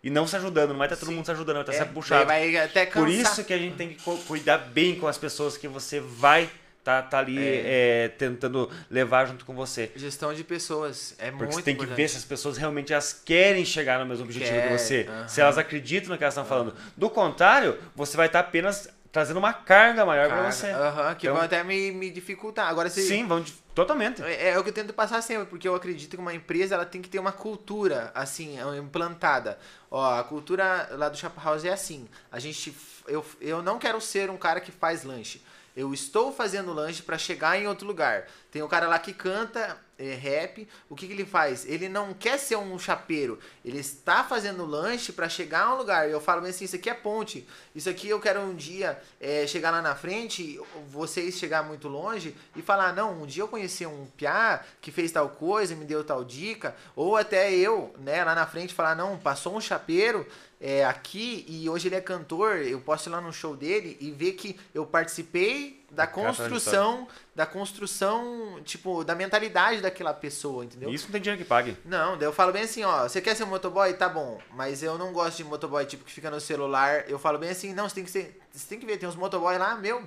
e não se ajudando. Não vai estar todo Sim. mundo se ajudando, vai estar É, daí vai até cansar. Por isso que a gente tem que cu- cuidar bem com as pessoas que você vai tá, tá ali é, tentando levar junto com você. Gestão de pessoas é Porque muito você tem que importante. ver se as pessoas realmente elas querem chegar no mesmo objetivo Quer, que você. Se elas acreditam no que elas estão falando. Do contrário, você vai estar apenas trazendo uma carga maior para você. aham, que Então- vão até me, me dificultar. Agora, se, Sim, vão totalmente. É, é o que eu tento passar sempre, porque eu acredito que uma empresa ela tem que ter uma cultura assim implantada. Ó, a cultura lá do Chapa House é assim. A gente, eu, eu não quero ser um cara que faz lanche. Eu estou fazendo lanche para chegar em outro lugar. Tem um cara lá que canta é, rap. O que, que ele faz? Ele não quer ser um chapeiro. Ele está fazendo lanche para chegar a um lugar. Eu falo assim: isso aqui é ponte. Isso aqui eu quero um dia é, chegar lá na frente, vocês chegar muito longe e falar: não, um dia eu conheci um piá que fez tal coisa, me deu tal dica. Ou até eu, né, lá na frente falar: não, passou um chapeiro é, aqui e hoje ele é cantor, eu posso ir lá no show dele e ver que eu participei da Cara, construção, da construção, tipo, da mentalidade daquela pessoa, entendeu? Isso não tem dinheiro que pague. Não, daí eu falo bem assim, ó, você quer ser um motoboy? Tá bom, mas eu não gosto de motoboy tipo que fica no celular. Eu falo bem assim, não, você tem que ser, você tem que ver, tem uns motoboy lá, meu,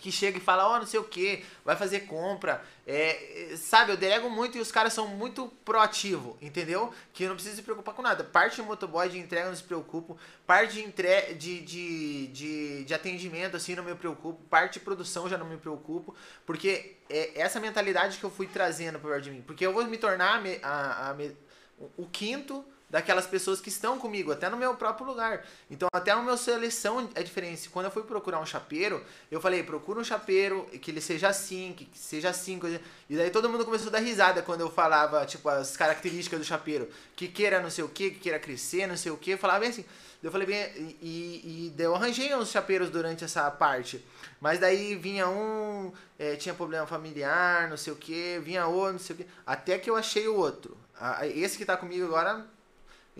que chega e fala, ó, não sei o que, vai fazer compra. É, sabe, eu delego muito e os caras são muito proativos, entendeu? Que eu não preciso se preocupar com nada. Parte de motoboy de entrega não se preocupo, parte de, entre... de, de, de, de atendimento, assim, não me preocupo, parte de produção já não me preocupo, porque é essa mentalidade que eu fui trazendo para de mim. Porque eu vou me tornar a, a- a o quinto daquelas pessoas que estão comigo, até no meu próprio lugar. Então, até no meu seleção é diferente. Quando eu fui procurar um chapeiro, eu falei, procura um chapeiro que ele seja assim, que seja assim, coisa... E daí todo mundo começou a dar risada quando eu falava, tipo, as características do chapeiro. Que queira não sei o que, que queira crescer, não sei o que. Falava bem assim. Eu falei bem, e, e, eu arranjei uns chapeiros durante essa parte. Mas daí vinha um, é, tinha problema familiar, não sei o que, vinha outro, não sei o que. Até que eu achei o outro. Esse que tá comigo agora,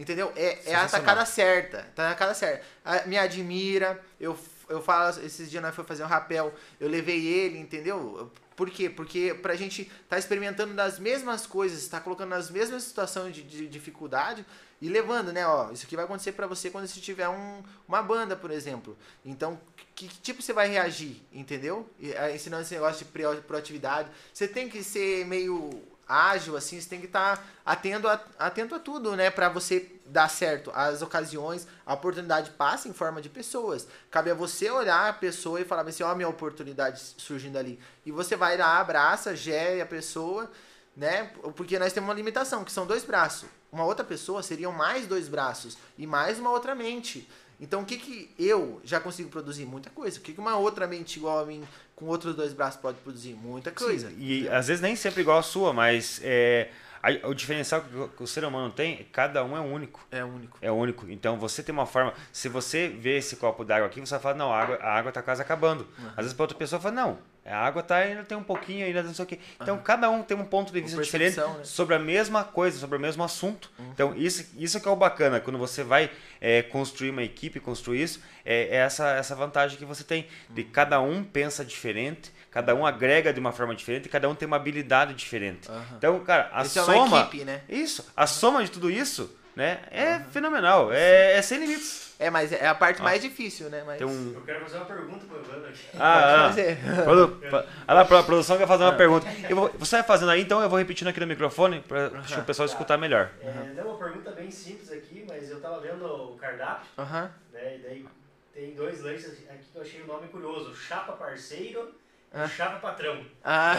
entendeu? É, é a tacada certa. Tá na tacada certa. Ah, Me admira, eu, eu falo, esses dias nós fomos fazer um rapel, eu levei ele, entendeu? Por quê? Porque pra gente tá experimentando das mesmas coisas, tá colocando nas mesmas situações de, de dificuldade e levando, né? Ó, isso aqui vai acontecer pra você quando você tiver um, uma banda, por exemplo. Então, que, que tipo você vai reagir, entendeu? E, ah, ensinando esse negócio de pro- proatividade. Você tem que ser meio ágil, assim, você tem que estar atento, a, atento a tudo, né? Pra você dar certo. As ocasiões, a oportunidade passa em forma de pessoas. Cabe a você olhar a pessoa e falar assim, ó, a minha oportunidade surgindo ali. E você vai lá, abraça, gere a pessoa, né? Porque nós temos uma limitação, que são dois braços. Uma outra pessoa seriam mais dois braços e mais uma outra mente. Então, o que que eu já consigo produzir? Muita coisa. O que que uma outra mente igual a mim, com outros dois braços, pode produzir? Muita coisa. Sim, e às vezes nem sempre igual a sua, mas é, a- o diferencial que, o- ser humano tem, cada um é único. É único. É único. Então você tem uma forma. Se você vê esse copo d'água aqui, você vai falar, não, a água, a água tá quase acabando. Às vezes para outra pessoa fala, não, a água tá ainda tem um pouquinho ainda não sei o quê. Então cada um tem um ponto de vista diferente né? sobre a mesma coisa, sobre o mesmo assunto. Então isso, isso que é o bacana quando você vai é, construir uma equipe, construir isso, é, é essa essa vantagem que você tem de cada um pensa diferente, cada um agrega de uma forma diferente, cada um tem uma habilidade diferente. Então, cara, a Isso é uma soma, equipe, né? isso, a soma de tudo isso, né, é fenomenal, é, é sem limites. É, mas é a parte mais difícil, né? Mas... Tem um Eu quero fazer uma pergunta pro Evandro aqui. ah, ah. fazer. Produ- pa- Olha lá, a produção quer fazer uma pergunta. Eu vou- você vai fazendo aí, então eu vou repetindo aqui no microfone para o pessoal escutar melhor. É, uma pergunta bem simples aqui, mas eu tava vendo o cardápio, Aham. né? E daí tem dois lanches aqui que eu achei o nome curioso. Chapa parceiro Ah. e chapa patrão. Ah,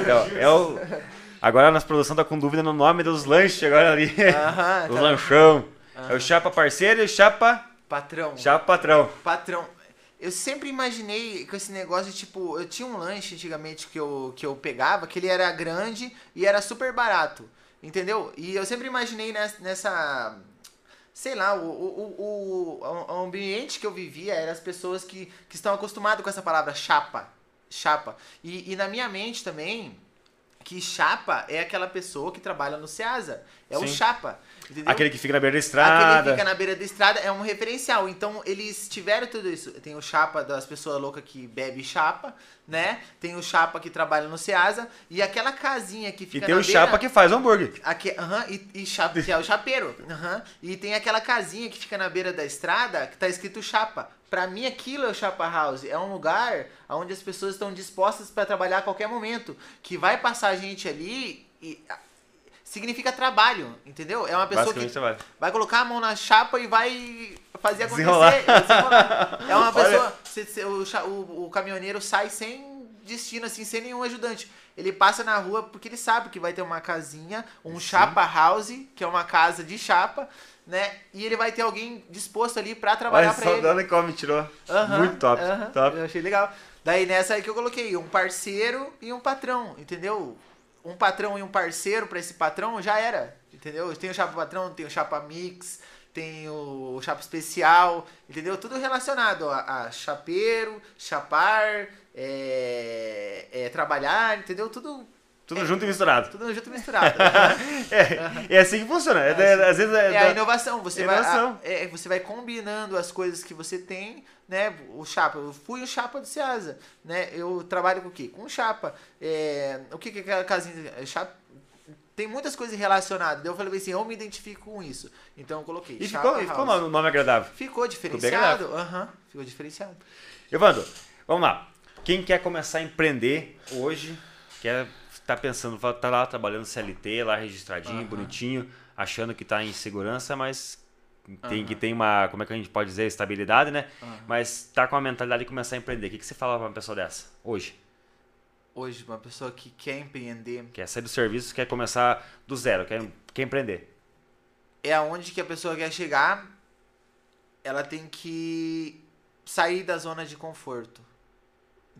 Então, é o, agora a nossa produção tá com dúvida no nome dos lanches agora ali. aham. Os tá. lanchão. É o chapa parceiro e o chapa, Patrão. chapa patrão. Patrão. Eu sempre imaginei com esse negócio, de, tipo, eu tinha um lanche antigamente que eu, que eu pegava, que ele era grande e era super barato. Entendeu? E eu sempre imaginei nessa. sei lá, o, o, o, o, ambiente que eu vivia eram as pessoas que, que estão acostumadas com essa palavra chapa. Chapa. E, e na minha mente também, que chapa é aquela pessoa que trabalha no Ceasa. É o Sim. chapa. Entendeu? Aquele que fica na beira da Aquele estrada. fica na beira da estrada é um referencial. Então, eles tiveram tudo isso. Tem o chapa das pessoas loucas que bebe chapa, né? Tem o chapa que trabalha no Ceasa. E aquela casinha que E fica tem na o beira... chapa que faz o hambúrguer. Aqui, aham, e, e chapa, que é o chapeiro. aham. E tem aquela casinha que fica na beira da estrada que tá escrito chapa. Pra mim, aquilo é o Chapa House. É um lugar onde as pessoas estão dispostas para trabalhar a qualquer momento. Que vai passar gente ali e. ah, Significa trabalho, entendeu? É uma pessoa que trabalho. vai colocar a mão na chapa e vai fazer acontecer. Desenrolar. desenrolar. É uma pessoa. se- se- o, o- o caminhoneiro sai sem destino, assim, sem nenhum ajudante. Ele passa na rua porque ele sabe que vai ter uma casinha, um chapa house, que é uma casa de chapa, né? E ele vai ter alguém disposto ali pra trabalhar Olha só, ele. dando como me tirou. Aham, Muito top. aham, top. Eu achei legal. Daí nessa aí que eu coloquei um parceiro e um patrão, entendeu? Um patrão e um parceiro pra esse patrão já era, entendeu? Tem o chapa patrão, tem o chapa mix, tem o chapa especial, entendeu? Tudo relacionado a, a chapeiro, chapar, é, é, trabalhar, entendeu? Tudo, Tudo junto e misturado. tudo junto e misturado. É, é assim que funciona. É, é, às vezes é, É a inovação. Você, Inovação. Vai, a- é, você vai combinando as coisas que você tem, né? O chapa. Eu fui o chapa do Ceasa, né? Eu trabalho com o quê? Com chapa. É, o que que é aquela casinha? é Chapa, tem muitas coisas relacionadas. Eu falei assim, eu me identifico com isso. Então eu coloquei. E Chapa ficou, e ficou um nome agradável. Ficou diferenciado. Aham, ficou diferenciado. Evandro, vamos lá. Quem quer começar a empreender hoje, quer tá pensando, tá lá trabalhando CLT, lá registradinho, Aham. bonitinho, achando que tá em segurança, mas tem que tem uma, como é que a gente pode dizer, estabilidade, né? Aham. Mas tá com a mentalidade de começar a empreender. O que, que você fala pra uma pessoa dessa hoje? Hoje, uma pessoa que quer empreender Quer sair do serviço, quer começar do zero, quer, quer empreender. é aonde que a pessoa quer chegar, ela tem que sair da zona de conforto.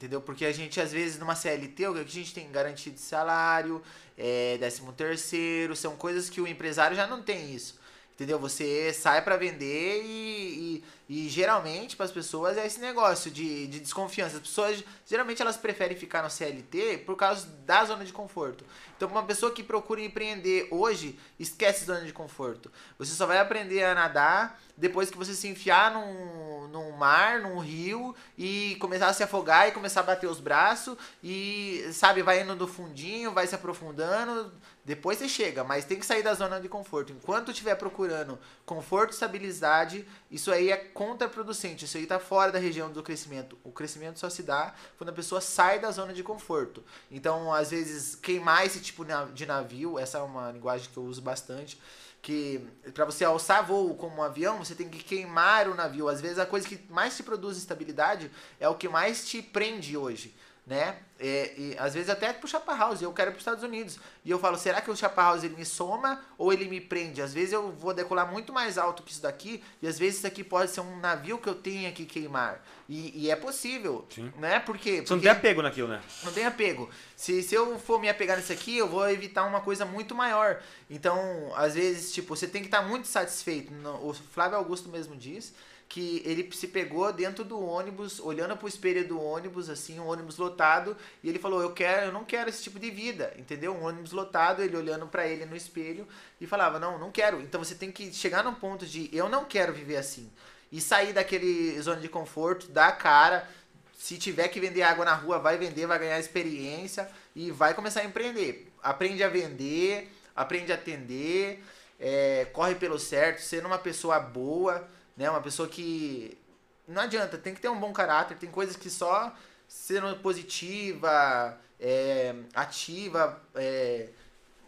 Entendeu? Porque a gente, às vezes, numa CLT, o que a gente tem garantido de salário, é, décimo terceiro, são coisas que o empresário já não tem isso. Entendeu? Você sai pra vender e, e, e geralmente para as pessoas é esse negócio de, de desconfiança. As pessoas geralmente elas preferem ficar no CLT por causa da zona de conforto. Então, uma pessoa que procura empreender hoje, esquece zona de conforto. Você só vai aprender a nadar depois que você se enfiar num, num mar, num rio e começar a se afogar e começar a bater os braços e, sabe, vai indo no fundinho, vai se aprofundando. Depois você chega, mas tem que sair da zona de conforto. Enquanto estiver procurando conforto e estabilidade, isso aí é contraproducente. Isso aí tá fora da região do crescimento. O crescimento só se dá quando a pessoa sai da zona de conforto. Então, às vezes, queimar esse tipo de navio, essa é uma linguagem que eu uso bastante, que para você alçar voo como um avião, você tem que queimar o navio. Às vezes a coisa que mais te produz estabilidade é o que mais te prende hoje, né? É, e às vezes até pro Chapa House, eu quero ir para os Estados Unidos. E eu falo, será que o Chapa House ele me soma ou ele me prende? Às vezes eu vou decolar muito mais alto que isso daqui, e às vezes isso aqui pode ser um navio que eu tenha que queimar. E, e é possível, Sim. né? Por quê? Você não Porque- tem apego naquilo, né? não tem apego. Se, se eu for me apegar nisso aqui, eu vou evitar uma coisa muito maior. Então, às vezes, tipo, você tem que estar muito satisfeito. O Flávio Augusto mesmo diz que ele se pegou dentro do ônibus, olhando pro espelho do ônibus, assim, um ônibus lotado, e ele falou: "Eu quero, eu não quero esse tipo de vida", entendeu? Um ônibus lotado, ele olhando para ele no espelho e falava: "Não, não quero". Então você tem que chegar num ponto de eu não quero viver assim e sair daquele zona de conforto, dar cara, se tiver que vender água na rua, vai vender, vai ganhar experiência e vai começar a empreender. Aprende a vender, aprende a atender, é, corre pelo certo, sendo uma pessoa boa, né? Uma pessoa que não adianta, tem que ter um bom caráter, tem coisas que só sendo positiva, é, ativa, é,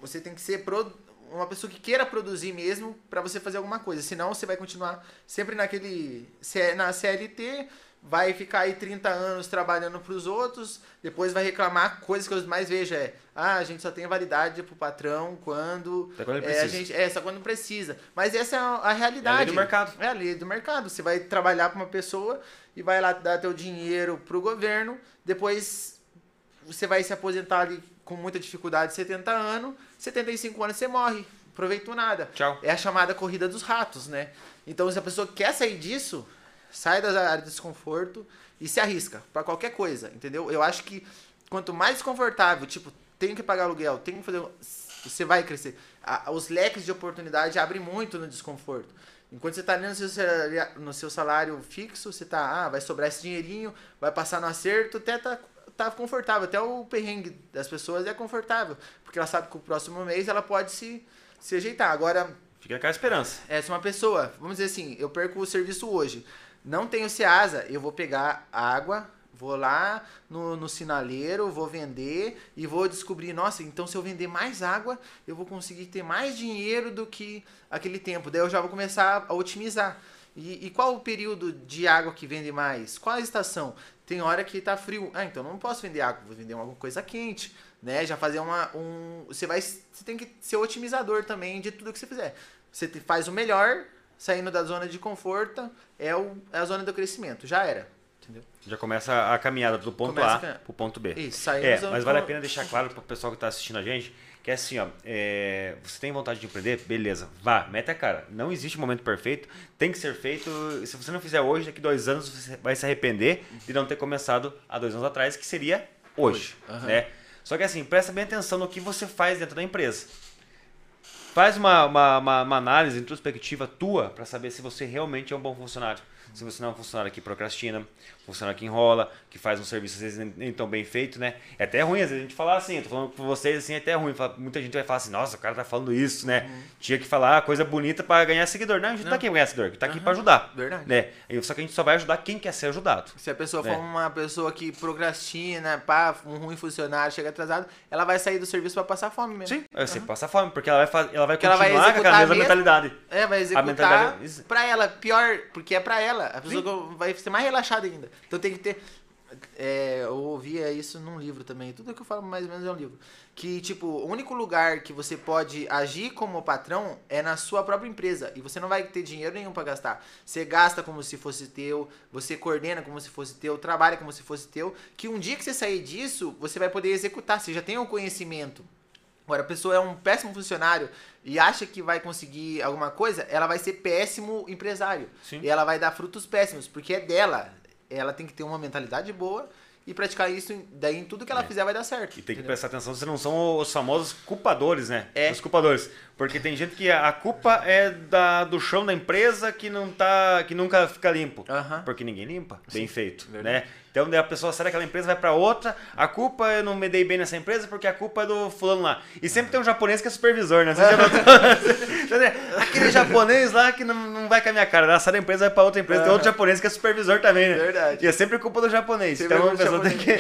você tem que ser pro, uma pessoa que queira produzir mesmo para você fazer alguma coisa. Senão você vai continuar sempre naquele na CLT, vai ficar aí 30 anos trabalhando para os outros, depois vai reclamar, coisas que eu mais vejo é, ah, a gente só tem validade pro patrão quando, Até quando é, precisa. a gente é só quando precisa. Mas essa é a- a realidade. É a lei do mercado. É a lei do mercado. Você vai trabalhar para uma pessoa e vai lá dar teu dinheiro pro governo, depois você vai se aposentar ali com muita dificuldade, 70 anos, 75 anos você morre. Aproveitou nada. Tchau. É a chamada corrida dos ratos, né? Então, se a pessoa quer sair disso, sai da área de desconforto e se arrisca para qualquer coisa, entendeu? Eu acho que quanto mais desconfortável, tipo, tem que pagar aluguel, tem que fazer. Você vai crescer. A- os leques de oportunidade abrem muito no desconforto. Enquanto você está ali no seu, salário, no seu salário fixo, você tá, ah, vai sobrar esse dinheirinho, vai passar no acerto, até tá, tá confortável. Até o perrengue das pessoas é confortável. Porque ela sabe que o próximo mês ela pode se, se ajeitar. Agora, Fica naquela esperança. é, se uma pessoa, vamos dizer assim, eu perco o serviço hoje, não tenho Ceasa, eu vou pegar água, vou lá no, no sinaleiro, vou vender e vou descobrir, nossa, então se eu vender mais água, eu vou conseguir ter mais dinheiro do que aquele tempo. Daí eu já vou começar a otimizar. E, e qual o período de água que vende mais? Qual a estação? Tem hora que tá frio. Ah, então não posso vender água, vou vender alguma coisa quente, né? Já fazer uma um, você vai você tem que ser otimizador também de tudo que você fizer. Você faz o melhor, saindo da zona de conforto, é, o, é a zona do crescimento. Já era. Entendeu? Já começa a caminhada do ponto Começa A a caminhar. pro ponto B. Isso, saindo É, da zona mas vale a pena deixar claro pro pessoal que tá assistindo a gente que é assim, ó, é, você tem vontade de empreender? Beleza, vá, mete a cara. Não existe momento perfeito, tem que ser feito. Se você não fizer hoje, daqui dois anos você vai se arrepender de não ter começado há dois anos atrás, que seria hoje, Hoje, aham. né? Só que assim, presta bem atenção no que você faz dentro da empresa. Faz uma, uma, uma, uma análise introspectiva tua para saber se você realmente é um bom funcionário. Se você não é um funcionário que procrastina, um funcionário que enrola, que faz um serviço às vezes nem- tão bem feito, né? É até ruim às vezes a gente falar assim, eu tô falando com vocês assim, é até ruim. Muita gente vai falar assim, nossa, o cara tá falando isso, né? Tinha que falar coisa bonita para ganhar seguidor. Não, a gente não, tá Não. aqui pra ganhar seguidor, a gente tá aqui Aham. para ajudar. Verdade. Né? Só que a gente só vai ajudar quem quer ser ajudado. Se a pessoa É. for uma pessoa que procrastina, pá, um ruim funcionário, chega atrasado, ela vai sair do serviço para passar fome mesmo. Sim, você passa fome, porque ela vai, fa- ela vai Porque ela vai continuar com aquela mesma mentalidade. É, vai executar mentalidade- isso. pra ela. Pior, porque é pra ela. A pessoa vai ser mais relaxada ainda. Então tem que ter. é, eu ouvia isso num livro também. Tudo que eu falo mais ou menos é um livro. Que, tipo, o único lugar que você pode agir como patrão é na sua própria empresa. E você não vai ter dinheiro nenhum pra gastar. Você gasta como se fosse teu, você coordena como se fosse teu, trabalha como se fosse teu. Que um dia que você sair disso, você vai poder executar. Você já tem o conhecimento. Agora, a pessoa é um péssimo funcionário e acha que vai conseguir alguma coisa, ela vai ser péssimo empresário. Sim. E ela vai dar frutos péssimos, porque é dela. Ela tem que ter uma mentalidade boa e praticar isso, daí em tudo que ela É. fizer vai dar certo. E tem que entendeu? prestar atenção, vocês não são os famosos culpadores, né? É. Os culpadores. Porque tem gente que a culpa é da, do chão da empresa que não tá. que nunca fica limpo. Aham. Porque ninguém limpa. Bem feito. verdade. Né? Então a pessoa sai daquela empresa, vai pra outra. A culpa eu não me dei bem nessa empresa porque a culpa é do fulano lá. E sempre tem um japonês que é supervisor, né? Você já notou? Aquele japonês lá que não, não vai com a minha cara. Ela sai da empresa, vai pra outra empresa. Tem outro japonês que é supervisor também, né? Verdade. E é sempre culpa do japonês. Sempre então a pessoa tem que,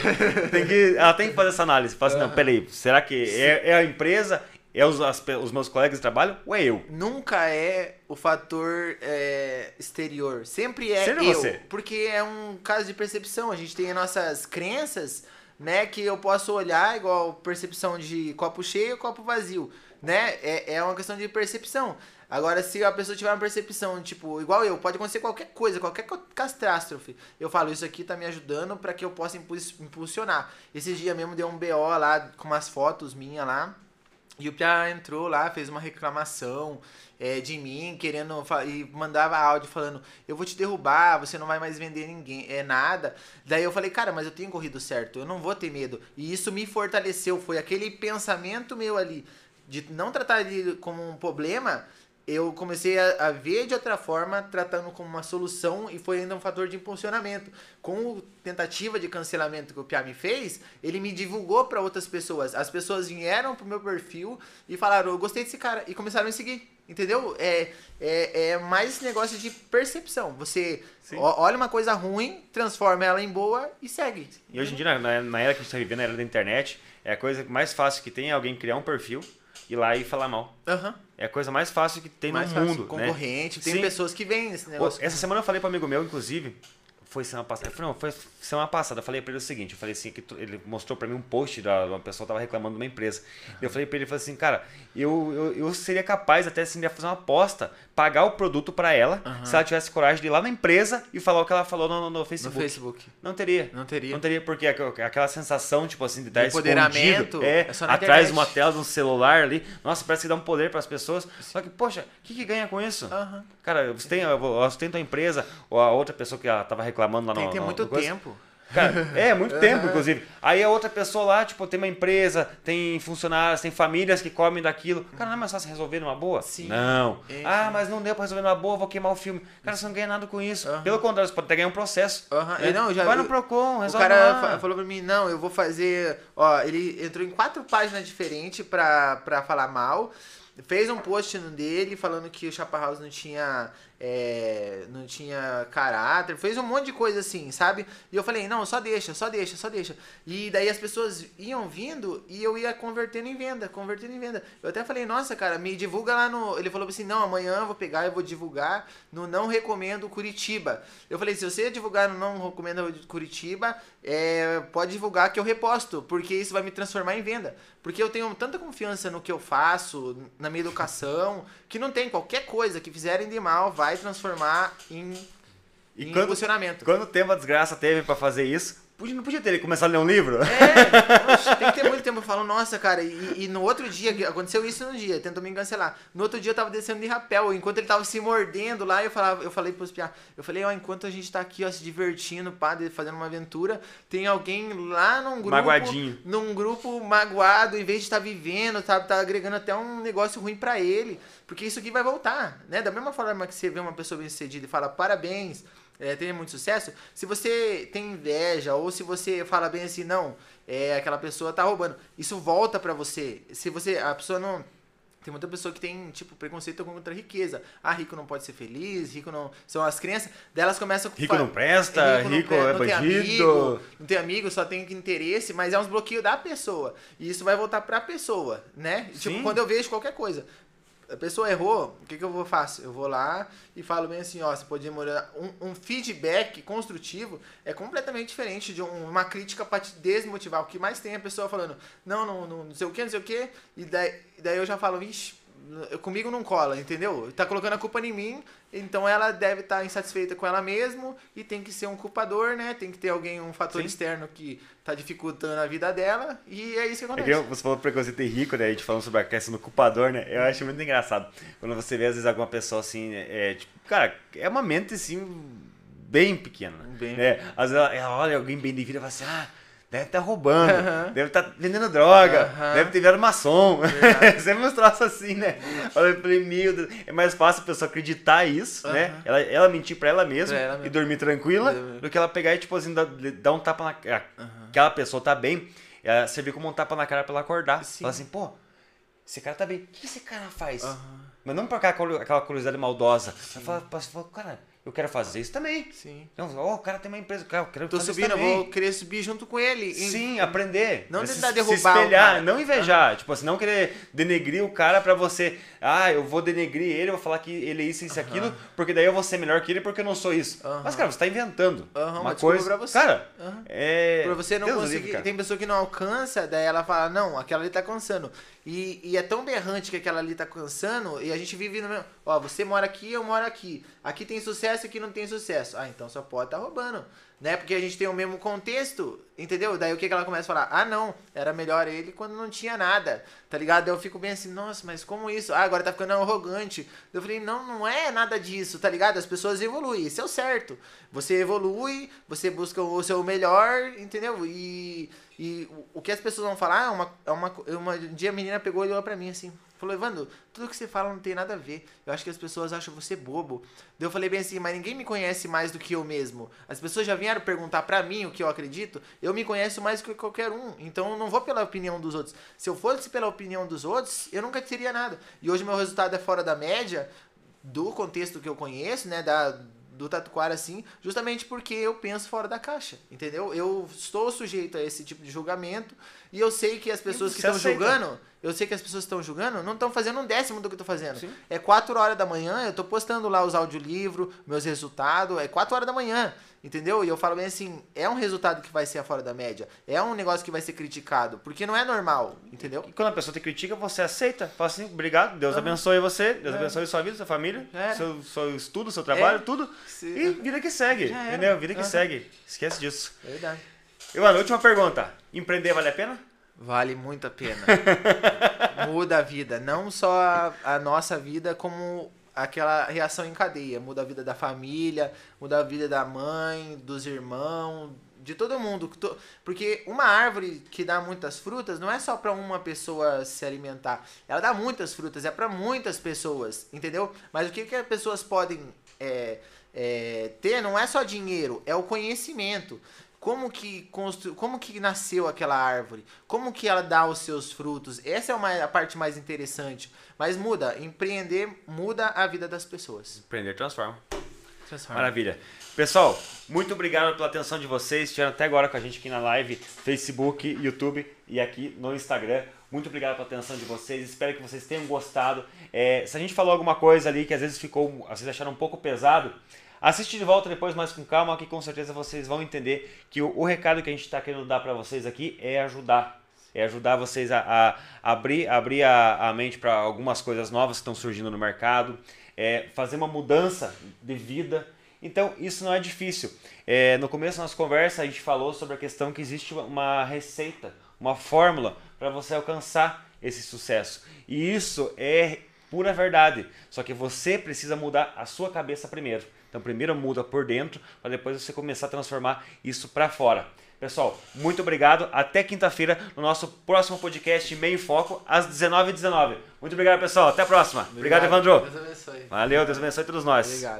tem que. Ela tem que fazer essa análise. Fala assim, não, peraí, será que é, é a empresa? É os, as os meus colegas de trabalho ou é eu? Nunca é o fator é, exterior. Sempre é Sempre eu. você. Porque é um caso de percepção. A gente tem as nossas crenças, né? Que eu posso olhar igual percepção de copo cheio copo vazio. Né? É, é uma questão de percepção. Agora, se a pessoa tiver uma percepção, tipo, igual eu, pode acontecer qualquer coisa, qualquer catástrofe. Eu falo, isso aqui tá me ajudando para que eu possa impulsionar. Esses dias mesmo deu um BO lá com umas fotos minhas lá. E o Pia entrou lá, fez uma reclamação é, de mim, querendo. E mandava áudio falando: Eu vou te derrubar, você não vai mais vender ninguém, é nada. Daí eu falei: Cara, mas eu tenho corrido certo, eu não vou ter medo. E isso me fortaleceu. Foi aquele pensamento meu ali de não tratar ele como um problema. Eu comecei a, a ver de outra forma, tratando como uma solução e foi ainda um fator de impulsionamento. Com a tentativa de cancelamento que o Pia me fez, ele me divulgou para outras pessoas. As pessoas vieram pro meu perfil e falaram: Eu gostei desse cara, e começaram a me seguir. Entendeu? É, é, é mais esse negócio de percepção. Você Sim. olha uma coisa ruim, transforma ela em boa e segue. E hoje em dia, na, na era que a gente tá vivendo, na era da internet, é a coisa mais fácil que tem é alguém criar um perfil, ir lá e falar mal. Aham. É a coisa mais fácil que tem Mais no fácil. mundo. né? Concorrente. Tem Sim. pessoas que veem esse Pô, negócio. essa semana eu falei para amigo meu, inclusive, foi semana passada, não, foi semana passada, eu falei para ele o seguinte, eu falei assim, que tu- ele mostrou para mim um post da uma pessoa que tava reclamando de uma empresa. Eu falei para ele, falei assim, cara, eu, eu, eu seria capaz até assim de fazer uma aposta, pagar o produto para ela, se ela tivesse coragem de ir lá na empresa e falar o que ela falou no, no no Facebook. Facebook. Não teria. Não teria. Não teria porque aqu- aquela sensação, tipo assim, de estar empoderamento, é, é atrás de uma tela de um celular ali. Nossa, parece que dá um poder para as pessoas. Só que, poxa, o que, que ganha com isso? Aham. Cara, você tem, a empresa, ou a outra pessoa que ela tava reclamando lá Tem no. no- muito no tempo. Cara, é, muito tempo, inclusive. Aí a outra pessoa lá, tipo, tem uma empresa, tem funcionários, tem famílias que comem daquilo. Cara, não é mais fácil resolver numa boa? Sim. Não. É, ah, sim. mas não deu pra resolver numa boa, vou queimar o filme. Cara, você não ganha nada com isso. Aham. Pelo contrário, você pode até ganhar um processo. Aham, É, não, já- Vai no Procon, O resolve cara lá. fa- falou pra mim, não, eu vou fazer. Ó, ele entrou em quatro páginas diferentes pra, pra falar mal. Fez um post no dele falando que o Chapa House não tinha. É, não tinha caráter. Fez um monte de coisa assim, sabe? E eu falei, não, só deixa, só deixa, só deixa. E daí as pessoas iam vindo e eu ia convertendo em venda, convertendo em venda. Eu até falei, nossa, cara, me divulga lá no. Ele falou assim, não, amanhã eu vou pegar e vou divulgar no Não Recomendo Curitiba. Eu falei, se você divulgar no Não Recomendo Curitiba, é, pode divulgar que eu reposto, porque isso vai me transformar em venda. Porque eu tenho tanta confiança no que eu faço, na minha educação, que não tem qualquer coisa que fizerem de mal vai transformar em, E em quando- posicionamento. Quanto tempo a desgraça teve pra fazer isso? Não podia ter começado a ler um livro? É, oxe, tem que ter muito tempo. Eu falo, nossa, cara, e, e no outro dia, aconteceu isso no dia, tentou me cancelar. No outro dia eu tava descendo de rapel, enquanto ele tava se mordendo lá, eu falava, eu falei pros piá, eu falei, ó, enquanto a gente tá aqui, ó, se divertindo, pá, de- fazendo uma aventura, tem alguém lá num grupo. Magoadinho. Num grupo magoado, em vez de estar vivendo, tá, tá agregando até um negócio ruim pra ele. Porque isso aqui vai voltar, né? Da mesma forma que você vê uma pessoa bem sucedida e fala parabéns, é, tenha muito sucesso, se você tem inveja ou se você fala bem assim, não, é, aquela pessoa tá roubando, isso volta pra você. Se você, a pessoa não. Tem muita pessoa que tem, tipo, preconceito contra a riqueza. Ah, rico não pode ser feliz, rico não. São as crenças. Delas começam com. Rico fa- não presta, não rico pre- é não bandido. amigo, não tem amigo, só tem interesse, mas é uns bloqueios da pessoa. E isso vai voltar pra pessoa, né? Tipo, Sim. quando eu vejo qualquer coisa. A pessoa errou, o que, que eu vou faço? Eu vou lá e falo bem assim, ó, você pode demorar. Um, um feedback construtivo é completamente diferente de um- uma crítica pra te desmotivar. O que mais tem é a pessoa falando, não, não, não, não sei o que, não sei o que, e daí, daí eu já falo, vixe, comigo não cola, entendeu? Tá colocando a culpa em mim, então ela deve estar insatisfeita com ela mesma e tem que ser um culpador, né? Tem que ter alguém, um fator Sim. externo que tá dificultando a vida dela e é isso que É acontece. que você falou preconceito e rico, né? A gente falando sobre a questão do culpador, né? Eu acho muito engraçado. Quando você vê, às vezes, alguma pessoa assim, é, tipo, cara, é uma mente assim, bem pequena. Bem né? Às vezes ela, ela olha alguém bem de vida e fala assim, ah. Deve estar roubando, Aham. deve estar vendendo droga, deve ter virado maçom. Sempre uns troços assim, né? Eu falei, meu Deus, é mais fácil a pessoa acreditar isso, né? Ela, ela mentir pra ela mesma Pra ela e dormir tranquila, do que ela pegar e, tipo assim, dar, dar um tapa na cara. Aquela pessoa tá bem, é, servir como um tapa na cara pra ela acordar. Sim. Fala assim, pô, esse cara tá bem. O que esse cara faz? Mas não por aquela, curi- aquela curiosidade maldosa. Ela fala, fala, fala, cara, eu quero fazer isso também. Sim. Não, ó, o cara tem uma empresa, cara, eu quero Tô fazer subindo, isso eu também. vou querer subir junto com ele. E- Sim, aprender. Não se, tentar se derrubar o espelhar, não invejar. Tipo assim, não querer denegrir o cara pra você. Ah, eu vou denegrir ele, eu vou falar que ele é isso, isso aquilo, porque daí eu vou ser melhor que ele porque eu não sou isso. Mas, cara, você tá inventando. Uma coisa. pra você. Cara, é. Pra você não Deus conseguir. livre, tem pessoa que não alcança, daí ela fala, não, aquela ali tá cansando. E, e é tão berrante que aquela ali tá cansando, e a gente vive no mesmo. Ó, você mora aqui, eu moro aqui. Aqui tem sucesso, aqui não tem sucesso. Ah, então só pode tá roubando. Né? Porque a gente tem o mesmo contexto, entendeu? Daí o que, que ela começa a falar? Ah, não, era melhor ele quando não tinha nada, tá ligado? Daí eu fico bem assim, nossa, mas como isso? Ah, agora tá ficando arrogante. Eu falei, não, não é nada disso, tá ligado? As pessoas evoluem, isso é o certo. Você evolui, você busca o seu melhor, entendeu? E, e o que as pessoas vão falar é uma, é uma. Um dia a menina pegou e olhou pra mim assim. Falou, Evandro, tudo que você fala não tem nada a ver. Eu acho que as pessoas acham você bobo. Daí eu falei bem assim, mas ninguém me conhece mais do que eu mesmo. As pessoas já vieram perguntar pra mim o que eu acredito. Eu me conheço mais do que qualquer um. Então eu não vou pela opinião dos outros. Se eu fosse pela opinião dos outros, eu nunca teria nada. E hoje meu resultado é fora da média, do contexto que eu conheço, né? Da, do Tatuquara assim, justamente porque eu penso fora da caixa, entendeu? Eu estou sujeito a esse tipo de julgamento e eu sei que as pessoas que estão julgando, eu sei que as pessoas estão julgando não estão fazendo um décimo do que eu estou fazendo. Sim. É 4 horas da manhã, eu estou postando lá os audiolivros, meus resultados, é 4 horas da manhã. Entendeu? E eu falo bem assim, é um resultado que vai ser fora da média. É um negócio que vai ser criticado. Porque não é normal, entendeu? E quando a pessoa te critica, você aceita. Fala assim, obrigado, Deus uhum. abençoe você, Deus é. abençoe sua vida, sua família, é. seu, seu estudo, seu trabalho, é. tudo. Sim. E vida que segue. Entendeu? Vida que uhum. segue. Esquece disso. Verdade. Ivana, última pergunta. Empreender vale a pena? Vale muito a pena. Muda a vida. Não só a, a nossa vida, como aquela reação em cadeia. Muda a vida da família, muda a vida da mãe, dos irmãos, de todo mundo. Porque uma árvore que dá muitas frutas não é só para uma pessoa se alimentar. Ela dá muitas frutas, é para muitas pessoas, entendeu? Mas o que, que as pessoas podem é, é, ter não é só dinheiro, é o conhecimento como que constru... como que nasceu aquela árvore, como que ela dá os seus frutos. Essa é uma, a parte mais interessante. Mas muda, empreender muda a vida das pessoas. Empreender transforma. transforma. Maravilha. Pessoal, muito obrigado pela atenção de vocês. Estiveram até agora com a gente aqui na live, Facebook, YouTube e aqui no Instagram. Muito obrigado pela atenção de vocês. Espero que vocês tenham gostado. É, se a gente falou alguma coisa ali que às vezes ficou, às vezes acharam um pouco pesado, Assiste de volta depois mais com calma, que com certeza vocês vão entender que o, o recado que a gente está querendo dar para vocês aqui é ajudar. É ajudar vocês a, a abrir, abrir a, a mente para algumas coisas novas que estão surgindo no mercado, é, fazer uma mudança de vida. Então, isso não é difícil. É, no começo da nossa conversa, a gente falou sobre a questão que existe uma receita, uma fórmula para você alcançar esse sucesso. E isso é pura verdade. Só que você precisa mudar a sua cabeça primeiro. Então primeiro muda por dentro para depois você começar a transformar isso para fora. Pessoal, muito obrigado. Até quinta-feira no nosso próximo podcast Meio Foco às 19h19. Muito obrigado, pessoal. Até a próxima. Obrigado, obrigado Evandro. Deus abençoe. Valeu, Deus abençoe todos nós. Obrigado.